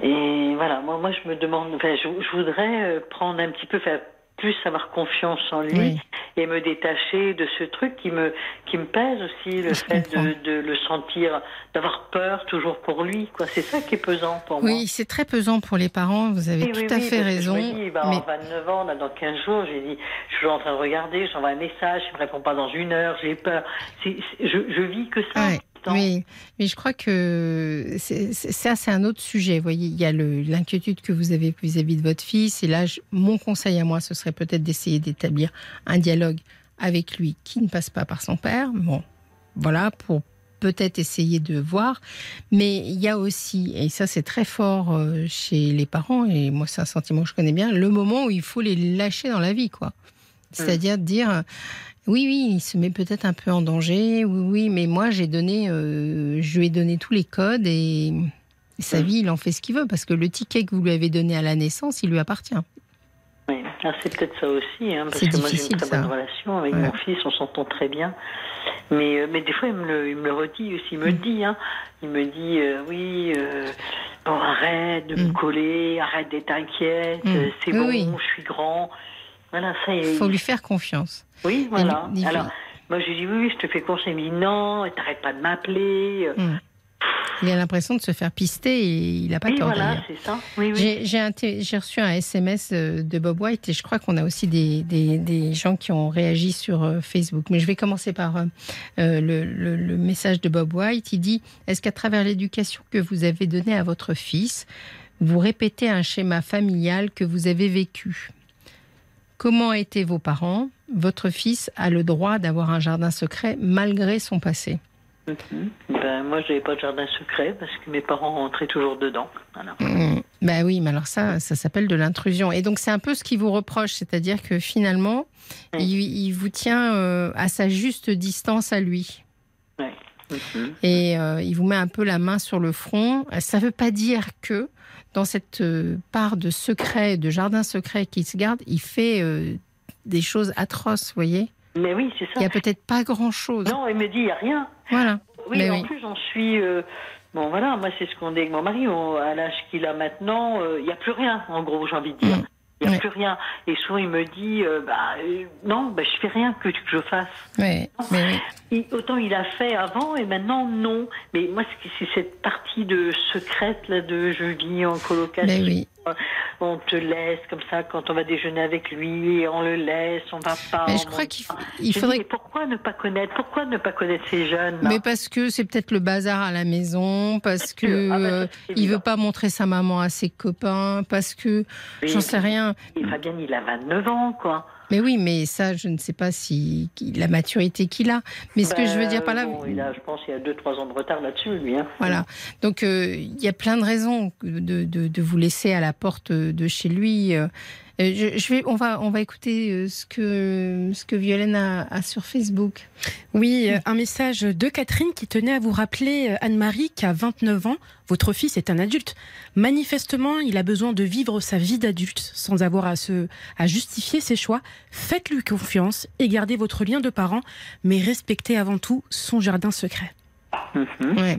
Et voilà, moi, je me demande, enfin, je, je voudrais euh, prendre un petit peu, plus avoir confiance en lui Oui. et me détacher de ce truc qui me, qui me pèse aussi, le Je fait de, de le sentir, d'avoir peur toujours pour lui. quoi. C'est ça qui est pesant pour moi. Oui, c'est très pesant pour les parents, vous avez Oui, tout oui, à oui, fait raison. Dis, bah, mais en 29 ans, là, dans 15 jours, j'ai dit, je suis en train de regarder, j'envoie un message, il me répond pas dans une heure, j'ai peur. C'est- c'est- je, je vis que ça. Ouais, Oui, mais je crois que ça, c'est un autre sujet. Vous voyez, il y a le- l'inquiétude que vous avez vis-à-vis de votre fils. Et là, je- mon conseil à moi, ce serait peut-être d'essayer d'établir un dialogue avec lui qui ne passe pas par son père. Bon, voilà, pour peut-être essayer de voir. Mais il y a aussi, et ça c'est très fort euh, chez les parents, et moi c'est un sentiment que je connais bien, le moment où il faut les lâcher dans la vie, quoi. C'est-à-dire de dire, oui, oui, il se met peut-être un peu en danger, oui, oui, mais moi j'ai donné, euh, je lui ai donné tous les codes et, et sa Mm. vie, il en fait ce qu'il veut, parce que le ticket que vous lui avez donné à la naissance, il lui appartient. Oui, Ah, c'est peut-être ça aussi, hein, parce que moi j'ai une très ça. bonne relation avec Ouais. mon fils, on s'entend très bien. Mais, euh, mais des fois, il me le, il me le redit aussi, il me le Mm. dit, hein. il me dit, euh, oui, euh, bon, arrête de me Mm. coller, arrête d'être inquiète, Mm. c'est Oui, bon, oui. je suis grand. Voilà, ça Il faut lui faire confiance. Oui, voilà. Il- il- Alors, moi j'ai dit, oui, oui, je te fais confiance, il me dit, non, t'arrêtes pas de m'appeler. Mm. Il a l'impression de se faire pister et il n'a pas Oui, tort voilà, c'est ça. Oui, oui. J'ai reçu un SMS euh, de Bob White et je crois qu'on a aussi des, des, des gens qui ont réagi sur euh, Facebook. Mais je vais commencer par euh, euh, le, le- le message de Bob White. Il dit Est-ce qu'à travers l'éducation que vous avez donnée à votre fils, vous répétez un schéma familial que vous avez vécu? Comment étaient vos parents? Votre fils a le droit d'avoir un jardin secret malgré son passé. Mhm. Ben, moi, je n'avais pas de jardin secret parce que mes parents rentraient toujours dedans. Voilà. Mmh. Bah oui, mais alors ça, ça s'appelle de l'intrusion. Et donc c'est un peu ce qu'il vous reproche, c'est-à-dire que finalement, il, il vous tient euh, à sa juste distance à lui. Mhm. Et euh, il vous met un peu la main sur le front. Ça ne veut pas dire que dans cette euh, part de secret, de jardin secret qu'il se garde, il fait euh, des choses atroces, vous voyez? Mais oui, c'est Il ça. n'y a peut-être pas grand-chose. Non, il me dit, il n'y a rien. Voilà. Oui, Mais en oui. plus, j'en suis. euh, Bon, voilà, moi, c'est ce qu'on dit avec mon mari. on- à l'âge qu'il a maintenant, euh, il n'y a plus rien, en gros, j'ai envie de dire. Il n'y a plus rien. Et souvent, il me dit, euh, bah, euh, non, bah, je fais rien que, que je fasse. Mais oui. Il- autant il a fait avant et maintenant non. Mais moi, c'est c'est cette partie de secrète là de je vis en colocation. Mais oui. On te laisse comme ça quand on va déjeuner avec lui, on le laisse, on va pas. Mais je crois qu'il il faudrait- dis, pourquoi ne pas connaître Pourquoi ne pas connaître ces jeunes Mais parce que c'est peut-être le bazar à la maison, parce que. Ah bah, il veut pas montrer sa maman à ses copains, parce que j'en sais rien. Et Fabien, il a 29 ans, quoi. Mais oui, mais ça, je ne sais pas si la maturité qu'il a. Mais ce que je veux dire par là, bon, il a, je pense qu'il y a 2-3 ans de retard là-dessus, lui. Hein. Voilà. Donc euh, il y a plein de raisons de, de- de vous laisser à la porte de chez lui. Euh, Je, je vais, on va, on va écouter euh, ce que ce que Violaine a, a sur Facebook. Oui, euh, un message de Catherine qui tenait à vous rappeler, Anne-Marie, qu'à 29 ans, votre fils est un adulte. Manifestement, il a besoin de vivre sa vie d'adulte sans avoir à, se, à justifier ses choix. Faites-lui confiance et gardez votre lien de parent, mais respectez avant tout son jardin secret. Ouais.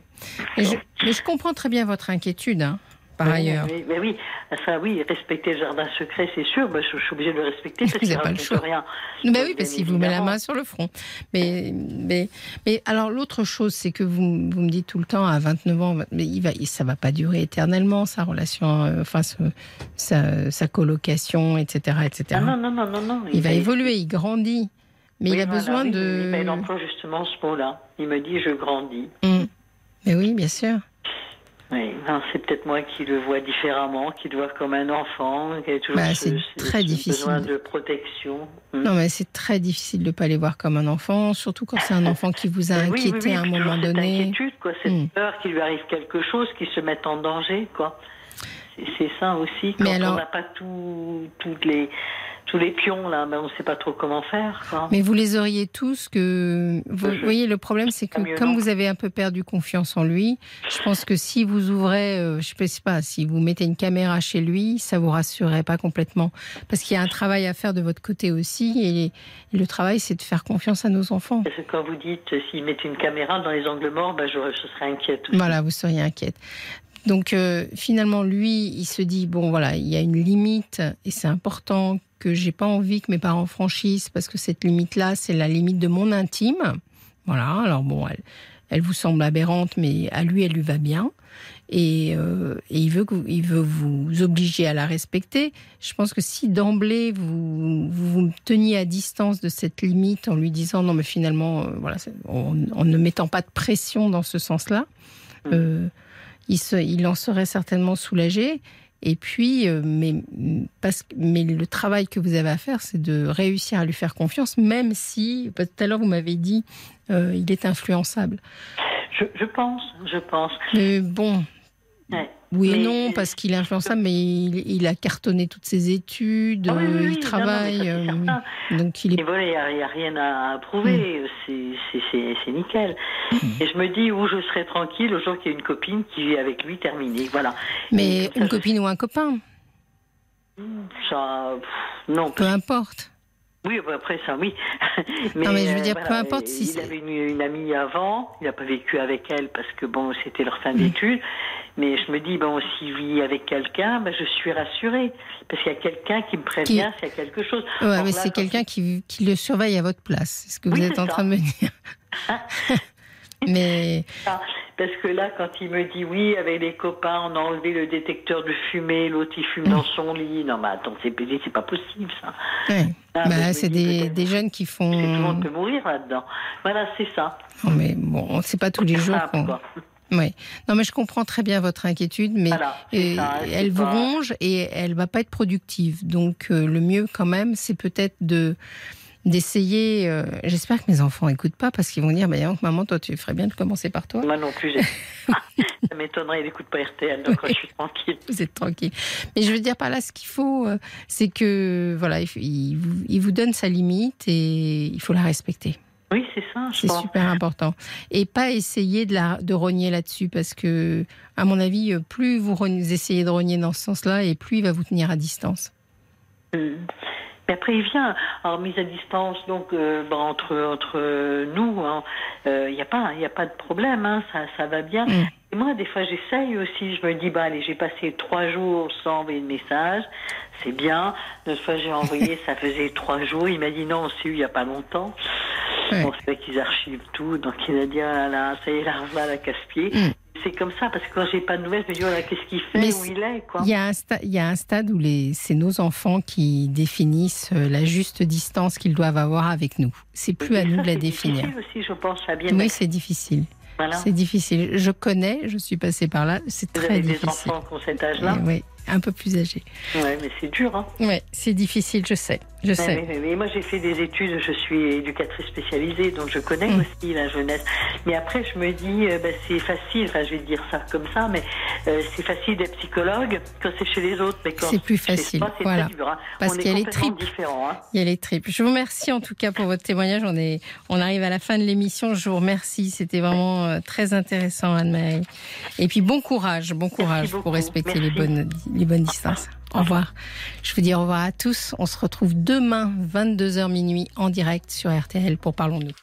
Et je, mais je comprends très bien votre inquiétude, hein, par Oui, ailleurs. Mais, mais oui, ça, oui, respecter le jardin secret, c'est sûr. Bah, je, je suis obligée de le respecter parce Vous qu'il avez pas le choix. rien. Ben oui, parce qu'il vous met la main sur le front. Mais, mais, mais alors l'autre chose, c'est que vous, vous me dites tout le temps à 29 ans, mais il va, ça va pas durer éternellement sa relation, euh, enfin ce- sa, sa colocation, etc., etc. Ah non, non, non, non, non. il va évoluer, il grandit, mais Oui, il a voilà, besoin oui, de. oui, mais il emploie justement ce mot-là. Il me dit je grandis. Mm. Mais oui, bien sûr. Oui, c'est peut-être moi qui le vois différemment, qui le vois comme un enfant, qui a toujours Bah, ce- très ce difficile. besoin de protection. Mm. Non, mais c'est très difficile de ne pas les voir comme un enfant, surtout quand c'est un enfant qui vous a oui, inquiété oui, oui, à un moment cette donné. inquiétude, quoi, cette Mm. peur qu'il lui arrive quelque chose, qu'il se mette en danger, quoi. C'est- C'est ça aussi. Quand Mais alors- on n'a pas tout, toutes les, tous les pions là, ben on ne sait pas trop comment faire. Quoi. Mais vous les auriez tous que. Vous Je- voyez, le problème, c'est que comme non. vous avez un peu perdu confiance en lui, je pense que si vous ouvrez, euh, je sais pas, si vous mettez une caméra chez lui, ça vous rassurerait pas complètement. Parce qu'il y a un travail à faire de votre côté aussi. Et, et le travail, c'est de faire confiance à nos enfants. Parce que quand vous dites euh, s'ils mettent une caméra dans les angles morts, ben je, je serais inquiète. aussi. Voilà, vous seriez inquiète. Donc euh, finalement, lui, il se dit bon voilà, il y a une limite et c'est important que j'ai pas envie que mes parents franchissent parce que cette limite-là, c'est la limite de mon intime. Voilà. Alors bon, elle, elle vous semble aberrante, mais à lui, elle lui va bien. Et, euh, et il, veut que vous, il veut vous obliger à la respecter. Je pense que si d'emblée vous, vous vous teniez à distance de cette limite en lui disant non mais finalement euh, voilà en, en ne mettant pas de pression dans ce sens-là, euh, il, se, il en serait certainement soulagé. Et puis, euh, mais, parce, que- mais le travail que vous avez à faire, c'est de réussir à lui faire confiance, même si, tout à l'heure, vous m'avez dit, euh, il est influençable. Je, je pense, je pense. Mais bon, Ouais. oui et Mais- non, parce qu'il est influençable, mais il, il a cartonné toutes ses études, Ah oui, oui, euh, oui, il non, non, travaille, mais ça, euh, donc il Et est... voilà, il n'y a, rien à prouver. Mm. C'est- nickel. Et je me dis où je serai tranquille le jour qu'il y a une copine qui vit avec lui, terminé. Voilà. Mais Et ça, une je- copine ou un copain, Ça, pff, non, peu importe. Oui, bah, après ça, oui. Non, mais je veux dire, voilà, peu importe si Il avait une, une amie avant, il n'a pas vécu avec elle parce que bon, c'était leur Mm. fin d'études. Mais je me dis, bon, s'il vit avec quelqu'un, ben, je suis rassurée. Parce qu'il y a quelqu'un qui me prévient s'il y a quelque chose. Or mais c'est quelqu'un qui, qui le surveille à votre place. C'est ce que vous Oui, êtes en ça. train de me dire. mais Ah, Parce que là, quand il me dit oui, avec les copains, on a enlevé le détecteur de fumée, l'autre il fume dans son lit. Non, mais attends, c'est c'est pas possible ça. ouais. Ah, je bah, c'est des, jeunes qui que Tout le font. monde peut mourir là-dedans. Voilà, c'est ça. Non, mais bon, c'est pas tous les jours Ouais. Non, mais je comprends très bien votre inquiétude, mais Voilà, ça, elle vous pas- ronge et elle va pas être productive. Donc euh, le mieux quand même, c'est peut-être de d'essayer. euh, J'espère que mes enfants écoutent pas parce qu'ils vont dire, bah, donc, maman, toi, tu ferais bien de commencer par toi. Moi non plus, ça m'étonnerait, il n'écoute pas RTL, donc je suis tranquille. Vous êtes tranquille. Mais je veux dire par là, ce qu'il faut, euh, c'est que voilà, il vous donne sa limite et il faut la respecter. Oui, c'est ça, je C'est super important. Et pas essayer de, la, de rogner là-dessus parce que, à mon avis, euh, plus vous essayez de rogner dans ce sens-là et plus il va vous tenir à distance. Mm. Mais après, il vient. Alors, mise à distance, donc, euh, bon, entre, entre nous, il n'y a, pas- y a pas de problème, hein, ça, ça va bien. Mm. Et moi, des fois, j'essaye aussi. Je me dis, bah, allez, j'ai passé trois jours sans envoyer de message. C'est bien. Une fois, j'ai envoyé, ça faisait trois jours. Il m'a dit, non, on s'est eu il n'y a pas longtemps. Ouais. Bon, c'est vrai qu'ils archivent tout. Donc, il a dit, ah là là, ça y est, l'argent à la casse-pied. Mm. C'est comme ça, parce que quand j'ai pas de nouvelles, je me dis, voilà, qu'est-ce qu'il fait, Mais où il est, quoi. Il y, a un sta- il y a un stade où c'est nos enfants qui définissent euh, la juste distance qu'ils doivent avoir avec nous. C'est plus à nous de la c'est définir. difficile aussi, je pense, à bien Oui, c'est difficile. Voilà. C'est difficile. Je connais, je suis passée par là. C'est Vous très avez des difficile. enfants qui ont cet âge-là Oui, un peu plus âgés. Ouais, mais c'est dur, hein. Oui, c'est difficile, je sais. Je Ouais, sais. mais, mais- mais moi j'ai fait des études, je suis éducatrice spécialisée, donc je connais Mm. aussi la jeunesse. Mais après je me dis, euh, ben, c'est facile, enfin je vais dire ça comme ça, mais euh, c'est facile d'être psychologue quand c'est chez les autres, mais quand C'est plus facile, soi, voilà. dur, hein. Parce qu'il y a les tripes. Hein. Il y a les tripes. Je vous remercie en tout cas pour votre témoignage. On, est, on arrive à la fin de l'émission. Je vous remercie. C'était vraiment euh, très intéressant, Anne-Marie. Et puis bon courage, bon courage pour respecter les bonnes, les bonnes distances. Au revoir. Je vous dis au revoir à tous. On se retrouve demain, 22h minuit, en direct sur RTL pour Parlons-nous.